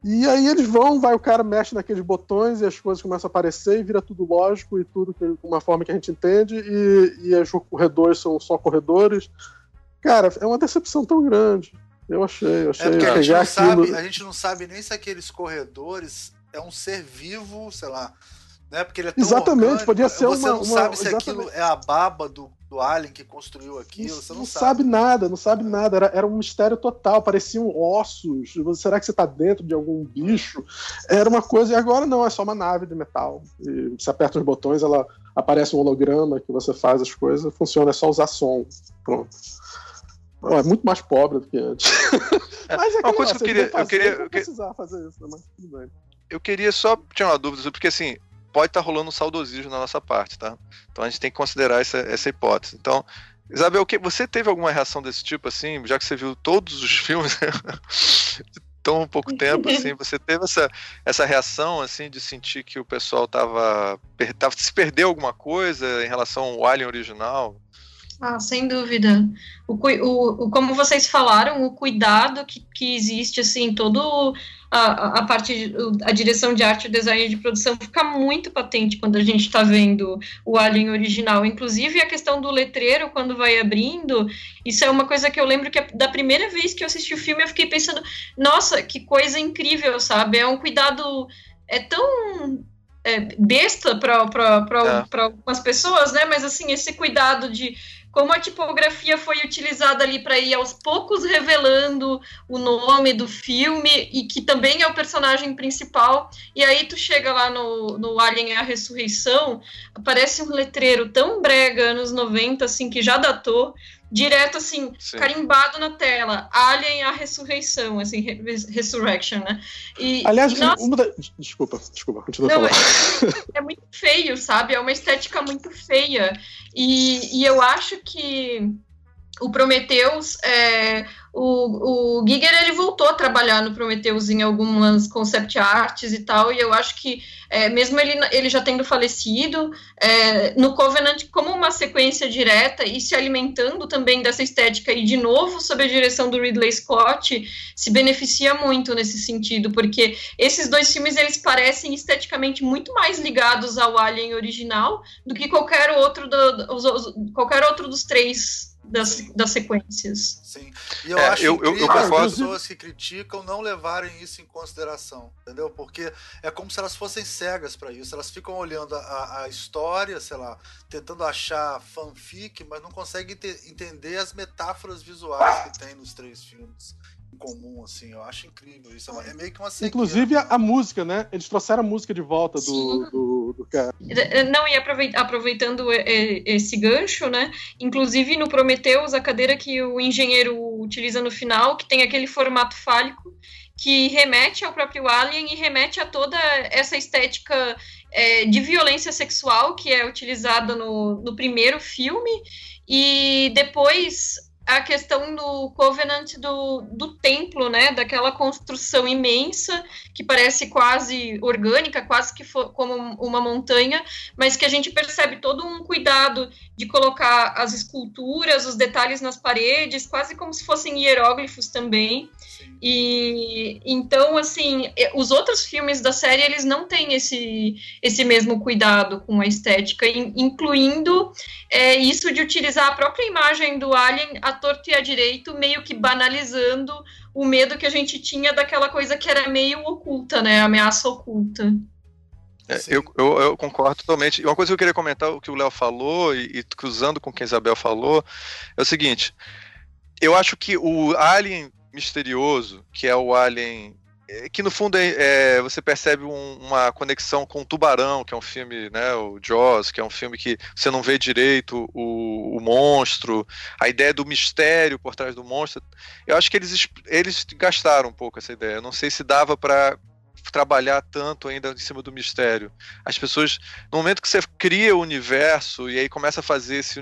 E aí eles vão, vai o cara mexe naqueles botões e as coisas começam a aparecer e vira tudo lógico e tudo de uma forma que a gente entende e, e os corredores são só corredores. Cara, é uma decepção tão grande. Eu achei, eu achei. É porque a gente, não sabe, a gente não sabe nem se aqueles corredores é um ser vivo, sei lá. Né? Porque ele é tão Exatamente, orgânico, podia ser você uma. Você não sabe se exatamente. aquilo é a baba do, do alien que construiu aquilo. Não, você não, não sabe. sabe. nada, não sabe nada. Era, era um mistério total. Pareciam ossos. Será que você está dentro de algum bicho? Era uma coisa. E agora não, é só uma nave de metal. E você aperta os botões, ela aparece um holograma que você faz as coisas. Funciona, é só usar som. Pronto. É muito mais pobre do que antes. É, mas é uma coisa que eu queria. eu queria eu precisar fazer isso, né? mas tudo bem. Eu queria só tirar uma dúvida, porque assim, pode estar tá rolando um saudosismo na nossa parte, tá? Então a gente tem que considerar essa, essa hipótese. Então, Isabel, que você teve alguma reação desse tipo, assim, já que você viu todos os filmes tão pouco tempo, assim, você teve essa, essa reação, assim, de sentir que o pessoal tava, tava se perdeu alguma coisa em relação ao Alien original? Ah, sem dúvida. O, o, o, como vocês falaram, o cuidado que, que existe, assim, todo a, a parte, a direção de arte, o design de produção fica muito patente quando a gente está vendo o Alien original. Inclusive, a questão do letreiro, quando vai abrindo, isso é uma coisa que eu lembro que da primeira vez que eu assisti o filme, eu fiquei pensando, nossa, que coisa incrível, sabe? É um cuidado, é tão é, besta para é. algumas pessoas, né? Mas assim, esse cuidado de como a tipografia foi utilizada ali para ir aos poucos revelando o nome do filme e que também é o personagem principal. E aí tu chega lá no, no Alien a Ressurreição, aparece um letreiro tão brega anos 90 assim que já datou, direto assim, Sim. carimbado na tela, Alien a Ressurreição, assim, re Resurrection, né? E, Aliás, nossa, uma da... desculpa, desculpa, continua Não, falando. É, é, muito feio, sabe? É uma estética muito feia. E, e eu acho que o Prometheus, é, o, o Giger ele voltou a trabalhar no Prometheus em algumas concept arts e tal, e eu acho que é, mesmo ele, ele já tendo falecido, é, no Covenant, como uma sequência direta e se alimentando também dessa estética, e de novo sob a direção do Ridley Scott, se beneficia muito nesse sentido, porque esses dois filmes eles parecem esteticamente muito mais ligados ao Alien original do que qualquer outro, do, qualquer outro dos três das, das sequências. Sim. E eu é, acho eu, eu, eu as pessoas que criticam não levarem isso em consideração, entendeu? Porque é como se elas fossem cegas para isso. Elas ficam olhando a, a, história, sei lá, tentando achar fanfic, mas não conseguem entender as metáforas visuais que tem nos três filmes comum, assim. Eu acho incrível isso. É, é meio que uma sequência. Inclusive a, a, música, né? Eles trouxeram a música de volta do, do, do, cara. Não, e aproveitando esse gancho, né? Inclusive no Prometheus, a cadeira que o engenheiro utiliza no final, que tem aquele formato fálico, que remete ao próprio Alien e remete a toda essa estética é, de violência sexual que é utilizada no, no primeiro filme. E depois a questão do Covenant do, do templo, né? Daquela construção imensa que parece quase orgânica, quase que como uma montanha, mas que a gente percebe todo um cuidado de colocar as esculturas, os detalhes nas paredes, quase como se fossem hieróglifos também. E então, assim, os outros filmes da série eles não têm esse, esse mesmo cuidado com a estética, incluindo é, isso de utilizar a própria imagem do Alien a torto e a direito, meio que banalizando o medo que a gente tinha daquela coisa que era meio oculta, né? Ameaça oculta. É, eu, eu, eu, concordo totalmente. E uma coisa que eu queria comentar, o que o Léo falou, e, e cruzando com o que a Isabel falou, é o seguinte: eu acho que o Alien misterioso, que é o Alien é, que no fundo é, é, você percebe um, uma conexão com o Tubarão, que é um filme, né, o Jaws, que é um filme que você não vê direito o, o monstro, a ideia do mistério por trás do monstro. Eu acho que eles, eles gastaram um pouco essa ideia. Eu não sei se dava para trabalhar tanto ainda em cima do mistério. As pessoas, no momento que você cria o universo e aí começa a fazer esse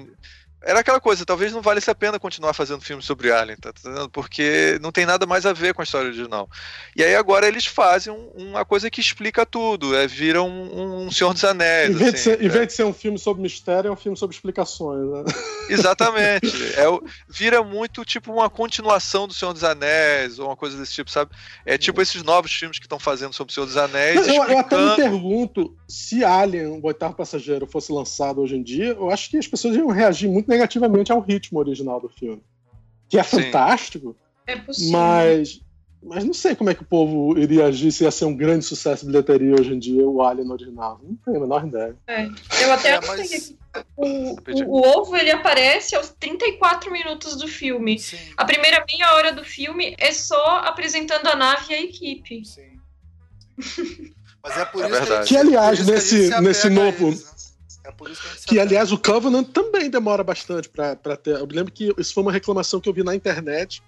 era aquela coisa, talvez não valesse a pena continuar fazendo filme sobre Alien, tá, tá Porque não tem nada mais a ver com a história original. E aí agora eles fazem uma coisa que explica tudo, é vira um, um Senhor dos Anéis. Em vez, assim, de ser, é. em vez de ser um filme sobre mistério, é um filme sobre explicações. Né? Exatamente. é, vira muito tipo uma continuação do Senhor dos Anéis, ou uma coisa desse tipo, sabe? É tipo é. esses novos filmes que estão fazendo sobre o Senhor dos Anéis. Eu, explicando... eu até me pergunto se Alien, o oitavo passageiro, fosse lançado hoje em dia, eu acho que as pessoas iam reagir muito negativamente ao ritmo original do filme. Que é fantástico. É possível. Mas, mas não sei como é que o povo iria agir se ia ser um grande sucesso de bilheteria hoje em dia, o Alien original. Não tenho a menor ideia. É. Eu até é, mas... o, o, o, ovo ele aparece aos 34 minutos do filme. Sim. A primeira meia hora do filme é só apresentando a nave e a equipe. Sim. Mas é por é isso que, que, aliás, nesse, nesse novo. Eles, né? É por isso que, que aliás, o Covenant também demora bastante para ter. Eu me lembro que isso foi uma reclamação que eu vi na internet,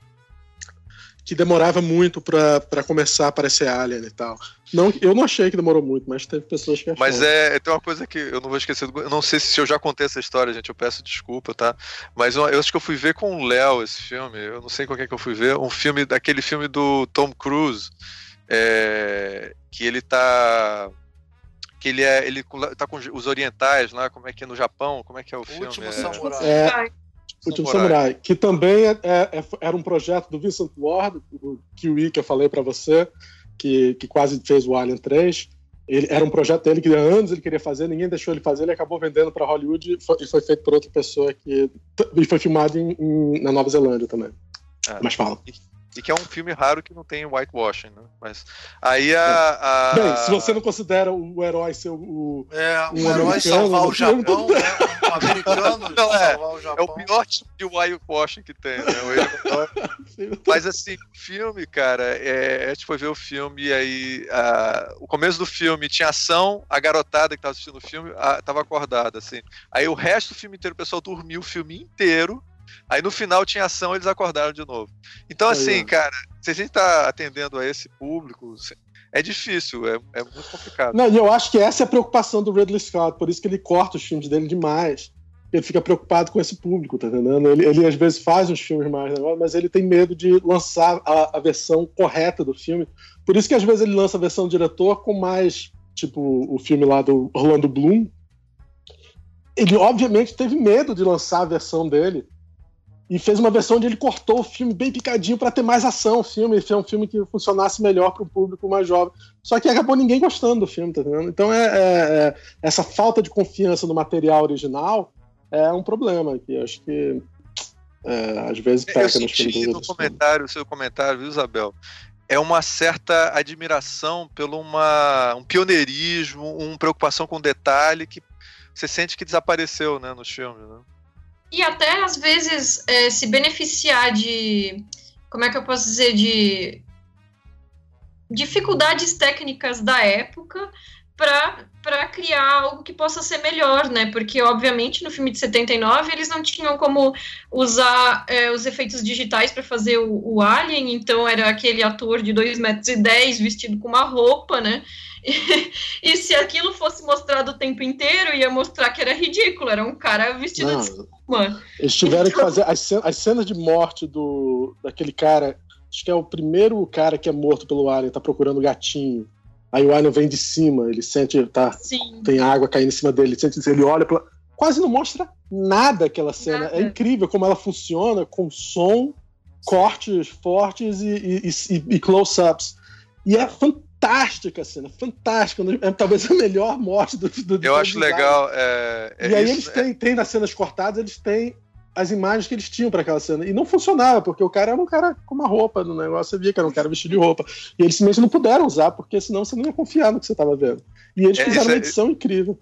que demorava muito para começar a aparecer Alien e tal. Não, eu não achei que demorou muito, mas teve pessoas que acharam. Mas é, tem uma coisa que eu não vou esquecer. Eu não sei se eu já contei essa história, gente. Eu peço desculpa, tá? Mas eu, eu acho que eu fui ver com o Léo esse filme. Eu não sei qual é que eu fui ver. Um filme daquele filme do Tom Cruise. É, que ele tá que ele é ele tá com os orientais lá, como é que é no Japão, como é que é o, o filme? Último é... Samurai. É, Último Samurai, que também é, é, é, era um projeto do Vincent Ward, o Kiwi que eu falei para você, que, que quase fez o Alien 3. Ele, era um projeto dele que há anos ele queria fazer, ninguém deixou ele fazer, ele acabou vendendo para Hollywood e foi, e foi, feito por outra pessoa que e foi filmado em, em, na Nova Zelândia também. Ah, Mas fala. E, e que é um filme raro que não tem whitewashing, né? Mas aí a, a... Bem, se você não considera o herói ser o. É, um, um herói salvar o Japão, né? Um americano não, é, salvar o Japão. É o pior tipo de whitewashing que tem, né? Mas assim, o filme, cara, é, a gente foi ver o filme e aí a, o começo do filme tinha ação, a garotada que tava assistindo o filme a, tava acordada, assim. Aí o resto do filme inteiro o pessoal dormiu o filme inteiro Aí no final tinha ação, eles acordaram de novo. Então, assim, é. cara, se a gente tá atendendo a esse público, é difícil, é, é muito complicado. Não, e eu acho que essa é a preocupação do Ridley Scott, por isso que ele corta os filmes dele demais. ele fica preocupado com esse público, tá entendendo? Ele, ele às vezes faz uns filmes mais, mas ele tem medo de lançar a, a, versão correta do filme. Por isso que às vezes ele lança a versão do diretor com mais, tipo, o filme lá do Orlando Bloom. Ele obviamente teve medo de lançar a versão dele e fez uma versão onde ele cortou o filme bem picadinho para ter mais ação. O filme é um filme que funcionasse melhor para o público mais jovem. Só que acabou ninguém gostando do filme, tá entendendo? Então é, é, é, essa falta de confiança no material original é um problema que acho que é, às vezes peca Eu senti no comentário, o seu comentário, viu, Isabel? É uma certa admiração pelo uma, um pioneirismo, uma preocupação com detalhe que você sente que desapareceu né, nos filmes, né? E até às vezes é, se beneficiar de, como é que eu posso dizer, de dificuldades técnicas da época para criar algo que possa ser melhor, né? Porque, obviamente, no filme de 79 eles não tinham como usar é, os efeitos digitais para fazer o, o, Alien, então era aquele ator de 2 metros e 10 vestido com uma roupa, né? E, e, se aquilo fosse mostrado o tempo inteiro, ia mostrar que era ridículo, era um cara vestido não, de espuma. Eles tiveram então... que fazer as, as cenas de morte do daquele cara, acho que é o primeiro cara que é morto pelo Alien, tá procurando o gatinho. Aí o Alien vem de cima, ele sente, tá, Sim. tem água caindo em cima dele, ele, sente, ele olha pra, quase não mostra nada aquela cena. É nada. É incrível como ela funciona com som, cortes fortes e, e, e, e close-ups. E é fantástica a cena, fantástica. É talvez a melhor morte do, do Eu acho legal. É, é e aí isso, eles têm, é... têm nas cenas cortadas, eles têm as imagens que eles tinham para aquela cena. E não funcionava, porque o cara era um cara com uma roupa no negócio, você via que era um cara vestido de roupa. E eles simplesmente não puderam usar, porque senão você não ia confiar no que você estava vendo. E eles é, fizeram uma é- edição é... incrível.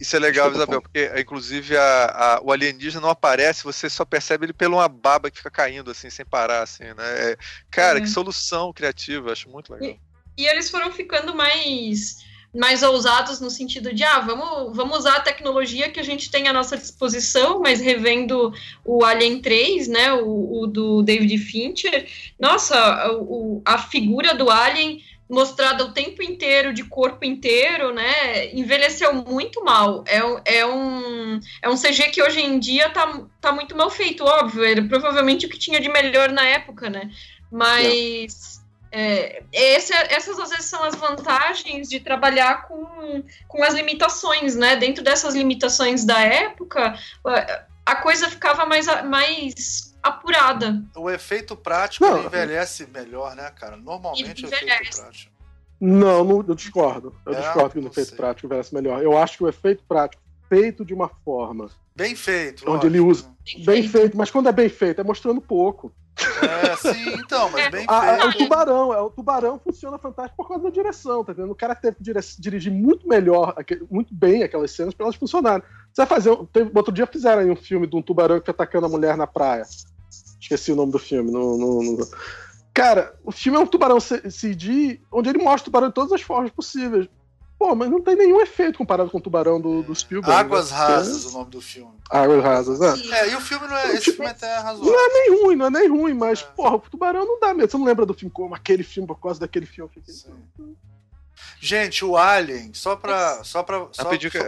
Isso é legal, Isabel, porque inclusive a, a, o alienígena não aparece, você só percebe ele pela uma baba que fica caindo assim, sem parar, assim, né? É, cara, que solução criativa, acho muito legal. E, e eles foram ficando mais mais ousados no sentido de, ah, vamos, vamos usar a tecnologia que a gente tem à nossa disposição, mas revendo o Alien 3, né, o, o do David Fincher, nossa, o, a figura do Alien mostrada o tempo inteiro, de corpo inteiro, né, envelheceu muito mal. É, é, um, é um CG que hoje em dia tá, tá muito mal feito, óbvio, era provavelmente o que tinha de melhor na época, né, mas... É, essa, essas às vezes são as vantagens de trabalhar com, com as limitações, né? Dentro dessas limitações da época, a coisa ficava mais, mais apurada. O efeito prático envelhece melhor, né, cara? Normalmente o efeito prático. Não, não, eu discordo. Eu é, discordo que o efeito sei. prático envelhece melhor. Eu acho que o efeito prático feito de uma forma. Bem feito. Onde lógico. ele usa. Bem, bem feito. feito. mas quando é bem feito, é mostrando pouco. É, sim, então, mas bem ah, é, feito. o tubarão, é, o tubarão funciona fantástico por causa da direção, tá vendo? O cara teve que dirigir muito melhor, muito bem aquelas cenas para elas funcionarem. Você vai fazer. Teve, outro dia fizeram aí um filme de um tubarão que tá atacando a mulher na praia. Esqueci o nome do filme. No, no, no... Cara, o filme é um tubarão CG onde ele mostra o tubarão de todas as formas possíveis. Pô, mas não tem nenhum efeito comparado com o Tubarão do, do Spielberg. Águas né? Rasas, é... o nome do filme. Águas Rasas, é. É, e o filme não é. Esse tipo, filme é até razoável. Não é nem ruim, não é nem ruim, mas, é. porra, o Tubarão não dá mesmo. Você não lembra do filme como aquele filme por causa daquele filme? Sim. Gente, o Alien, só pra. Só pra só, que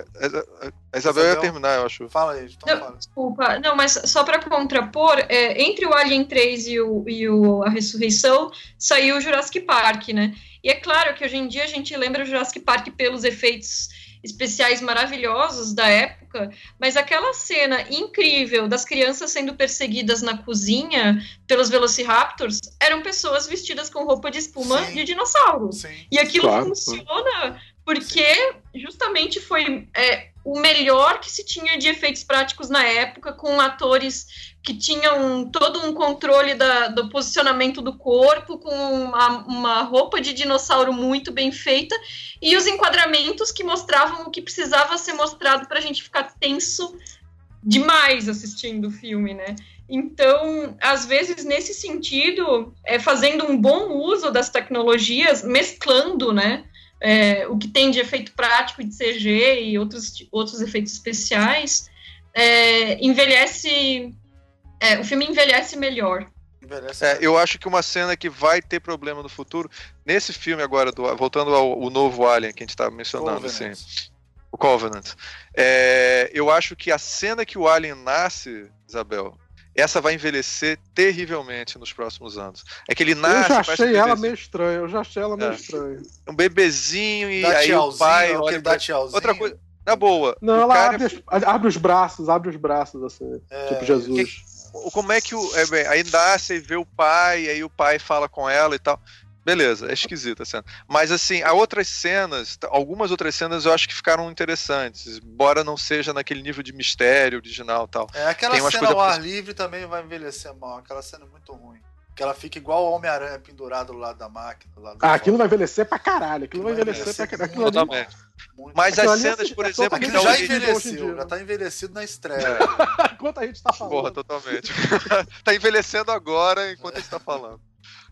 a Isabel ia terminar, eu acho. Fala aí, então não, fala. Desculpa, não, mas só pra contrapor, é, entre o Alien 3 e, o, e o, a Ressurreição, saiu o Jurassic Park, né? E é claro que hoje em dia a gente lembra o Jurassic Park pelos efeitos especiais maravilhosos da época, mas aquela cena incrível das crianças sendo perseguidas na cozinha pelos Velociraptors eram pessoas vestidas com roupa de espuma Sim. de dinossauro. Sim. E aquilo claro. funciona porque justamente foi é, o melhor que se tinha de efeitos práticos na época, com atores que tinham todo um controle da, do posicionamento do corpo, com uma, uma, roupa de dinossauro muito bem feita, e os enquadramentos que mostravam o que precisava ser mostrado para a gente ficar tenso demais assistindo o filme, né? Então, às vezes, nesse sentido, é, fazendo um bom uso das tecnologias, mesclando, né? é, o que tem de efeito prático de CG e outros, outros efeitos especiais, é, envelhece. É, o filme envelhece melhor. É, eu acho que uma cena que vai ter problema no futuro, nesse filme agora, do, voltando ao, ao novo Alien que a gente estava mencionando, assim, O Covenant. É, eu acho que a cena que o Alien nasce, Isabel, essa vai envelhecer terrivelmente nos próximos anos. É que ele nasce. Eu já achei ela meio estranha, eu já achei ela meio é. estranha. Um bebezinho e aí o pai. Olha, dá tchauzinho. Outra coisa. Na boa. Não, ela cara... abre, abre, os braços, abre os braços, assim. É, tipo Jesus. Como é que o. É, bem, aí nasce e vê o pai, aí o pai fala com ela e tal. Beleza, é esquisita a cena. Mas assim, há outras cenas, algumas outras cenas eu acho que ficaram interessantes, embora não seja naquele nível de mistério original tal. É, aquela cena ao ar livre também vai envelhecer mal, aquela cena é muito ruim. Que ela fica igual o Homem-Aranha pendurado do lado da máquina. Lado ah, aquilo vai envelhecer pra caralho. Aquilo vai envelhecer, pra caralho. Totalmente. Mas as cenas, por exemplo, aquilo já envelheceu, já tá envelhecido na estreia. É. enquanto a gente tá falando. Porra, totalmente. tá envelhecendo agora enquanto a gente tá falando.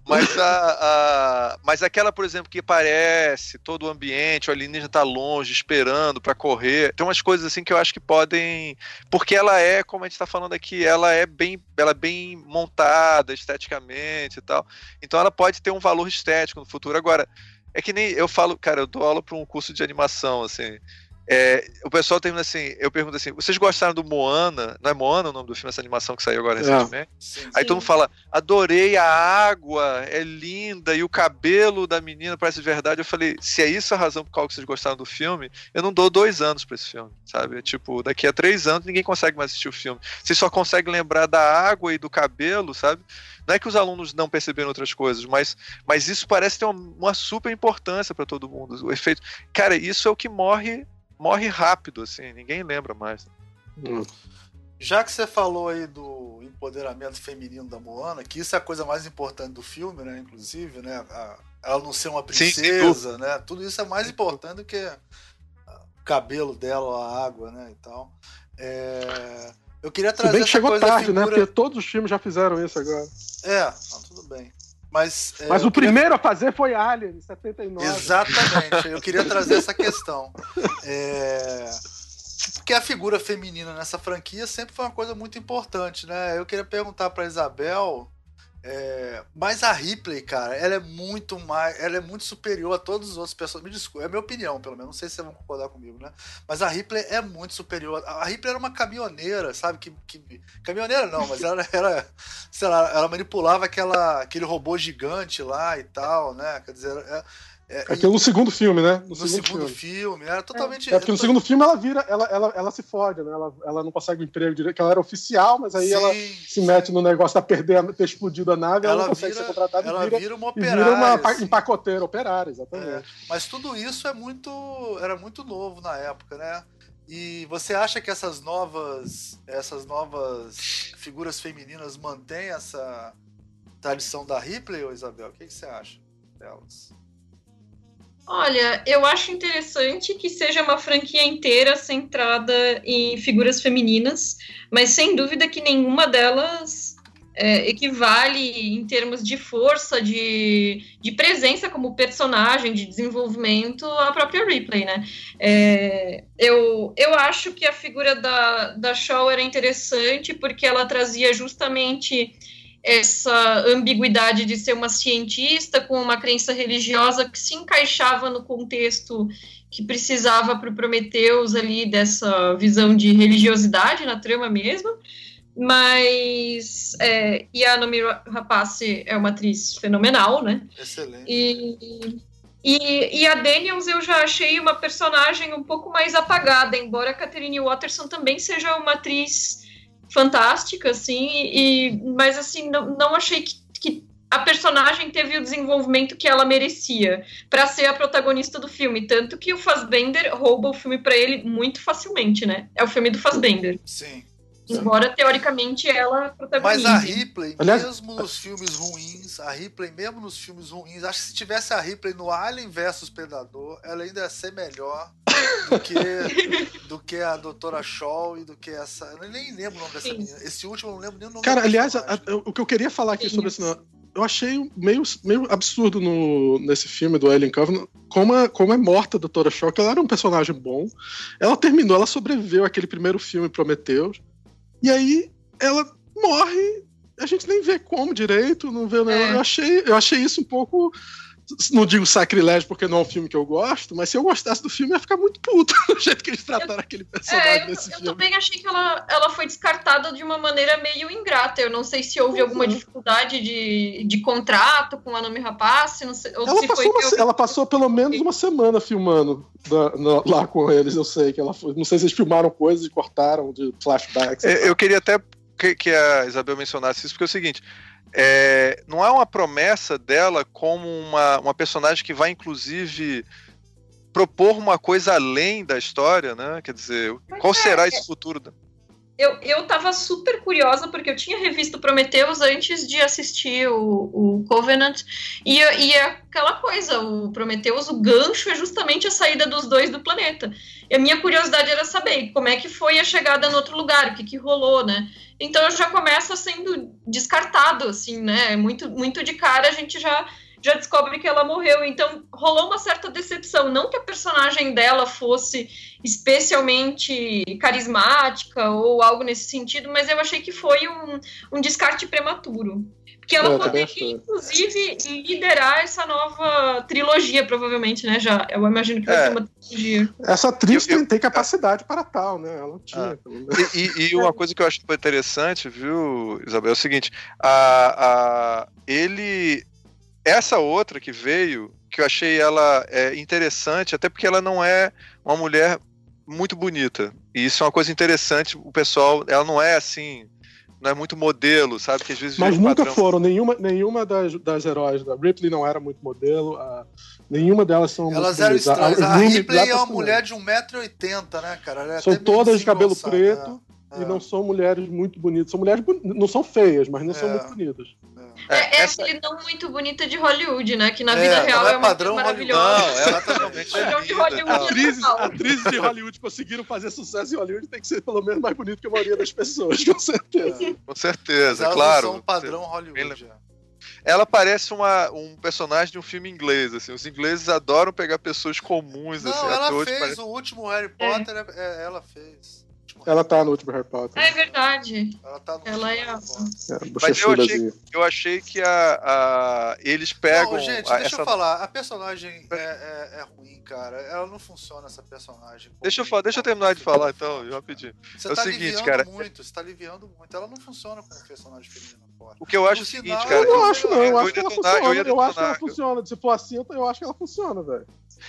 Mas, a, a, mas aquela, por exemplo, que parece todo o ambiente, o alienígena tá longe, esperando para correr. Tem umas coisas assim que eu acho que podem. Porque ela é, como a gente tá falando aqui, ela é bem, ela é bem montada esteticamente e tal. Então ela pode ter um valor estético no futuro. Agora, é que nem eu falo, cara, eu dou aula para um curso de animação, assim. É, o pessoal termina assim, eu pergunto assim, vocês gostaram do Moana? Não é Moana o nome do filme, essa animação que saiu agora é. recentemente? Sim, Aí sim. todo mundo fala, adorei a água, é linda, e o cabelo da menina parece verdade. Eu falei, se é isso a razão por qual vocês gostaram do filme, eu não dou dois anos para esse filme, sabe? É tipo, daqui a três anos ninguém consegue mais assistir o filme. Vocês só conseguem lembrar da água e do cabelo, sabe? Não é que os alunos não perceberam outras coisas, mas, mas isso parece ter uma, uma super importância para todo mundo. O efeito. Cara, isso é o que morre morre rápido, assim, ninguém lembra mais. Hum. Já que você falou aí do empoderamento feminino da Moana, que isso é a coisa mais importante do filme, né? Inclusive, né? A, ela não ser uma princesa, sim, né? Tudo isso é mais importante do que o cabelo dela, a água, né? E tal. É... Eu queria trazer. Se bem que chegou tarde, né? figura... né? Porque todos os filmes já fizeram isso agora. É, não, tudo bem. Mas, é, Mas o queria... primeiro a fazer foi Alien, em 79. Exatamente, eu queria trazer essa questão. É... Porque a figura feminina nessa franquia sempre foi uma coisa muito importante, né? Eu queria perguntar para Isabel é, mas a Ripley, cara, ela é muito mais. Ela é muito superior a todos os outros personagens. Me desculpa, é a minha opinião, pelo menos. Não sei se vocês vão concordar comigo, né? Mas a Ripley é muito superior. A Ripley era uma caminhoneira, sabe? Que, que, caminhoneira não, mas ela era. Sei lá, ela manipulava aquela, aquele robô gigante lá e tal, né? Quer dizer, é, é, Aquilo no segundo filme, né? No, no segundo, segundo filme. filme. era totalmente. É, porque no segundo filme ela vira, ela, ela, ela se fode, né? Ela, ela não consegue o emprego direito, ela era oficial, mas aí sim, ela se mete no negócio de perder, ter explodido a nave, ela, ela não consegue vira, ser contratada ela e vira, vira uma operária. Vira uma assim. empacoteira, operária, exatamente. É, mas tudo isso é muito. era muito novo na época, né? E você acha que essas novas, essas novas figuras femininas mantêm essa tradição da Ripley, ou Isabel? O que, que você acha delas? Olha, eu acho interessante que seja uma franquia inteira centrada em figuras femininas, mas sem dúvida que nenhuma delas é, equivale em termos de força, de, de presença como personagem, de desenvolvimento, à própria Ripley, né? É, eu, eu acho que a figura da, da Shaw era interessante porque ela trazia justamente essa ambiguidade de ser uma cientista com uma crença religiosa que se encaixava no contexto que precisava para o Prometheus ali dessa visão de religiosidade na trama mesmo. Mas é, e a Nomi Rapace é uma atriz fenomenal, né? Excelente. E, e, e, a Daniels eu já achei uma personagem um pouco mais apagada, embora a Catherine Watterson também seja uma atriz fantástica, assim, e, mas assim, não, não achei que, que a personagem teve o desenvolvimento que ela merecia para ser a protagonista do filme, tanto que o Fassbender rouba o filme para ele muito facilmente, né? É o filme do Fassbender. Sim. Embora teoricamente ela protagonize. Mas a Ripley, mesmo nos filmes ruins, a Ripley, mesmo nos filmes ruins, acho que se tivesse a Ripley no Alien vs Predador, ela ainda ia ser melhor do que, do que a Doutora Shaw e do que essa. Eu nem lembro o nome dessa Sim. menina. Esse último eu não lembro nem o nome Cara, aliás, a, a, o que eu queria falar aqui Sim. sobre isso. Eu achei meio, meio absurdo no, nesse filme do Alien Covenant como é, como é morta a Doutora Shaw, que ela era um personagem bom. Ela terminou, ela sobreviveu àquele primeiro filme Prometheus. E aí ela morre, a gente nem vê como direito, não vê. É. Eu, achei, eu achei isso um pouco não digo sacrilégio porque não é um filme que eu gosto, mas se eu gostasse do filme, ia ficar muito puto do jeito que eles trataram eu, aquele personagem é, nesse eu, filme. Eu também achei que ela, ela foi descartada de uma maneira meio ingrata. Eu não sei se houve uhum. alguma dificuldade de, de contrato com a Nome Rapace, não sei, ou ela se passou foi. Uma, ela passou pelo menos uma semana filmando da, na, lá com eles, eu sei que ela foi. Não sei se eles filmaram coisas e cortaram de flashbacks. É, eu queria até que, que a Isabel mencionasse isso, porque é o seguinte é, não é uma promessa dela como uma, uma personagem que vai, inclusive, propor uma coisa além da história, né? Quer dizer, Mas qual é, será esse futuro? Eu, eu tava super curiosa, porque eu tinha revisto Prometheus antes de assistir o, o Covenant, e, e é aquela coisa, o Prometheus, o gancho é justamente a saída dos dois do planeta. E a minha curiosidade era saber como é que foi a chegada no outro lugar, o que, que rolou, né? Então já começa sendo descartado, assim, né? Muito, muito de cara a gente já já descobre que ela morreu. Então rolou uma certa decepção. Não que a personagem dela fosse especialmente carismática ou algo nesse sentido, mas eu achei que foi um, um descarte prematuro. Porque ela eu poderia, inclusive, liderar essa nova trilogia, provavelmente, né? Já, eu imagino que vai é. ser uma trilogia. Essa atriz tem, tem, capacidade para tal, né? Ela tinha. Ah. E, e, e, uma coisa que eu acho interessante, viu, Isabel, é o seguinte: a, a, ele. Essa outra que veio, que eu achei ela é, interessante, até porque ela não é uma mulher muito bonita. E isso é uma coisa interessante. O pessoal, ela não é assim não é muito modelo, sabe? Que às vezes Mas nunca padrão. foram, nenhuma, nenhuma das, das heróis da Ripley não era muito modelo, a, nenhuma delas são Elas eram estranhas. A, a, a Ripley é uma mulher de 1,80m, né, cara? É são todas de cabelo preto é. e não são mulheres muito bonitas. São mulheres não são feias, mas não é. são muito bonitas. É, é, é essa... aquele não muito bonita de Hollywood, né? Que na vida é, real é, é uma padrão maravilhosa. Não, ela totalmente de Hollywood atrizes, atrizes de Hollywood conseguiram fazer sucesso em Hollywood tem que ser pelo menos mais bonito que a maioria das pessoas, com certeza. É. Com certeza, claro. São um padrão Hollywood. Ela parece uma, um personagem de um filme inglês, assim. Os ingleses adoram pegar pessoas comuns, não, assim. Ela fez parece... o último Harry Potter, ela fez. Ela tá no último Harry Potter. É verdade. Ela tá no ela é a... é, Mas eu achei, eu achei que a, a eles pegam. Não, gente, a, deixa essa... eu falar. A personagem é, é, é, ruim, cara. Ela não funciona, essa personagem. Deixa eu, falar, deixa eu terminar de falar, então, rapidinho. Você é tá o seguinte, cara. muito, você tá aliviando muito. Ela não funciona como personagem feminino. O que eu acho é o seguinte, cara. Eu não acho, não. Eu, eu acho que ela funciona. Eu, eu acho que ela funciona. Se for assim, eu acho que ela funciona, velho.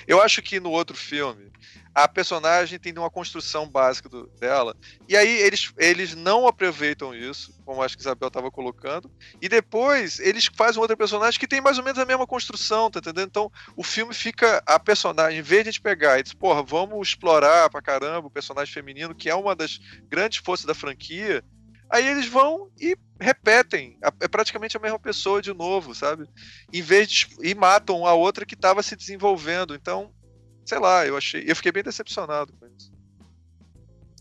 Eu acho que no outro filme, a personagem tem uma construção básica do, dela. E aí eles, eles não aproveitam isso, como acho que Isabel estava colocando. E depois eles fazem outra personagem que tem mais ou menos a mesma construção, tá entendendo? Então o filme fica. A personagem, em vez de a gente pegar e dizer, porra, vamos explorar pra caramba o personagem feminino, que é uma das grandes forças da franquia. Aí eles vão e repetem. É praticamente a mesma pessoa de novo, sabe? Em vez de. E matam a outra que estava se desenvolvendo. Então, sei lá, eu achei. Eu fiquei bem decepcionado com isso.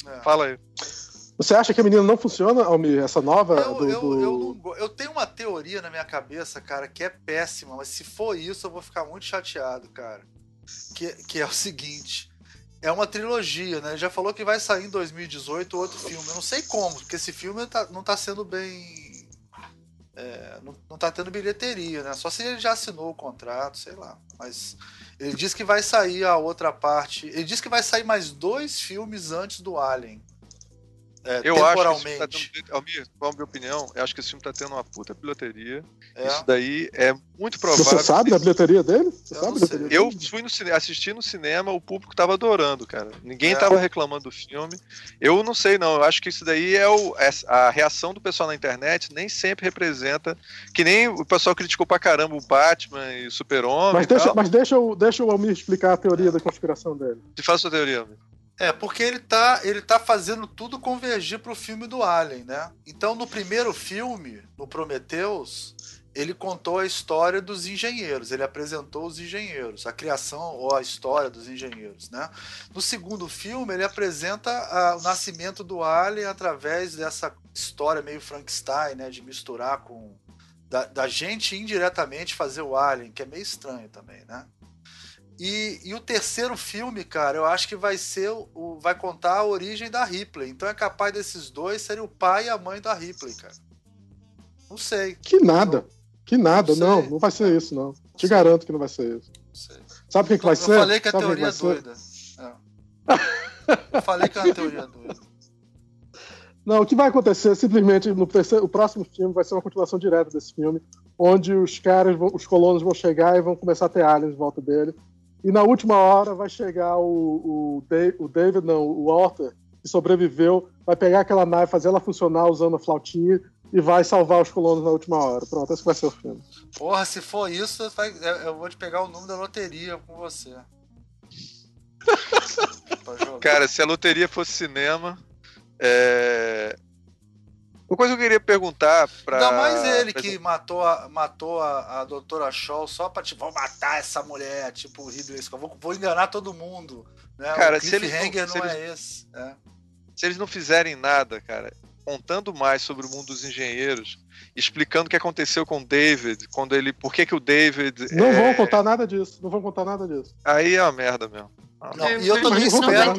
É. Fala aí. Você acha que a menina não funciona, Almir? Essa nova? Eu, do, eu, do... Eu, não, eu, tenho uma teoria na minha cabeça, cara, que é péssima, mas se for isso, eu vou ficar muito chateado, cara. Que, que é o seguinte: é uma trilogia, né? Já falou que vai sair em 2018 outro filme. Eu não sei como, porque esse filme tá, não tá sendo bem. É, não, não tá tendo bilheteria, né? Só se ele já assinou o contrato, sei lá. Mas ele diz que vai sair a outra parte. Ele diz que vai sair mais dois filmes antes do Alien. É, eu temporalmente. acho que tá tendo, qual a minha opinião? Eu acho que esse filme tá tendo uma puta bilheteria. É. Isso daí é muito provável. Você sabe da bilheteria dele? Você eu sabe da bilheteria Eu fui no cinema, assisti no cinema, o público tava adorando, cara. Ninguém é. tava reclamando do filme. Eu não sei, não. Eu acho que isso daí é o, é a reação do pessoal na internet nem sempre representa. Que nem o pessoal criticou pra caramba o Batman e o Super-Homem. Mas, deixa, mas deixa, eu, deixa o Almir explicar a teoria da conspiração dele. Te faça a sua teoria, Almir. É, porque ele tá, ele tá fazendo tudo convergir pro filme do Alien, né? Então, no primeiro filme, no Prometheus, ele contou a história dos engenheiros, ele apresentou os engenheiros, a criação ou a história dos engenheiros, né? No segundo filme, ele apresenta a, o nascimento do Alien através dessa história meio Frankenstein, né? De misturar com... Da, da gente indiretamente fazer o Alien, que é meio estranho também, né? E, e, o terceiro filme, cara, eu acho que vai ser o. Vai contar a origem da Ripley. Então é capaz desses dois serem o pai e a mãe da Ripley, cara. Não sei. Que nada. Que nada, não, não, não vai ser isso, não. Te garanto que não vai ser isso. Sabe o que, que vai eu ser? Eu falei que a Sabe teoria é doida. É. eu falei que é uma teoria doida. Não, o que vai acontecer simplesmente no terceiro, o próximo filme vai ser uma continuação direta desse filme, onde os caras, vão, os colonos vão chegar e vão começar a ter aliens em volta dele. E na última hora vai chegar o, o, Dave, o David, não, o Walter, que sobreviveu, vai pegar aquela nave, fazer ela funcionar usando a flautinha e vai salvar os colonos na última hora. Pronto, esse vai ser o filme. Porra, se for isso, eu vou te pegar o número da loteria com você. Cara, se a loteria fosse cinema, é... Uma coisa que eu queria perguntar pra. Ainda mais ele pra... que matou a, matou a, a doutora Shaw só pra, tipo, vou matar essa mulher, tipo, o Ridley Scott, vou, vou enganar todo mundo. Né? Cara, o se eles não, não é esse. É. Se eles não fizerem nada, cara, contando mais sobre o mundo dos engenheiros, explicando o que aconteceu com o David, quando ele. Por que, que o David. Não é... vão contar nada disso. Não vão contar nada disso. Aí é uma merda mesmo. Não, e eu também espero.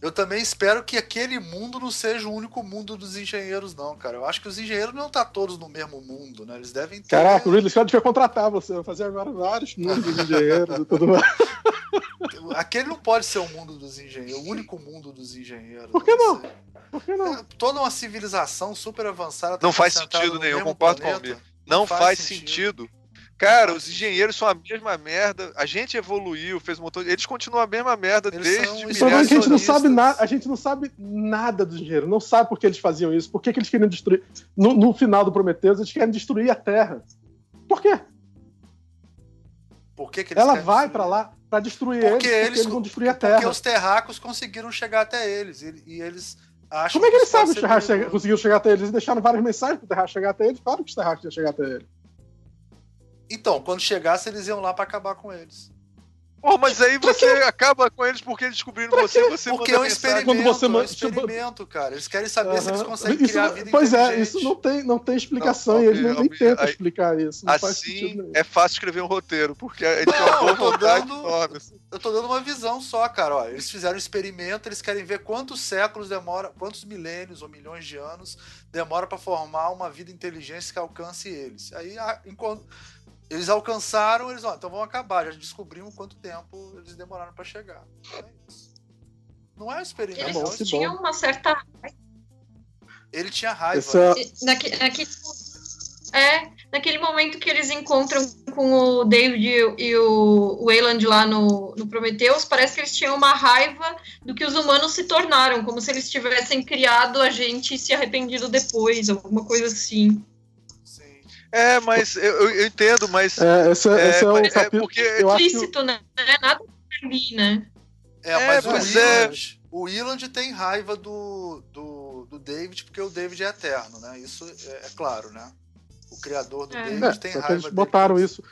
Eu também espero que aquele mundo não seja o único mundo dos engenheiros, não, cara. Eu acho que os engenheiros não estão tá todos no mesmo mundo, né? Eles devem ter. Caraca, o Ridley Scott devia contratar você, vai fazer agora vários mundos dos engenheiros e tudo mais. Aquele não pode ser o mundo dos engenheiros, o único mundo dos engenheiros. Por que não? Por que não? É, toda uma civilização super avançada. Não faz sentido nenhum, concordo com o Não faz, faz sentido. sentido Cara, os engenheiros são a mesma merda. A gente evoluiu, fez um montão. Eles continuam a mesma merda eles desde milhares a gente não sabe nada. A gente não sabe nada dos engenheiros. Não sabe por que eles faziam isso. Por que, que eles queriam destruir. No, no final do Prometheus, eles querem destruir a Terra. Por quê? Por que, que Ela vai para lá para destruir porque eles, porque eles, vão destruir a Terra. Porque os terracos conseguiram chegar até eles. E, e eles acham Como é que eles sabem que os terracos conseguiram chegar até eles? Eles deixaram várias mensagens para o terraco chegar até eles. Claro que os terracos iam chegar até eles. Então, quando chegasse, eles iam lá para acabar com eles. Oh, mas aí você acaba com eles porque eles descobriram você, você Porque é um experimento, quando você manda... é um experimento, cara. Eles querem saber uhum. se eles conseguem isso, criar a vida Pois é, isso não tem, não tem explicação não, e eles nem, tentam aí, explicar isso. assim, é fácil escrever um roteiro, porque a gente não, eu tô dando, Eu tô dando uma visão só, cara. Ó, eles fizeram um experimento, eles querem ver quantos séculos demora, quantos milênios ou milhões de anos demora para formar uma vida inteligente que alcance eles. Aí, enquanto eles alcançaram, eles, ó, então vão acabar. Já descobrimos quanto tempo eles demoraram para chegar. É isso. Não é um experimento. Eles é tinham uma certa Ele tinha raiva. Essa... Naquele, naquele, é, naquele momento que eles encontram com o David e o Wayland lá no, no Prometheus, parece que eles tinham uma raiva do que os humanos se tornaram, como se eles tivessem criado a gente e se arrependido depois, alguma coisa assim. É, mas eu, eu entendo, mas. É, esse, é, esse é, o é capítulo. porque eu Explícito, né? Nada ali, né? É, mas, é, mas o, Iland, o Iland tem raiva do, do, do David, porque o David é eterno, né? Isso é, é claro, né? O criador do David é, tem raiva eles botaram dele. isso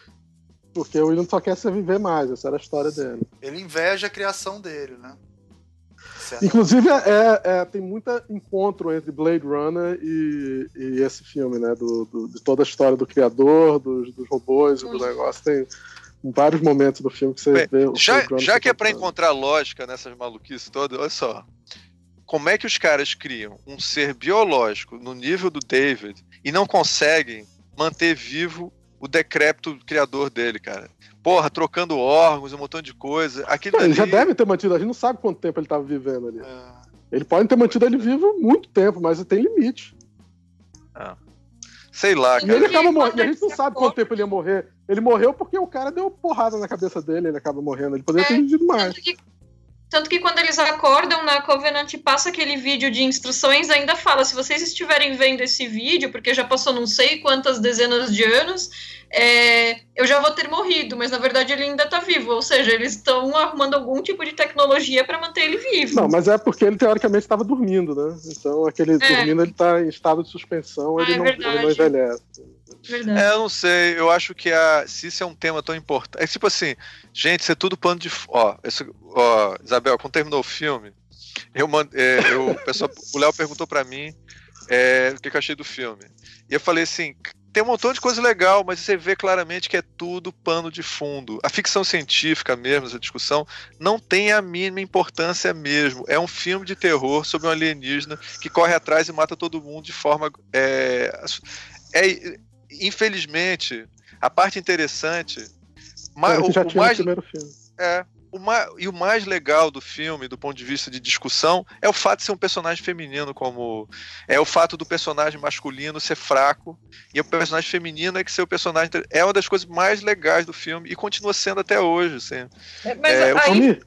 porque o William só quer se viver mais, essa era a história dele. Ele inveja a criação dele, né? Inclusive, é, é, tem muito encontro entre Blade Runner e, e esse filme, né? Do, do, de toda a história do criador, dos, dos robôs e do negócio. Tem vários momentos do filme que você Bem, vê. já já que é para encontrar lógica nessas maluquices todas, olha só. Como é que os caras criam um ser biológico no nível do David e não conseguem manter vivo o decrépito criador dele, cara? Porra, trocando órgãos, um montão de coisa. Aquilo Ele já deve ter mantido, a gente não sabe quanto tempo ele estava vivendo ali. É. Ele pode ter mantido ele vivo muito tempo, mas tem limite. Ah. Sei lá, cara. E ele acaba morrendo. E a gente não sabe quanto tempo ele ia morrer. Ele morreu porque o cara deu porrada na cabeça dele, ele acaba morrendo. Ele poderia é, ter vivido mais. Tanto que, tanto que quando eles acordam na Covenant passa aquele vídeo de instruções, ainda fala: se vocês estiverem vendo esse vídeo, porque já passou não sei quantas dezenas de anos, é, eu já vou ter morrido, mas na verdade ele ainda está vivo. Ou seja, eles estão arrumando algum tipo de tecnologia para manter ele vivo. Não, mas é porque ele teoricamente estava dormindo, né? Então, aquele é. dormindo, ele está em estado de suspensão, ah, ele, é não, ele não envelhece. Verdade. É, eu não sei, eu acho que a, se isso é um tema tão importante. É tipo assim, gente, isso é tudo pano de. Ó, esse, ó Isabel, quando terminou o filme, eu, é, eu, o, pessoal, o Léo perguntou para mim é, o que, que eu achei do filme. E eu falei assim: tem um montão de coisa legal, mas você vê claramente que é tudo pano de fundo. A ficção científica mesmo, essa discussão, não tem a mínima importância mesmo. É um filme de terror sobre um alienígena que corre atrás e mata todo mundo de forma. É, é infelizmente, A parte interessante. Mais, o, já o mais, primeiro filme. É, o mais, e o mais legal do filme, do ponto de vista de discussão, é o fato de ser um personagem feminino, como. É o fato do personagem masculino ser fraco, e o personagem feminino é que ser o personagem. É uma das coisas mais legais do filme, e continua sendo até hoje. Assim. É, mas é, aí,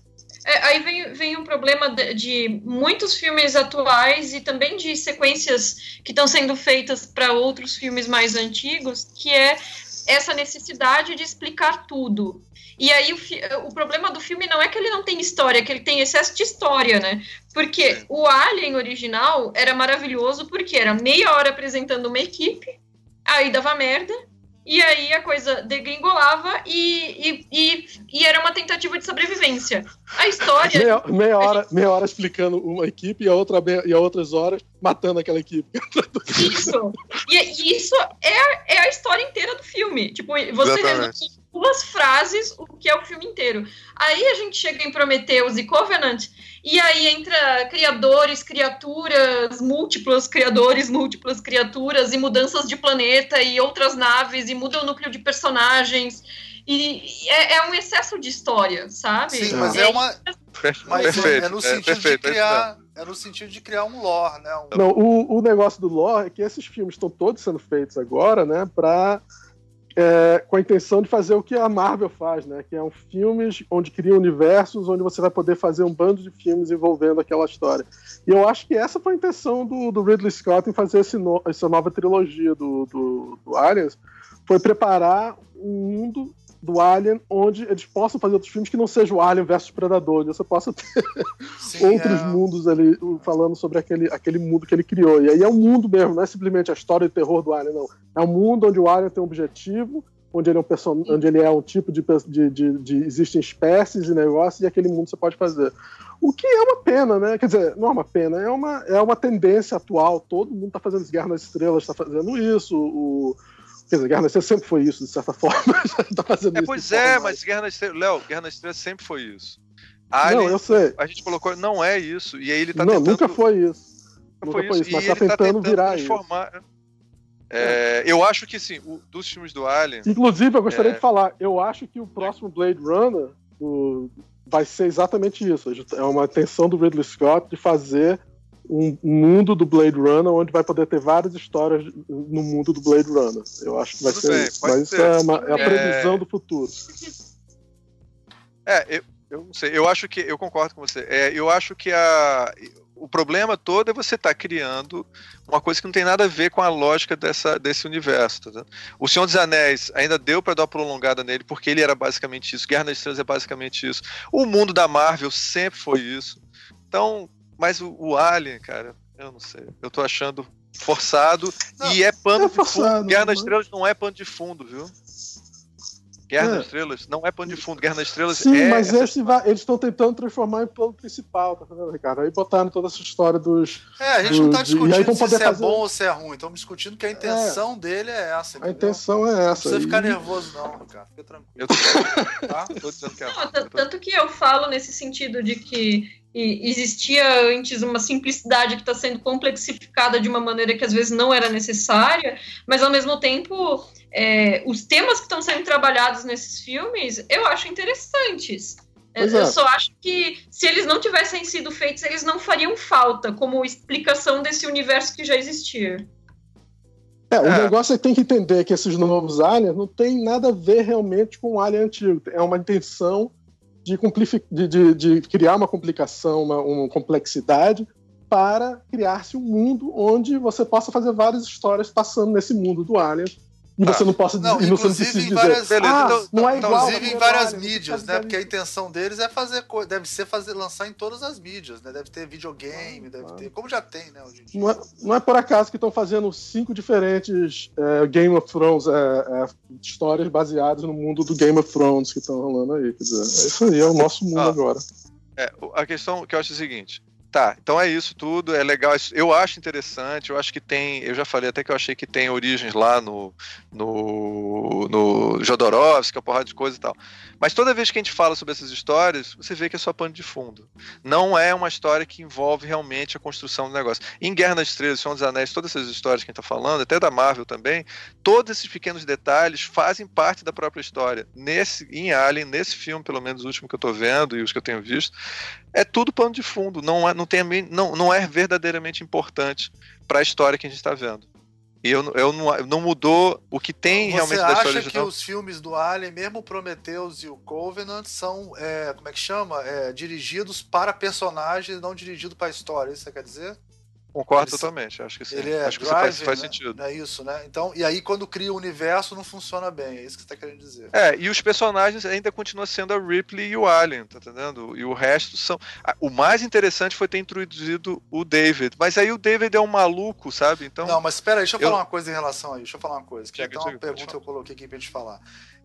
é, aí vem, vem um problema de, de, muitos filmes atuais e também de sequências que estão sendo feitas para outros filmes mais antigos, que é essa necessidade de explicar tudo. E aí o, o, problema do filme não é que ele não tem história, é que ele tem excesso de história, né? Porque o Alien original era maravilhoso porque era meia hora apresentando uma equipe, aí dava merda, e aí a coisa degringolava e, e, e, e, era uma tentativa de sobrevivência. A história. Meia, meia hora, meia hora explicando uma equipe e a, outra, e a outras horas matando aquela equipe. Isso. E, isso é, é a história inteira do filme. Tipo, você resume duas frases o que é o filme inteiro. Aí a gente chega em Prometheus e Covenant e aí entra criadores, criaturas, múltiplos criadores, múltiplas criaturas, e mudanças de planeta e outras naves, e muda o núcleo de personagens. E é, é um excesso de história, sabe? Sim, mas é, é uma. Mas perfeito, é no sentido é, perfeito, de criar. É no sentido de criar um lore, né? Um... Não, o, o negócio do lore é que esses filmes estão todos sendo feitos agora, né? Pra é, com a intenção de fazer o que a Marvel faz, né? Que é um filmes onde cria universos, onde você vai poder fazer um bando de filmes envolvendo aquela história. E eu acho que essa foi a intenção do, do Ridley Scott em fazer no, essa nova trilogia do, do, do Aliens, foi preparar um mundo do Alien, onde eles possam fazer outros filmes que não sejam o Alien versus Predador, onde você possa ter Sim, outros é... mundos ali falando sobre aquele, aquele mundo que ele criou. E aí é um mundo mesmo, não é simplesmente a história de terror do Alien, não. É um mundo onde o Alien tem um objetivo, onde ele é um, person... onde ele é um tipo de, de, de, de, Existem espécies e negócios, e aquele mundo você pode fazer. O que é uma pena, né? Quer dizer, não é uma pena, é uma, é uma tendência atual. Todo mundo está fazendo Guerra nas Estrelas, está fazendo isso. O, Quer dizer, Guerra nas Estrelas sempre foi isso, de certa forma. tá fazendo é, pois é, mas Guerra nas Estrelas. Léo, Guerra nas Estrelas sempre foi isso. Alien, não, eu sei. A gente colocou, não é isso. E aí ele tá não, tentando. Nunca foi isso. Nunca foi, foi isso, mas tá tentando, tá tentando, virar transformar. isso. É, eu acho que sim, o, dos filmes do Alien. Inclusive, eu gostaria é... de falar, eu acho que o próximo Blade Runner o, vai ser exatamente isso. É uma intenção do Ridley Scott de fazer um mundo do Blade Runner onde vai poder ter várias histórias no mundo do Blade Runner. Eu acho que vai Tudo ser bem, isso. Mas ser. isso é, uma, é a previsão é... do futuro. É, eu, eu não sei. Eu acho que. Eu concordo com você. É, eu acho que a, o problema todo é você estar tá criando uma coisa que não tem nada a ver com a lógica dessa, desse universo. Tá? O Senhor dos Anéis ainda deu para dar uma prolongada nele, porque ele era basicamente isso. Guerra das Estrelas é basicamente isso. O mundo da Marvel sempre foi isso. Então, mas o, o Alien, cara, eu não sei. Eu tô achando forçado não, e é pano é de fundo. Guerra das Estrelas não é pano de fundo, viu? Guerra é. das Estrelas não é pano de fundo. Guerra das Estrelas Sim, é. mas esse vai, eles estão tentando transformar em plano principal, tá vendo, Ricardo? Aí botaram toda essa história dos. É, a gente do, não tá discutindo se, se é bom ou se é ruim. Estamos discutindo que a intenção é. dele é essa. Entendeu? A intenção é essa. Não precisa ficar nervoso, não, Ricardo. Fica tranquilo. Eu tô, tá? tô dizendo que é. Não, tanto que eu falo nesse sentido de que e existia antes uma simplicidade que está sendo complexificada de uma maneira que às vezes não era necessária, mas ao mesmo tempo é, os temas que estão sendo trabalhados nesses filmes eu acho interessantes. É, eu só acho que se eles não tivessem sido feitos, eles não fariam falta como explicação desse universo que já existia. É, o é. negócio é que tem que entender que esses novos aliens não tem nada a ver realmente com o alien antigo. É uma intenção de, de, de, criar uma complicação, uma, uma complexidade para criar-se um mundo onde você possa fazer várias histórias passando nesse mundo do Alien e você não possa não, e não inclusive em várias, dizer, ah, então, não é igual inclusive em várias mídias, né? Porque a intenção deles é fazer deve ser fazer lançar em todas as mídias, né? Deve ter videogame, deve ah, ter, como já tem, né, hoje não, é, não é por acaso que estão fazendo cinco diferentes é, Game of Thrones é, é, histórias baseadas no mundo do Game of Thrones que estão rolando aí, quer dizer, é isso aí, é o nosso mundo ah, agora. É, a questão que eu acho é o seguinte, Tá, então é isso tudo, é legal. Eu acho interessante, eu acho que tem. Eu já falei até que eu achei que tem origens lá no, no, no Jodorowsky, a porrada de coisa e tal. Mas toda vez que a gente fala sobre essas histórias, você vê que é só pano de fundo. Não é uma história que envolve realmente a construção do negócio. Em Guerra nas Estrelas, Senhor dos Anéis, todas essas histórias que a gente está falando, até da Marvel também, todos esses pequenos detalhes fazem parte da própria história. Nesse, em Alien, nesse filme, pelo menos o último que eu estou vendo e os que eu tenho visto, é tudo pano de fundo. Não é, não tem, não, não é verdadeiramente importante para a história que a gente está vendo. E eu, eu não, não mudou o que tem Você realmente da história Você acha que os filmes do Alien, mesmo Prometheus e o Covenant, são, é, como é que chama? É, dirigidos para personagens, não dirigidos para a história, isso você quer dizer? Concordo ele, totalmente, acho que sim. Ele é acho que faz, faz né? sentido. É isso, né? Então, e aí quando cria o universo não funciona bem, é isso que você está querendo dizer. É, e os personagens ainda continuam sendo a Ripley e o Alien, tá entendendo? E o resto são. O mais interessante foi ter introduzido o David, mas aí o David é um maluco, sabe? Então. Não, mas espera aí, deixa eu, eu, falar uma coisa em relação a isso. Deixa eu falar uma coisa. Que então, uma pergunta que eu coloquei aqui pra gente falar.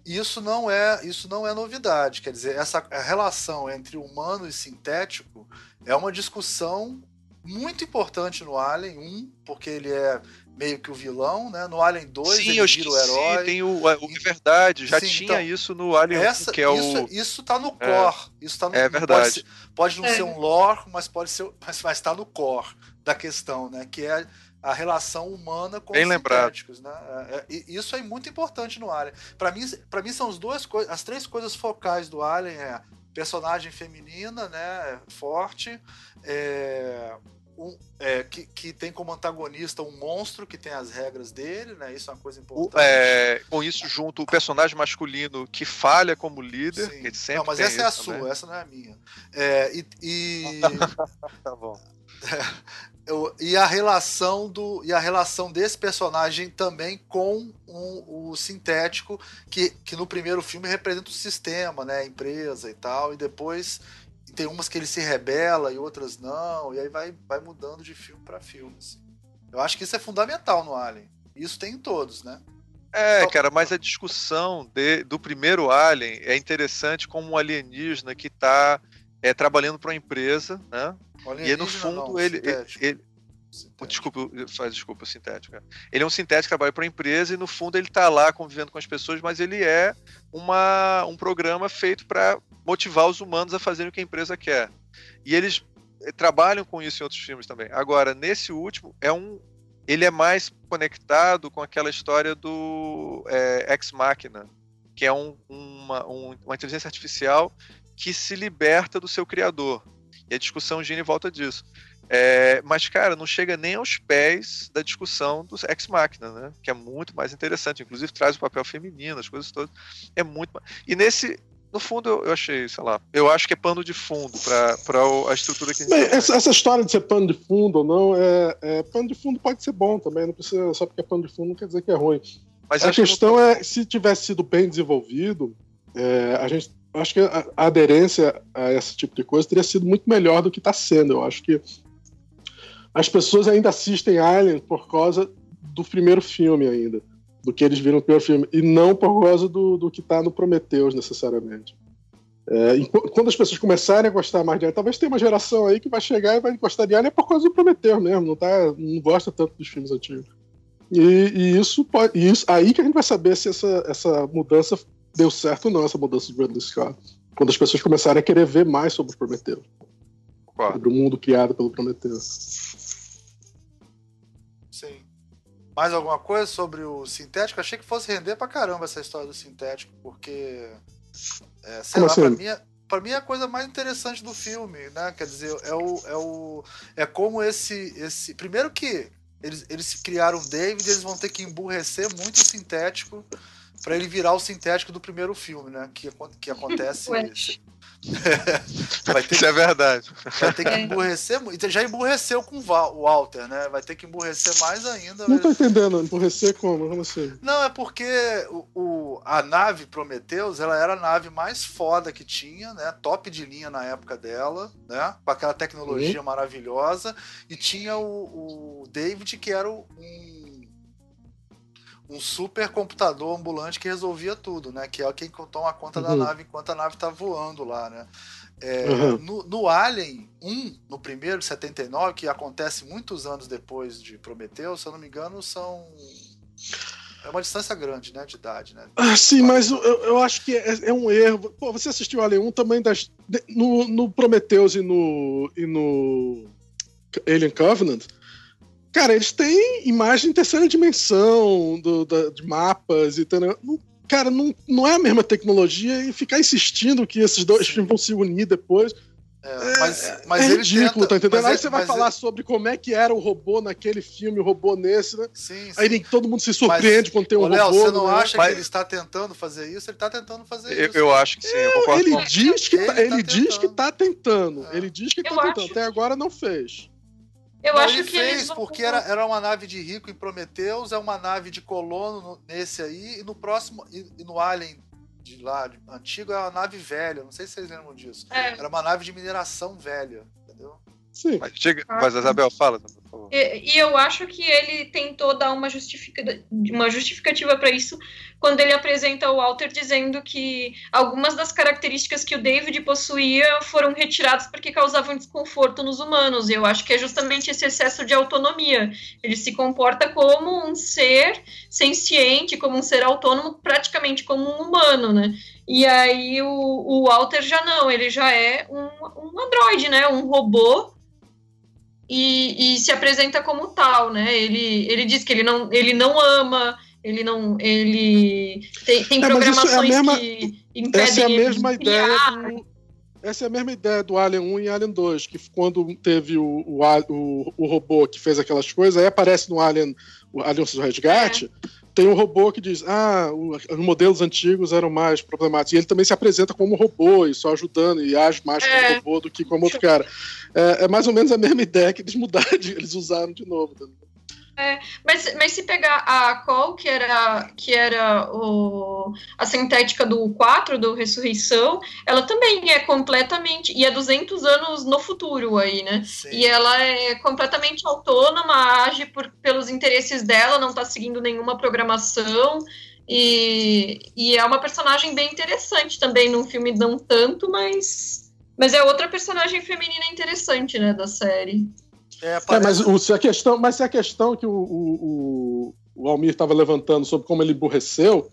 Isso não é, isso não é novidade, quer dizer, essa relação entre humano e sintético é uma discussão muito importante no Alien 1, porque ele é meio que o vilão, né? No Alien 2 Sim, ele eu vira o herói. Tem o, o é verdade, já Sim, tinha então, isso no Alien essa, 1, que é isso, o isso tá no core, é, isso tá no É verdade. Pode, pode não É. ser um lore, mas pode ser, mas mas tá no core da questão, né? Que é a relação humana com Bem os lembrado. sintéticos, né? É, é, isso é muito importante no Alien. Para mim, para mim são as duas coisas, as três coisas focais do Alien é personagem feminina, né, forte, é, um- é, que, que tem como antagonista um monstro que tem as regras dele, né? Isso é uma coisa O- importante. é, com isso junto o personagem masculino que falha como líder, Sim. que sempre Não, mas tem essa é a sua, também. essa não é a minha. É, e, e, Tá bom. eu- e a relação do e a relação desse personagem também com um- o sintético que, que no primeiro filme representa o sistema, né, a empresa e tal, e depois tem umas que ele se rebela e outras não, e aí vai, vai mudando de filme para filme. assim. Eu acho que isso é fundamental no Alien. Isso tem em todos, né? É, cara, mas a discussão de- do primeiro Alien é interessante como um alienígena que está trabalhando para uma empresa, né? E aí, no fundo, não, ele, sintético, ele. Desculpa, faz desculpa, sintético. é. Ele é um sintético que trabalha para uma empresa e no fundo ele está lá convivendo com as pessoas, mas ele é uma, um programa feito para motivar os humanos a fazerem o que a empresa quer. E eles eh, trabalham com isso em outros filmes também. Agora, nesse último, é um ele é mais conectado com aquela história do é, Ex Machina, que é um- uma, um- uma inteligência artificial que se liberta do seu criador. E a discussão gira em volta disso. É, mas, cara, não chega nem aos pés da discussão do Ex Machina, né? Que é muito mais interessante. Inclusive, traz o papel feminino, as coisas todas. É muito. E nesse. No fundo, eu, eu achei, sei lá. Eu acho que é pano de fundo para a estrutura que a gente Bem, tem. essa, essa história de ser pano de fundo ou não, é, é- pano de fundo pode ser bom também, não precisa só porque é pano de fundo não quer dizer que é ruim. Mas a acho que não- questão é, se tivesse sido bem desenvolvido, é, a gente acho que a, a aderência a esse tipo de coisa teria sido muito melhor do que está sendo. Eu acho que as pessoas ainda assistem Alien por causa do primeiro filme ainda, do que eles viram no primeiro filme, e não por causa do, do que está no Prometheus necessariamente. É, quando as pessoas começarem a gostar mais de Alien, talvez tenha uma geração aí que vai chegar e vai gostar de Alien por causa do Prometheus mesmo, não, tá, não gosta tanto dos filmes antigos. E, e isso pode. e isso, aí que a gente vai saber se essa, essa mudança deu certo ou não, essa mudança de Ridley Scott. Quando as pessoas começarem a querer ver mais sobre o Prometeu, concordo. sobre o mundo criado pelo Prometeu. Mais alguma coisa sobre o sintético? Achei que fosse render pra caramba essa história do sintético, porque. É, sei Como lá, assim? pra mim, é- pra mim é a coisa mais interessante do filme, né? Quer dizer, é o. É, o, é como esse, esse. Primeiro que eles, eles criaram o David, eles vão ter que emburrecer muito o sintético pra ele virar o sintético do primeiro filme, né? Que, que acontece. Vai ter Isso é verdade. Vai ter que É. emburrecer muito. Já emburreceu com o Walter, né? Vai ter que emburrecer mais ainda. Não tô entendendo, emburrecer como? Como assim? Não, é porque o, o- a nave Prometheus, ela era a nave mais foda que tinha, né? Top de linha na época dela, né? Com aquela tecnologia maravilhosa. E tinha o, o David, que era o- um, um super computador ambulante que resolvia tudo, né? Que é quem toma conta da Uhum. nave enquanto a nave tá voando lá, né? É, uhum. no, no, Alien 1, no primeiro, 79, que acontece muitos anos depois de Prometeu, se eu não me engano, são. É uma distância grande, né, de idade, né? Ah, sim, mas eu, eu acho que é, é, um erro. Pô, você assistiu Alien 1 também das, no, no Prometheus e no, e no Alien Covenant. Cara, eles têm imagem em terceira dimensão do, da, de mapas e tal. Cara, não, não é a mesma tecnologia e ficar insistindo que esses dois filmes vão se unir depois. É, é mas, mas é ridículo, tenta, tá entendendo? Aí ele, você vai falar ele... sobre como é que era o robô naquele filme, o robô nesse, né? Sim, sim. Aí todo mundo se surpreende mas, quando tem um Léo, robô. Você não né? acha mas... que ele está tentando fazer isso? Ele está tentando fazer eu, isso. Eu acho que sim, eu concordo. Ele diz que, ele, tá, ele tá diz que tá tentando. É. Ele diz que está tentando. Até agora não fez. Eu não, acho ele que fez, porque era, era uma nave de rico em Prometheus, é uma nave de colono nesse aí, e no próximo, e, e no Alien de lá, de, antigo, é uma nave velha, não sei se vocês lembram disso. É. Era uma nave de mineração velha? Sim. Mas, chega, mas Isabel, fala, por favor. E, e, eu acho que ele tentou dar uma, justifica, uma justificativa para isso quando ele apresenta o Walter dizendo que algumas das características que o David possuía foram retiradas porque causavam desconforto nos humanos. E eu acho que é justamente esse excesso de autonomia. Ele se comporta como um ser senciente, como um ser autônomo, praticamente como um humano, né? E aí o, o Walter já não, ele já é um, um androide, né? Um robô e, e, se apresenta como tal, né? Ele, ele diz que ele não, ele não ama, ele não, ele tem, tem é, programações é mesma, que impedem essa é a mesma ideia do, essa é a mesma ideia do Alien 1 e Alien 2, que quando teve o, o, o, o robô que fez aquelas coisas, aí aparece no Alien, o Alien do Resgate, é. Tem um robô que diz, ah, os modelos antigos eram mais problemáticos. E ele também se apresenta como robô, e só ajudando, e age mais é. como robô do que como outro cara é, é, mais ou menos a mesma ideia que eles mudaram, eles usaram de novo. É, mas, mas se pegar a Call, que era, que era o, a sintética do 4, do Ressurreição, ela também é completamente. E é 200 anos no futuro aí, né? Sim. E ela é completamente autônoma, age por, pelos interesses dela, não está seguindo nenhuma programação. E, e é uma personagem bem interessante também, num filme não tanto, mas mas é outra personagem feminina interessante, né, da série. É, é mas, o, se a questão, mas se a questão que o, o, o Almir estava levantando sobre como ele emburreceu,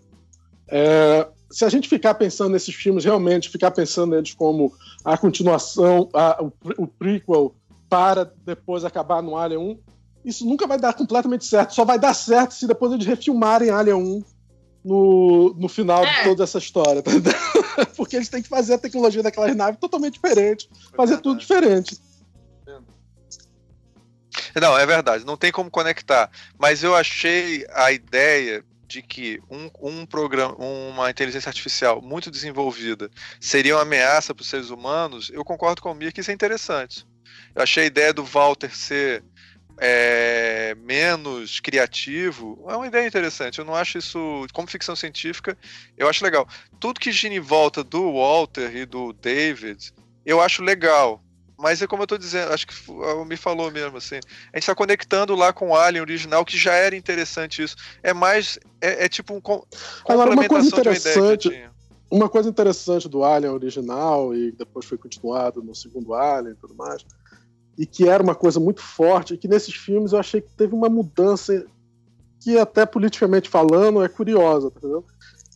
é, se a gente ficar pensando nesses filmes, realmente ficar pensando neles como a continuação, a, o, o prequel para depois acabar no Alien 1, isso nunca vai dar completamente certo. Só vai dar certo se depois eles refilmarem Alien 1 no, no final é. de toda essa história, Porque eles têm que fazer a tecnologia daquelas naves totalmente diferente, fazer tudo diferente. Não, é verdade, não tem como conectar. Mas eu achei a ideia de que um, um programa, uma inteligência artificial muito desenvolvida seria uma ameaça para os seres humanos, eu concordo com o Mir que isso é interessante. Eu achei a ideia do Walter ser é, menos criativo, é uma ideia interessante. Eu não acho isso, como ficção científica, eu acho legal. Tudo que gira em volta do Walter e do David, eu acho legal. Mas é como eu tô dizendo, acho que me falou mesmo assim. A gente tá conectando lá com o Alien original, que já era interessante isso. É mais. É, é tipo um com, Agora, uma coisa interessante. Uma coisa interessante do Alien original, e depois foi continuado no segundo Alien e tudo mais, e que era uma coisa muito forte, e que nesses filmes eu achei que teve uma mudança que até politicamente falando é curiosa, tá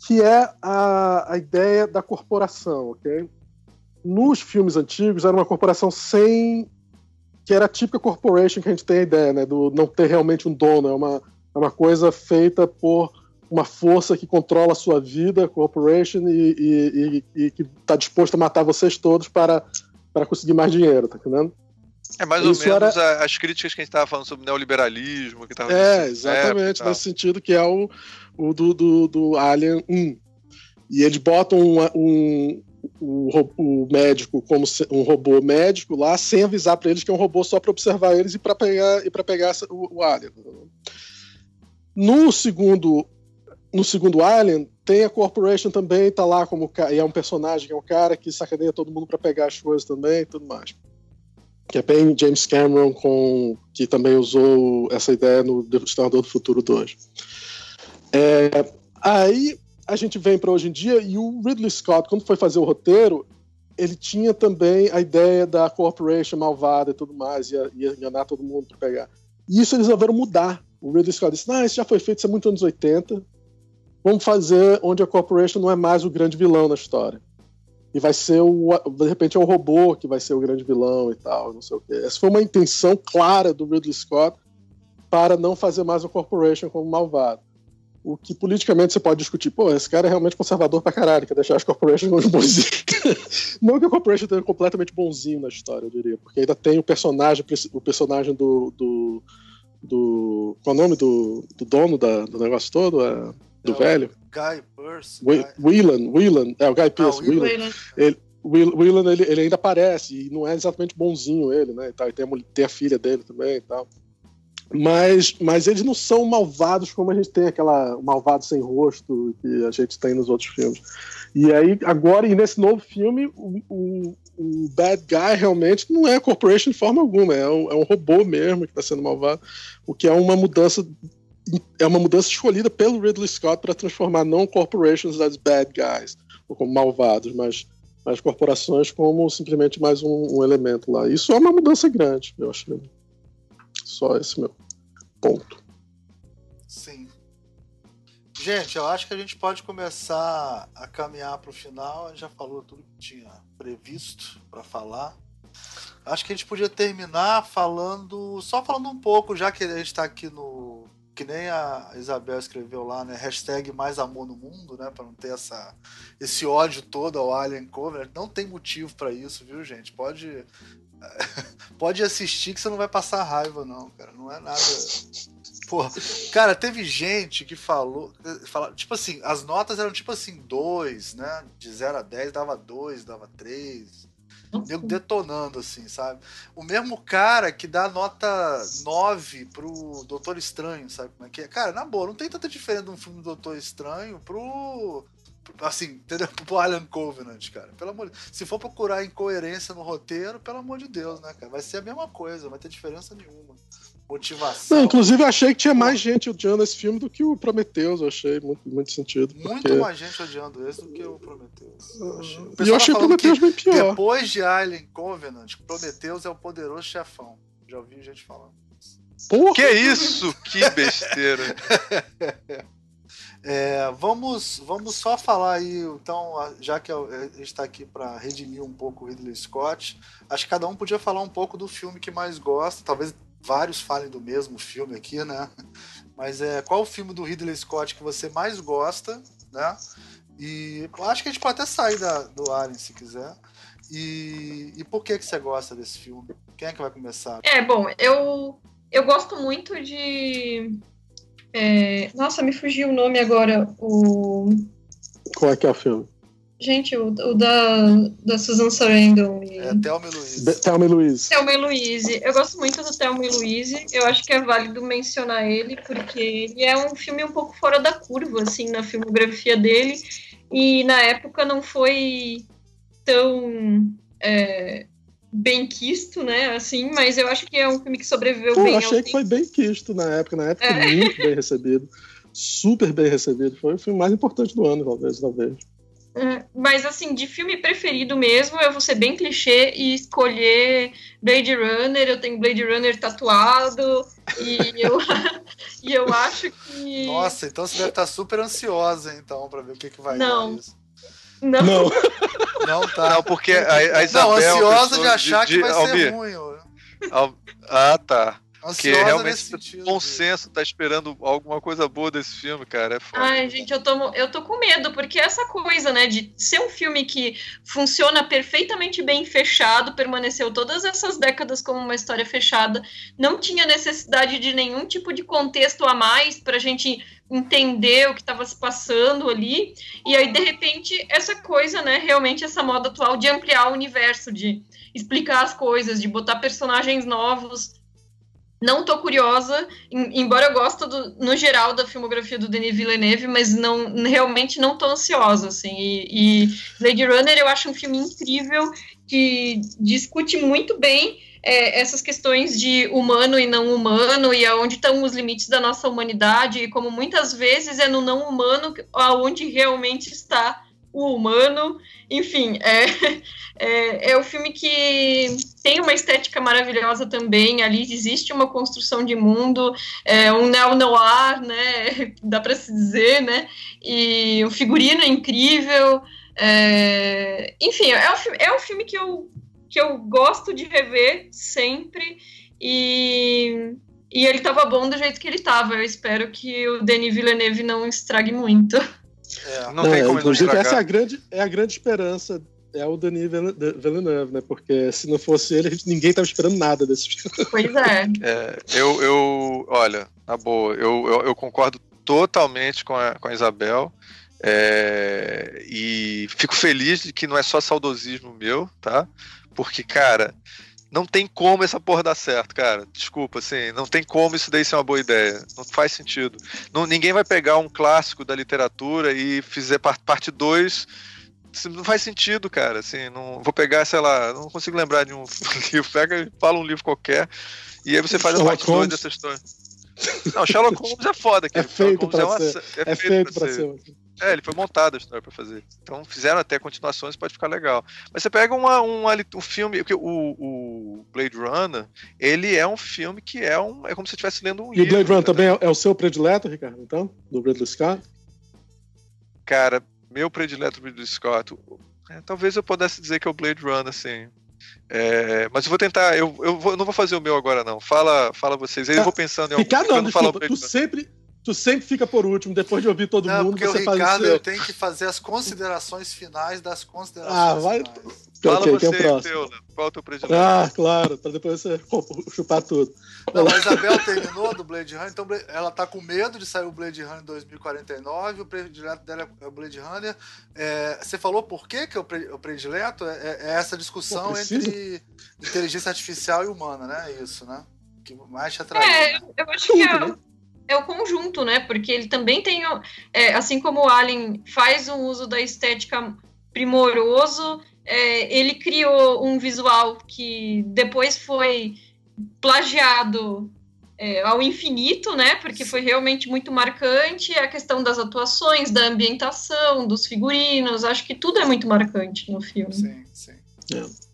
que é a, a ideia da corporação, ok? Nos filmes antigos era uma corporação sem que era a típica corporation que a gente tem a ideia, né, do não ter realmente um dono, é uma, é uma coisa feita por uma força que controla a sua vida, corporation, e, e, e, e que está disposto a matar vocês todos para, para conseguir mais dinheiro, tá entendendo? É mais ou Isso menos era... as críticas que a gente estava falando sobre neoliberalismo. Que tava é, exatamente, nesse sentido que é o, o do, do, do Alien 1. E eles botam um, um, o, o, médico como um robô médico lá, sem avisar para eles que é um robô só para observar eles e para pegar, e pegar o, o Alien. No segundo, no segundo Alien, tem a Corporation também, tá lá como e é um personagem, é um cara que sacaneia todo mundo para pegar as coisas também e tudo mais que é bem James Cameron, com, que também usou essa ideia no Exterminador do Futuro 2. É, aí a gente vem para hoje em dia e o Ridley Scott, quando foi fazer o roteiro, ele tinha também a ideia da corporation malvada e tudo mais, ia, ia enganar todo mundo para pegar. E isso eles resolveram mudar. O Ridley Scott disse: Não, isso já foi feito, isso é muito anos 80. Vamos fazer onde a corporation não é mais o grande vilão na história. E vai ser o. De repente é o robô que vai ser o grande vilão e tal, não sei o quê. Essa foi uma intenção clara do Ridley Scott para não fazer mais a corporation como malvado. O que politicamente você pode discutir, pô, esse cara é realmente conservador pra caralho, quer deixar as corporations como bonzinhos. não que a corporation tenha completamente bonzinho na história, eu diria, porque ainda tem o personagem, o personagem do. do, do qual é o nome do, do dono da, do negócio todo? É, do é velho? Guy Pearce. Whelan, Whelan, é o Guy Pearce, ah, Whelan. Ele, Whelan ele, ele ainda aparece e não é exatamente bonzinho ele, né? E, tal, e tem, a, tem a filha dele também e tal. Mas, mas eles não são malvados como a gente tem aquela malvado sem rosto que a gente tem nos outros filmes. E aí, agora, e nesse novo filme, o, o, o bad guy realmente não é a corporation de forma alguma, é um, é um robô mesmo que está sendo malvado, o que é uma mudança é uma mudança escolhida pelo Ridley Scott para transformar não corporations as bad guys, ou como malvados, mas, mas corporações como simplesmente mais um, um elemento lá. Isso é uma mudança grande, eu acho. Só esse meu ponto. Sim. Gente, eu acho que a gente pode começar a caminhar para o final. A gente já falou tudo que tinha previsto para falar. Acho que a gente podia terminar falando, só falando um pouco, já que a gente está aqui no, que nem a Isabel escreveu lá, né? Hashtag mais amor no mundo, né? Para não ter essa, esse ódio todo ao Alien Covenant. Não tem motivo para isso, viu, gente? Pode Pode assistir que você não vai passar raiva, não, cara. Não é nada. Porra, cara, teve gente que falou, fala, tipo assim, as notas eram tipo assim, 2, né? De 0 a 10 dava 2, dava 3. Nego detonando, assim, sabe? O mesmo cara que dá nota 9 pro Doutor Estranho, sabe como é que é? Cara, na boa, não tem tanta diferença de um filme do Doutor Estranho pro assim, entendeu? Pro Alien Covenant, cara. Pelo amor de... Se for procurar incoerência no roteiro, pelo amor de Deus, né, cara? Vai ser a mesma coisa, não vai ter diferença nenhuma. Motivação. Não, inclusive, eu achei que tinha mais gente odiando esse filme do que o Prometheus. Eu achei muito, muito sentido. Muito porque... mais gente odiando esse do que o Prometheus. Eu achei. O e eu achei o Prometheus bem pior. Depois de Alien Covenant, Prometheus é o poderoso chefão. Já ouvi gente falando. Porra. Que isso? Que besteira. É, vamos, vamos só falar aí, então, já que a gente está aqui para redimir um pouco o Ridley Scott, acho que cada um podia falar um pouco do filme que mais gosta, talvez vários falem do mesmo filme aqui, né? Mas é qual o filme do Ridley Scott que você mais gosta, né? E acho que a gente pode até sair da, do Alien se quiser. E, e por que que você gosta desse filme? Quem é que vai começar? É, bom, eu eu gosto muito de é... Nossa, me fugiu o nome agora. O... Qual é que é o filme? Gente, o, o da, da Susan Sarandon. E... É Thelma e Louise. Thelma e Louise. Thelma e Louise. Eu gosto muito do Thelma e Louise. Eu acho que é válido mencionar ele, porque ele é um filme um pouco fora da curva, assim, na filmografia dele. E na época não foi tão... É, bem quisto, né? Assim, mas eu acho que é um filme que sobreviveu Pô, bem. Eu achei que foi bem quisto na época, na época é. muito bem recebido, super bem recebido. Foi o filme mais importante do ano, talvez, talvez. É, mas assim, de filme preferido mesmo, eu vou ser bem clichê e escolher Blade Runner. Eu tenho Blade Runner tatuado e eu, e eu acho que. Nossa, então você deve estar super ansiosa então para ver o que, que vai Não. dar isso. Não. Não. Não, tá. Não, porque a, a Isabel... Não, ansiosa de achar de, de, que vai Almir, ser ruim. Ah, tá. Porque realmente o bom senso tá esperando alguma coisa boa desse filme, cara. É foda. Ai, gente, eu tô, eu tô com medo, porque essa coisa, né, de ser um filme que funciona perfeitamente bem fechado, permaneceu todas essas décadas como uma história fechada, não tinha necessidade de nenhum tipo de contexto a mais pra gente entender o que estava se passando ali. E aí, de repente, essa coisa, né, realmente essa moda atual de ampliar o universo, de explicar as coisas, de botar personagens novos. Não tô curiosa, embora eu goste do, no geral da filmografia do Denis Villeneuve, mas não realmente não tô ansiosa, assim. E, e Blade Runner eu acho um filme incrível que discute muito bem é, essas questões de humano e não humano e aonde estão os limites da nossa humanidade e como muitas vezes é no não humano aonde realmente está o humano. Enfim, é, é, é o filme que tem uma estética maravilhosa também. Ali existe uma construção de mundo, é um neo-noir, né? Dá para se dizer, né? E o figurino é incrível. É, enfim, é um, é um filme que eu, que eu gosto de rever sempre. E, e ele tava bom do jeito que ele tava. Eu espero que o Denis Villeneuve não estrague muito. É, não, tem como inclusive, essa é a, grande, é a grande esperança é o Denis Villeneuve, né? Porque se não fosse ele, ninguém tava esperando nada desse filme. Pois é. é eu, eu, olha, na boa, eu, eu, eu concordo totalmente com a, com a Isabel. É, e fico feliz de que não é só saudosismo meu, tá? Porque, cara, não tem como essa porra dar certo, cara. Desculpa, assim, não tem como isso daí ser uma boa ideia. Não faz sentido. Não, ninguém vai pegar um clássico da literatura e fizer parte 2. Não faz sentido, cara. Assim, não vou pegar, sei lá, não consigo lembrar de um livro. Pega e fala um livro qualquer. E aí você faz a parte 2 dessa história. Não, Sherlock Holmes é foda, cara. É feito pra é, uma, ser. é, é feito, pra, pra ser. ser. É, ele foi montado a história pra fazer. Então fizeram até continuações, pode ficar legal. Mas você pega uma, uma, um filme, porque o, o Blade Runner, ele é um filme que é um. É como se você estivesse lendo um e livro. E o Blade Runner também é, é, o seu predileto, Ricardo, então? Do Ridley Scott? Cara, meu predileto do Ridley Scott. É, talvez eu pudesse dizer que é o Blade Runner, assim. É, mas eu vou tentar, eu, eu, vou, eu, não vou fazer o meu agora, não. Fala, fala vocês aí, eu vou pensando em algum. Ricardo, não, desculpa, tu sempre, tu sempre fica por último, depois de ouvir todo não, mundo, porque você o faz Ricardo o seu. tem que fazer as considerações finais das considerações ah, vai... finais. Fala okay, você, é o próximo. Teu, qual é o teu predileto? Ah, claro, pra depois você chupar tudo. Não, a Isabel terminou do Blade Runner, então ela tá com medo de sair o Blade Runner em 2049, o predileto dela é o Blade Runner. É, você falou por que, que é o predileto? É, é, é essa discussão Pô, entre inteligência artificial e humana, né? É isso, né? Que mais te atraiu. É, né? eu acho que é, é o conjunto, né? Porque ele também tem, é, assim como o Alien faz um uso da estética primoroso, é, ele criou um visual que depois foi plagiado é, ao infinito, né? Porque foi realmente muito marcante a questão das atuações, da ambientação, dos figurinos. Acho que tudo é muito marcante no filme. Sim, sim. É.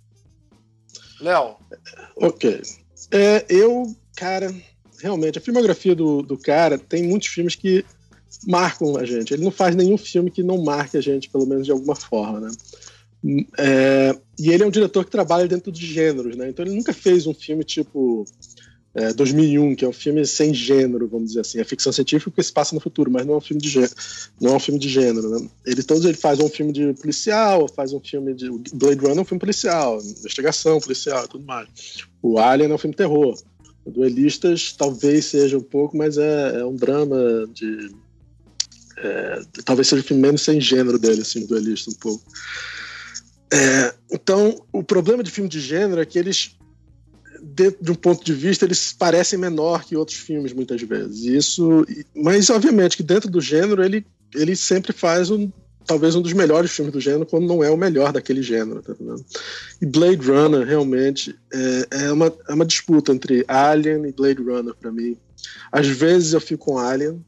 Léo. Ok. É, eu, cara, realmente, a filmografia do, do cara tem muitos filmes que marcam a gente. Ele não faz nenhum filme que não marque a gente, pelo menos de alguma forma, né? É, e ele é um diretor que trabalha dentro de gêneros, né? Então ele nunca fez um filme tipo é, 2001, que é um filme sem gênero, vamos dizer assim. É ficção científica que se passa no futuro, mas não é um filme de gênero. Não é um filme de gênero, né? Ele todos ele faz um filme de policial, faz um filme de Blade Runner é um filme policial, investigação policial, tudo mais. O Alien é um filme terror. Duelistas talvez seja um pouco, mas é, é um drama de é, talvez seja o filme menos sem gênero dele, assim, duelista um pouco. É, então, o problema de filme de gênero é que eles, dentro de um ponto de vista, eles parecem menor que outros filmes muitas vezes. Isso, mas obviamente que dentro do gênero ele, ele sempre faz um, talvez um dos melhores filmes do gênero, quando não é o melhor daquele gênero. Tá e Blade Runner realmente é, é, uma, é uma disputa entre Alien e Blade Runner para mim. Às vezes eu fico com Alien,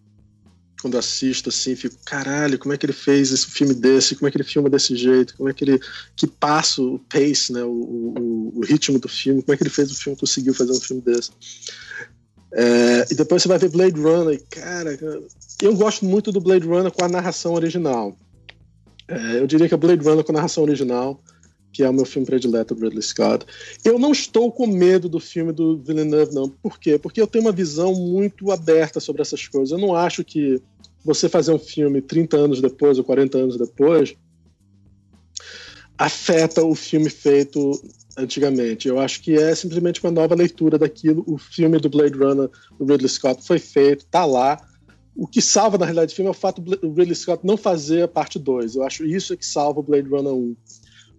quando assisto assim, fico, caralho, como é que ele fez esse filme desse? Como é que ele filma desse jeito? Como é que ele que passa o pace, né, o, o, o ritmo do filme? Como é que ele fez o filme, conseguiu fazer um filme desse? É, e depois você vai ver Blade Runner, e, cara, eu gosto muito do Blade Runner com a narração original. É, eu diria que é Blade Runner com a narração original, que é o meu filme predileto do Ridley Scott. Eu não estou com medo do filme do Villeneuve, não. Por quê? Porque eu tenho uma visão muito aberta sobre essas coisas. Eu não acho que você fazer um filme 30 anos depois ou 40 anos depois afeta o filme feito antigamente. Eu acho que é simplesmente uma nova leitura daquilo. O filme do Blade Runner do Ridley Scott foi feito, tá lá. O que salva, na realidade, o filme é o fato do Ridley Scott não fazer a parte 2. Eu acho isso é que salva o Blade Runner 1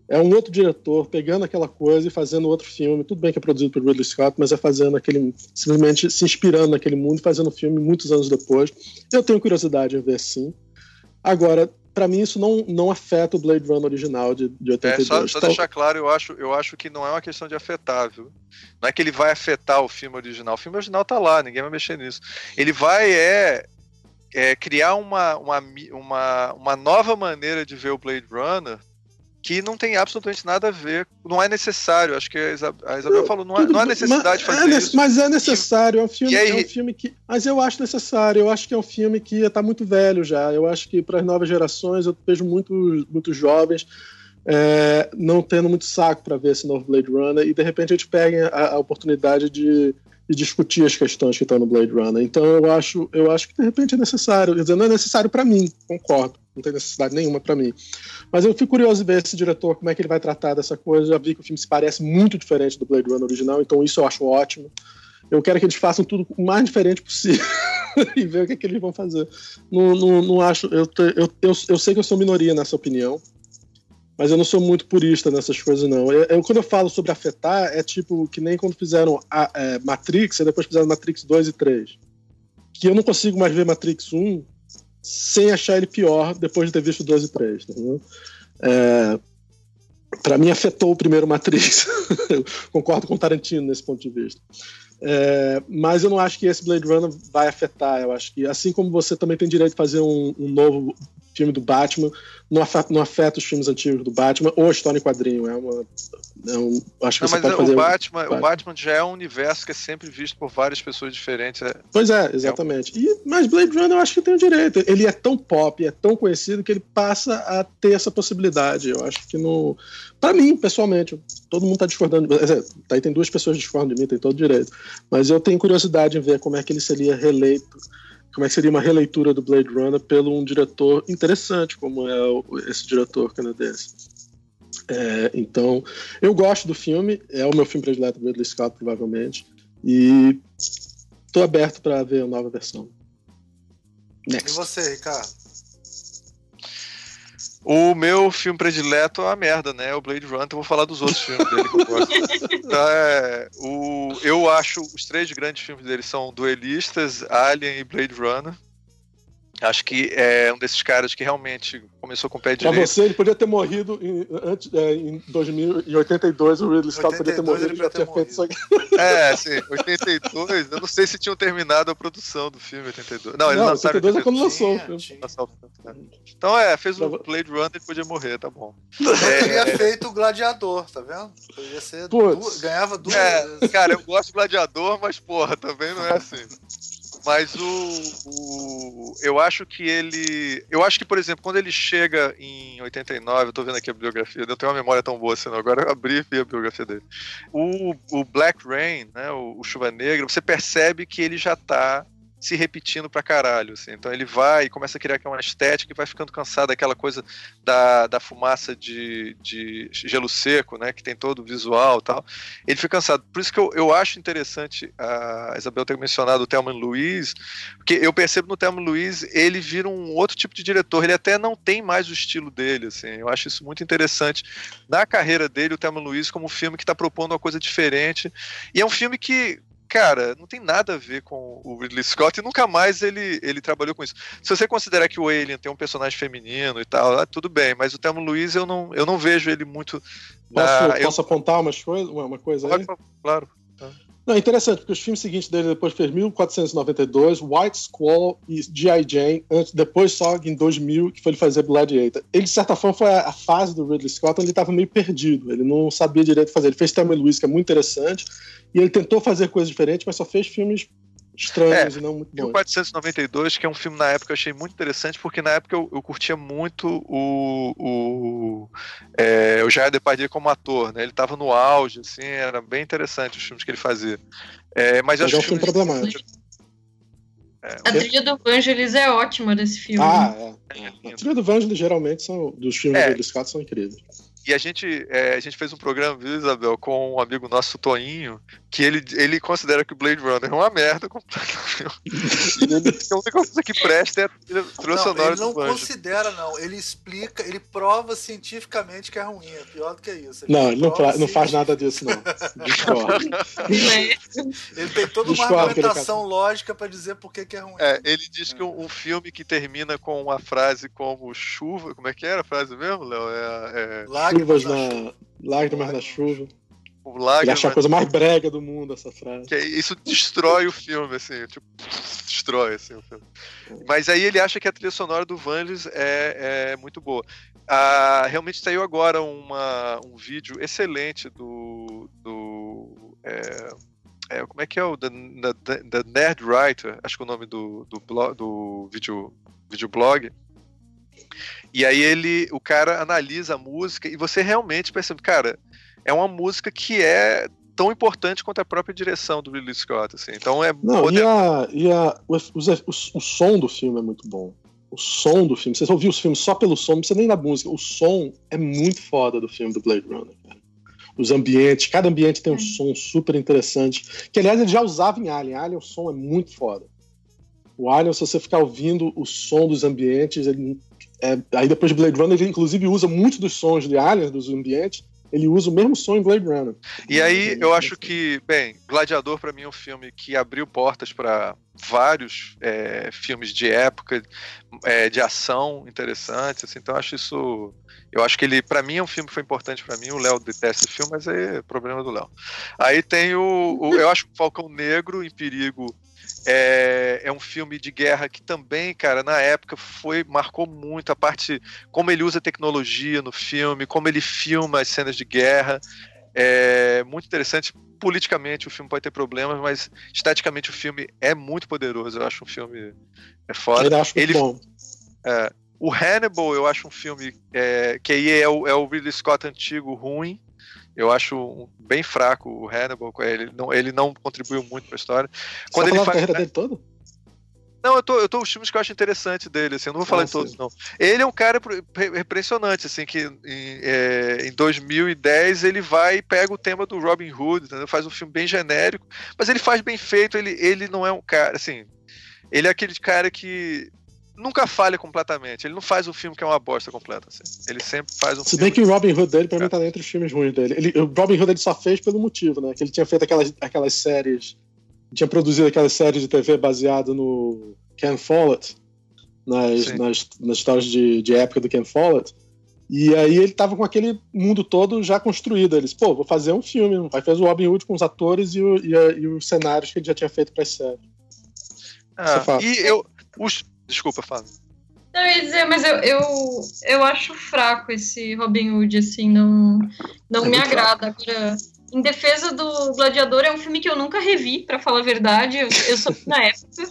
é um outro diretor pegando aquela coisa e fazendo outro filme. Tudo bem que é produzido por Ridley Scott, mas é fazendo aquele. simplesmente se inspirando naquele mundo e fazendo o filme muitos anos depois. Eu tenho curiosidade em ver sim. Agora, para mim, isso não, não afeta o Blade Runner original de, de 82. É, só, só deixar claro, eu acho, eu acho que não é uma questão de afetar, viu? Não é que ele vai afetar o filme original. O filme original tá lá, ninguém vai mexer nisso. Ele vai é é, criar uma, uma, uma, uma nova maneira de ver o Blade Runner que não tem absolutamente nada a ver, não é necessário. Acho que a Isabel falou, não, é, não há necessidade de fazer é, isso. Mas é necessário, é um filme, aí, é um filme que. Mas eu acho necessário, eu acho que é um filme que está muito velho já. Eu acho que para as novas gerações eu vejo muitos muito jovens é, não tendo muito saco para ver esse novo Blade Runner e de repente a gente pega a, a oportunidade de, de, discutir as questões que estão no Blade Runner. Então eu acho, eu acho que de repente é necessário. Quer dizer, não é necessário para mim, concordo não tem necessidade nenhuma para mim. Mas eu fico curioso de ver esse diretor, como é que ele vai tratar dessa coisa. Já vi que o filme se parece muito diferente do Blade Runner original, então isso eu acho ótimo. Eu quero que eles façam tudo o mais diferente possível e ver o que, é que eles vão fazer. Não, não, não acho. Eu, eu, eu, eu sei que eu sou minoria nessa opinião, mas eu não sou muito purista nessas coisas, não. Eu, eu, quando eu falo sobre afetar, é tipo que nem quando fizeram a, é, Matrix e depois fizeram Matrix 2 e 3. Que eu não consigo mais ver Matrix 1 sem achar ele pior depois de ter visto 2 e 3. Tá é, para mim afetou o primeiro Matrix. eu concordo com Tarantino nesse ponto de vista. É, mas eu não acho que esse Blade Runner vai afetar. Eu acho que, assim como você também tem direito de fazer um, um novo filme do Batman, não afeta, não afeta, os filmes antigos do Batman ou a história em quadrinho. É uma. É um, acho que não, você pode fazer o Batman, Batman, o Batman já é um universo que é sempre visto por várias pessoas diferentes. É, pois é, exatamente. Um... e, mas Blade Runner eu acho que tem o direito. Ele é tão pop, é tão conhecido que ele passa a ter essa possibilidade. Eu acho que no. Para mim, pessoalmente, todo mundo está discordando. Tá aí tem duas pessoas discordando de mim, tem todo direito. Mas eu tenho curiosidade em ver como é que ele seria reeleito como é que seria uma releitura do Blade Runner pelo um diretor interessante, como é esse diretor canadense. É, então, eu gosto do filme, é o meu filme predileto do Ridley Scott, provavelmente, e estou aberto para ver a nova versão. Next. E você, Ricardo? O meu filme predileto é uma merda, né? O Blade Runner, então vou falar dos outros filmes dele que eu gosto. Então, é, o, eu acho os três grandes filmes dele são Duelistas, Alien e Blade Runner. Acho que é um desses caras que realmente começou com o pé direito. Pra você, ele podia ter morrido em, antes, é, em 2082, o Ridley Scott podia ter morrido e já ter feito isso aqui. É, sim, 82, eu não sei se tinham terminado a produção do filme 82. Não, eles não, lançaram 82 é quando lançou o filme. Então é, fez o Blade Runner e podia morrer, tá bom. Eu é, teria feito o Gladiador, tá vendo? Podia ser duas, ganhava duas é, Cara, eu gosto de Gladiador, mas porra, também não é assim. Mas o, o, Eu acho que ele. Eu acho que, por exemplo, quando ele chega em 89, eu tô vendo aqui a biografia, eu tenho uma memória tão boa assim, agora eu abri e vi a biografia dele. O, o Black Rain, né, o, o Chuva Negra, você percebe que ele já tá se repetindo pra caralho. Assim. Então ele vai e começa a criar uma estética e vai ficando cansado daquela coisa da, da fumaça de, de gelo seco, né? Que tem todo o visual e tal. Ele fica cansado. Por isso que eu, eu acho interessante a Isabel ter mencionado o Thelma Luiz, porque eu percebo no Thelma Luiz ele vira um outro tipo de diretor. Ele até não tem mais o estilo dele. Assim. Eu acho isso muito interessante na carreira dele, o Thelma Luiz, como um filme que está propondo uma coisa diferente. E é um filme que cara, não tem nada a ver com o Ridley Scott e nunca mais ele, ele trabalhou com isso. Se você considerar que o Alien tem um personagem feminino e tal, ah, tudo bem, mas o Thelma Luiz eu não, eu não vejo ele muito. Posso, na, posso eu... apontar umas coisas, uma coisa aí? Claro. Não, é interessante, porque os filmes seguintes dele depois fez 1492, White Squall e G.I. Jane, antes, depois só em 2000 que foi ele fazer Gladiator. Ele, de certa forma, foi a, fase do Ridley Scott onde ele estava meio perdido, ele não sabia direito fazer. Ele fez Thelma Luiz, que é muito interessante, e ele tentou fazer coisas diferentes, mas só fez filmes estranhos é, e não muito bons. 1492, que é um filme na época que eu achei muito interessante, porque na época eu, eu curtia muito o, o, é, o Jair Depardieu como ator, né? Ele estava no auge, assim, era bem interessante os filmes que ele fazia. É, mas eu acho é um filme problemático. É, a trilha do Vangelis é ótima desse filme. Ah, é. é a trilha do Vangelis geralmente são dos filmes é. do são incríveis. E a gente, é, a gente fez um programa, viu, Isabel, com um amigo nosso, Toinho, que ele, ele considera que o Blade Runner é uma merda completamente. ele a única coisa que presta é a trilha sonora Ele não considera, não. Ele explica, ele prova cientificamente que é ruim. É pior do que isso. Ele não, ele não, não faz nada disso, não. Discorda. ele tem toda uma argumentação lógica para dizer por que, que é ruim. É, ele diz que um, um, filme que termina com uma frase como chuva, como é que era a frase mesmo, Léo? É, é chuvas na. Lágrimas na chuva. O Ele acha a coisa mais brega do mundo essa frase. Que isso destrói o filme, assim, tipo, destrói assim, o filme. Mas aí ele acha que a trilha sonora do Vangelis é, é muito boa. Ah, realmente saiu agora uma, um vídeo excelente do. do é, é, como é que é o The, The, The, Nerd Writer, acho que é o nome do, do, blog, do vídeo, videoblog. E aí ele, o cara analisa a música e você realmente percebe, cara, é uma música que é tão importante quanto a própria direção do Ridley Scott, assim. Então é Não, poder... e, a, e a, o, o, o, som do filme é muito bom. O som do filme, você ouviu os filmes só pelo som, não precisa nem da música. O som é muito foda do filme do Blade Runner, cara. Os ambientes, cada ambiente tem um é. som super interessante. Que aliás ele já usava em Alien. Alien, o som é muito foda. O Alien, se você ficar ouvindo o som dos ambientes, ele, é, aí depois de Blade Runner, ele inclusive usa muitos dos sons de Alien, dos ambientes, ele usa o mesmo som em Blade Runner. E aí eu acho que, bem, Gladiador para mim é um filme que abriu portas para vários é, filmes de época, é, de ação interessantes, assim, então eu acho isso, eu acho que ele, para mim é um filme que foi importante para mim, o Léo detesta esse filme, mas é problema do Léo. Aí tem o, o eu acho o Falcão Negro em Perigo é, é um filme de guerra que também, cara, na época foi marcou muito a parte como ele usa tecnologia no filme, como ele filma as cenas de guerra. É muito interessante. Politicamente o filme pode ter problemas, mas esteticamente o filme é muito poderoso. Eu acho um filme é foda. Eu acho ele, bom. É, o Hannibal eu acho um filme é, que aí é o, é o Ridley Scott antigo ruim. Eu acho bem fraco o Hannibal. Ele não, ele não contribuiu muito para a história. Quando Você ele faz a carreira dele toda? Não, eu tô, eu tô os filmes que eu acho interessante dele, assim, eu não vou falar ah, de todos, sim. não. Ele é um cara impressionante, assim, que em, é, em 2010 ele vai e pega o tema do Robin Hood, entendeu? faz um filme bem genérico, mas ele faz bem feito, ele, ele não é um cara, assim, ele é aquele cara que nunca falha completamente. Ele não faz um filme que é uma bosta completa. Assim. Ele sempre faz um Se bem que o Robin Hood dele, pra mim, tá entre os filmes ruins dele. Ele, o Robin Hood ele só fez pelo motivo, né? Que ele tinha feito aquelas, aquelas séries. Tinha produzido aquelas séries de TV baseado no Ken Follett, nas, nas, nas histórias de, de época do Ken Follett. E aí ele tava com aquele mundo todo já construído. Eles, pô, vou fazer um filme. Aí fez o Robin Hood com os atores e, o, e, a, e os cenários que ele já tinha feito pra série. Ah, e eu. Os, Desculpa, Fábio. Não, eu ia dizer, mas eu, eu, eu acho fraco esse Robin Hood, assim, não, não é me agrada. Fraco. Agora, em defesa do Gladiador, é um filme que eu nunca revi, para falar a verdade. Eu, eu sou na época,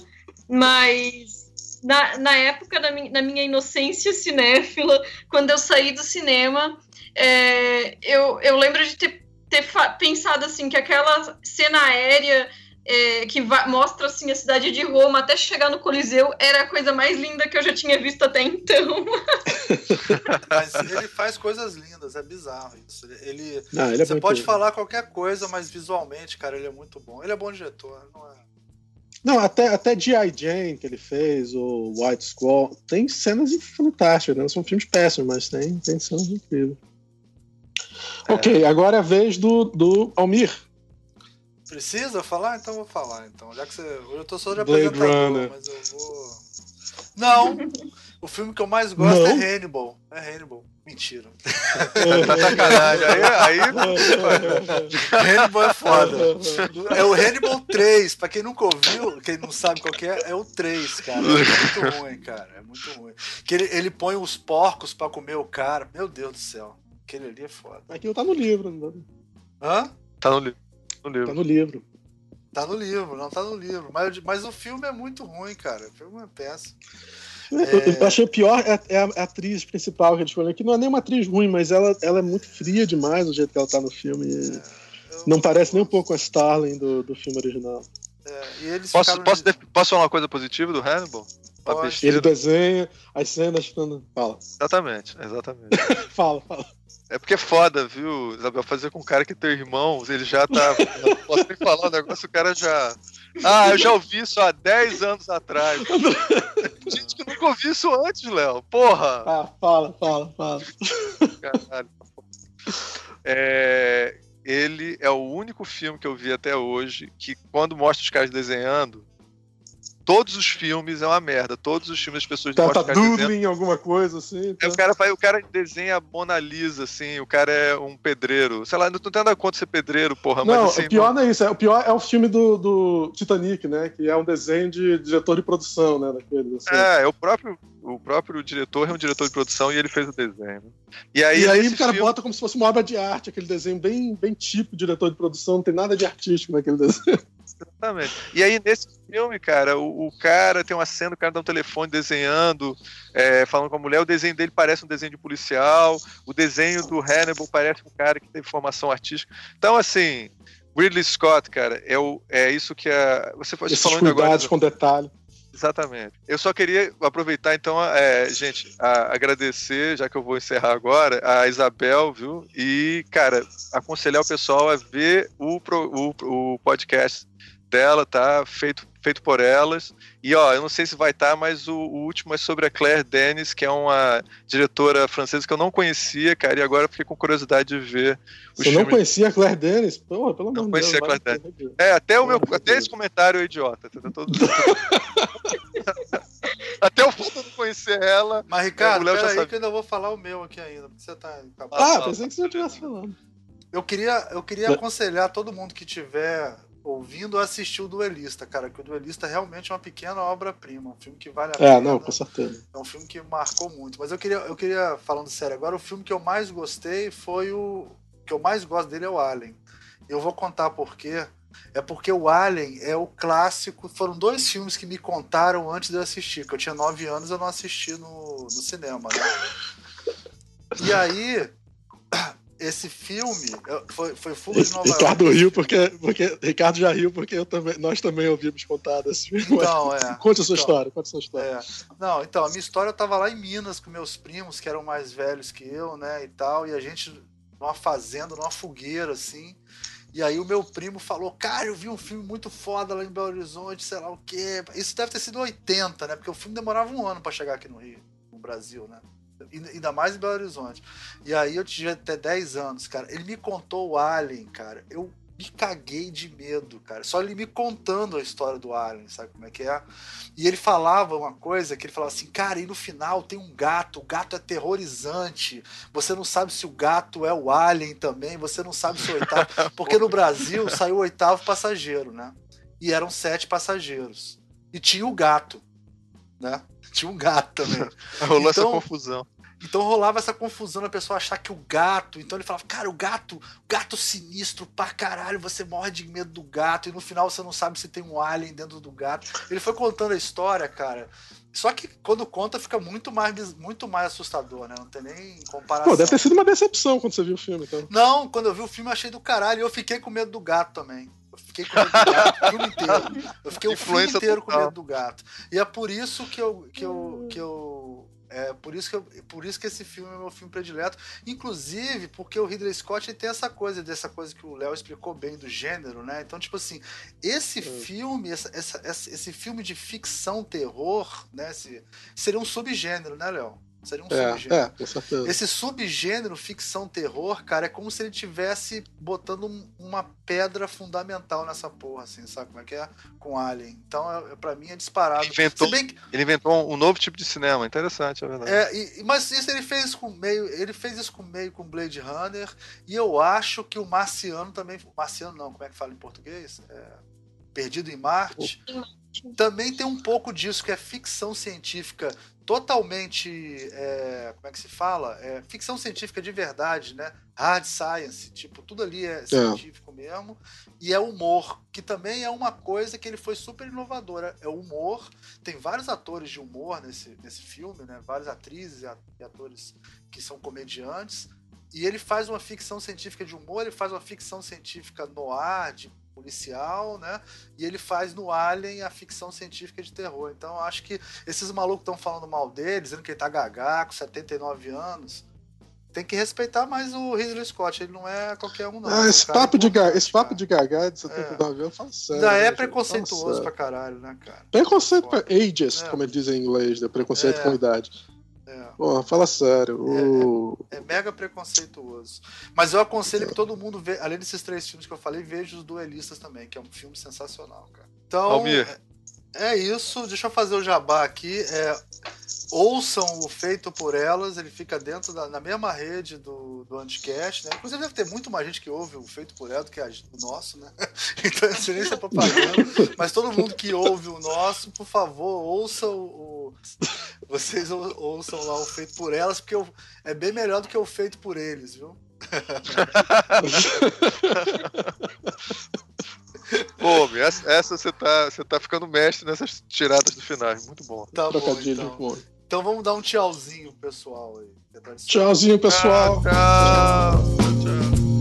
mas na, na época da minha, da minha inocência cinéfila, quando eu saí do cinema, é, eu, eu lembro de ter, ter pensado assim que aquela cena aérea é, que mostra assim a cidade de Roma até chegar no Coliseu era a coisa mais linda que eu já tinha visto até então. mas ele faz coisas lindas, é bizarro isso. Ele, não, ele é você pode falar qualquer coisa, mas visualmente, cara, ele é muito bom. Ele é bom diretor, não é? Não, até, até G.I. Jane que ele fez, o White Squall, tem cenas fantásticas, né? São filmes péssimos, mas tem, tem cenas incríveis. É. Ok, agora é a vez do, do Almir. Precisa falar? Então vou falar. Então, já que você. Eu tô só de Blade apresentador, Runner. mas eu vou. Não! o filme que eu mais gosto Não. é Hannibal. É Hannibal. Mentira. tá sacanagem. Aí, aí. Hannibal é foda. É o Hannibal 3. Pra quem nunca ouviu, quem não sabe qual é, é o 3, cara. É muito ruim, cara. É muito ruim. Que ele, ele põe os porcos pra comer o cara. Meu Deus do céu. Aquele ali é foda. Aquilo tá no livro, não? Hã? Tá no livro no livro. Tá no livro. Tá no livro, não tá no livro. Mas, mas o filme é muito ruim, cara. O filme é péssimo. É... Eu achei pior é, é, a atriz principal que eles escolheram, que não é nem uma atriz ruim, mas ela, ela é muito fria demais o jeito que ela tá no filme. É, não parece nem um pouco a Starling do, do filme original. É, posso, posso, de... posso falar uma coisa positiva do Hannibal? Ele desenha as cenas. Fala. Exatamente, exatamente. fala, fala. É porque é foda, viu, Isabel? Fazer com um cara que tem irmãos, ele já tá. Não posso nem falar o negócio, o cara já. Ah, eu já ouvi isso há 10 anos atrás. Gente que nunca ouvi isso antes, Léo. Porra! Ah, fala, fala, fala. Caralho. É, ele é o único filme que eu vi até hoje que, quando mostra os caras desenhando, todos os filmes é uma merda. Todos os filmes as pessoas tá, tá doodling alguma coisa assim. Tá. É, o, cara, o cara desenha Mona Lisa, assim, o cara é um pedreiro. Sei lá, não tem nada contra ser pedreiro, porra, não, mas assim. O pior não é isso, é, o pior é o filme do, do Titanic, né? Que é um desenho de diretor de produção, né? Daquele, assim. É, é o próprio. O próprio diretor é um diretor de produção e ele fez o desenho. E aí, e aí o cara filme... bota como se fosse uma obra de arte, aquele desenho bem, bem tipo diretor de produção, não tem nada de artístico naquele desenho. Exatamente. E aí, nesse filme, cara, o, o, cara tem uma cena, o cara dá um telefone desenhando, é, falando com a mulher, o desenho dele parece um desenho de policial, o desenho do Hannibal parece um cara que teve formação artística. Então, assim, Ridley Scott, cara, é, o, é isso que a. Você pode falar agora. com detalhe. Exatamente. Eu só queria aproveitar, então, é, gente, a, agradecer, já que eu vou encerrar agora, a Isabel, viu? E, cara, aconselhar o pessoal a ver o, o, o podcast dela, tá? Feito, feito por elas. E ó, eu não sei se vai estar, tá, mas o, o, último é sobre a Claire Denis, que é uma diretora francesa que eu não conhecia, cara, e agora fiquei com curiosidade de ver. Você não conhecia a Claire Denis? Pô, pelo amor de Deus. Não conhecia a Claire Denis. É, até, o meu, até esse comentário é idiota. Tá todo... até o fato de não conhecer ela. Mas, Ricardo, peraí sabe... que eu ainda vou falar o meu aqui ainda. Você tá. Ah, pensei que você já estivesse falando. Eu queria, eu queria aconselhar todo mundo que tiver ouvindo assistir o Duelista, cara, que o Duelista realmente é uma pequena obra-prima, um filme que vale a é, pena. É, não, com certeza. É um filme que marcou muito. Mas eu queria, eu queria, falando sério agora, o filme que eu mais gostei foi o. que eu mais gosto dele é o Alien. Eu vou contar por quê. É porque o Alien é o clássico. Foram dois filmes que me contaram antes de eu assistir, que eu tinha nove anos eu não assisti no, no cinema. Né? E aí, esse filme foi, foi Fuga de Nova Ricardo York. riu porque, porque Ricardo já riu porque também, nós também ouvimos contar desse filme. Então, é. Conte a sua então, história, conte a sua história. É. Não, então, a minha história eu tava lá em Minas com meus primos, que eram mais velhos que eu, né, e tal, e a gente numa fazenda, numa fogueira, assim. E aí o meu primo falou, cara, eu vi um filme muito foda lá em Belo Horizonte, sei lá o quê. Isso deve ter sido 80, né? Porque o filme demorava um ano para chegar aqui no Rio, no Brasil, né? Ainda mais em Belo Horizonte. E aí eu tinha até 10 anos, cara. Ele me contou o Alien, cara. Eu me caguei de medo, cara. Só ele me contando a história do Alien, sabe como é que é? E ele falava uma coisa que ele falava assim, cara, e no final tem um gato, o gato é terrorizante. Você não sabe se o gato é o Alien também, você não sabe se o oitavo. Porque no Brasil saiu o oitavo passageiro, né? E eram sete passageiros. E tinha o gato, né? Tinha um gato também. Rolou então, essa confusão. Então rolava essa confusão a pessoa achar que o gato. Então ele falava, cara, o gato, gato sinistro pra caralho, você morre de medo do gato, e no final você não sabe se tem um alien dentro do gato. Ele foi contando a história, cara. Só que quando conta fica muito mais, muito mais assustador, né? Não tem nem comparação. Pô, deve ter sido uma decepção quando você viu o filme, então. Não, quando eu vi o filme eu achei do caralho. E eu fiquei com medo do gato também. Eu fiquei com medo do gato o filme inteiro. Eu fiquei o filme inteiro total. com medo do gato. E é por isso que eu, que eu, que eu é por isso, que eu, por isso que esse filme é meu filme predileto. Inclusive, porque o Ridley Scott tem essa coisa, dessa coisa que o Léo explicou bem do gênero, né? Então, tipo assim, esse é. filme, essa, essa, esse filme de ficção terror, né? Esse, seria um subgênero, né, Léo? Seria um é, subgênero. É, com certeza. Esse subgênero ficção terror, cara, é como se ele tivesse botando uma pedra fundamental nessa porra, assim, sabe como é que é? Com Alien. Então, é, é para mim, é disparado. Ele inventou, que... ele inventou um novo tipo de cinema, interessante, é verdade. É, e, mas isso ele fez com meio, ele fez isso com meio com Blade Runner, e eu acho que o Marciano também, Marciano não, como é que fala em português? É, Perdido em Marte. Também tem um pouco disso que é ficção científica totalmente. É, como é que se fala? É, ficção científica de verdade, né? Hard science, tipo, tudo ali é, é científico mesmo. E é humor, que também é uma coisa que ele foi super inovadora. É humor. Tem vários atores de humor nesse, nesse filme, né? Várias atrizes e atores que são comediantes. E ele faz uma ficção científica de humor, ele faz uma ficção científica no ar, de policial, né? E ele faz no Alien a ficção científica de terror. Então acho que esses malucos estão falando mal dele, dizendo que ele tá gagá, com 79 anos. Tem que respeitar mais o Ridley Scott, ele não é qualquer um, não. Ah, esse, papo de gaga, esse papo de gagá de 79 é. anos, fala sério. Ainda é preconceituoso pra caralho, né, cara? Preconceito pra ages, é. como eles dizem em inglês, né? preconceito é. com idade. Porra, fala sério. O... É, é, é, mega preconceituoso. Mas eu aconselho que todo mundo, vê, além desses três filmes que eu falei, veja os Duelistas também, que é um filme sensacional, cara. Então. Almir, É isso, deixa eu fazer o jabá aqui. É, ouçam o Feito por Elas, ele fica dentro da na mesma rede do, do Anticast, né? Inclusive deve ter muito mais gente que ouve o Feito por Elas do que a, o nosso, né? Então sei nem é propaganda, mas todo mundo que ouve o nosso, por favor, ouçam o. Vocês ouçam lá o Feito por Elas, porque é bem melhor do que o Feito por Eles, viu? Pô, essa, essa você tá, você tá ficando mestre nessas tiradas do final. Muito bom. Tá bom, então. então vamos dar um tchauzinho pessoal aí. Tchauzinho, pessoal. tchau. tchau. tchau.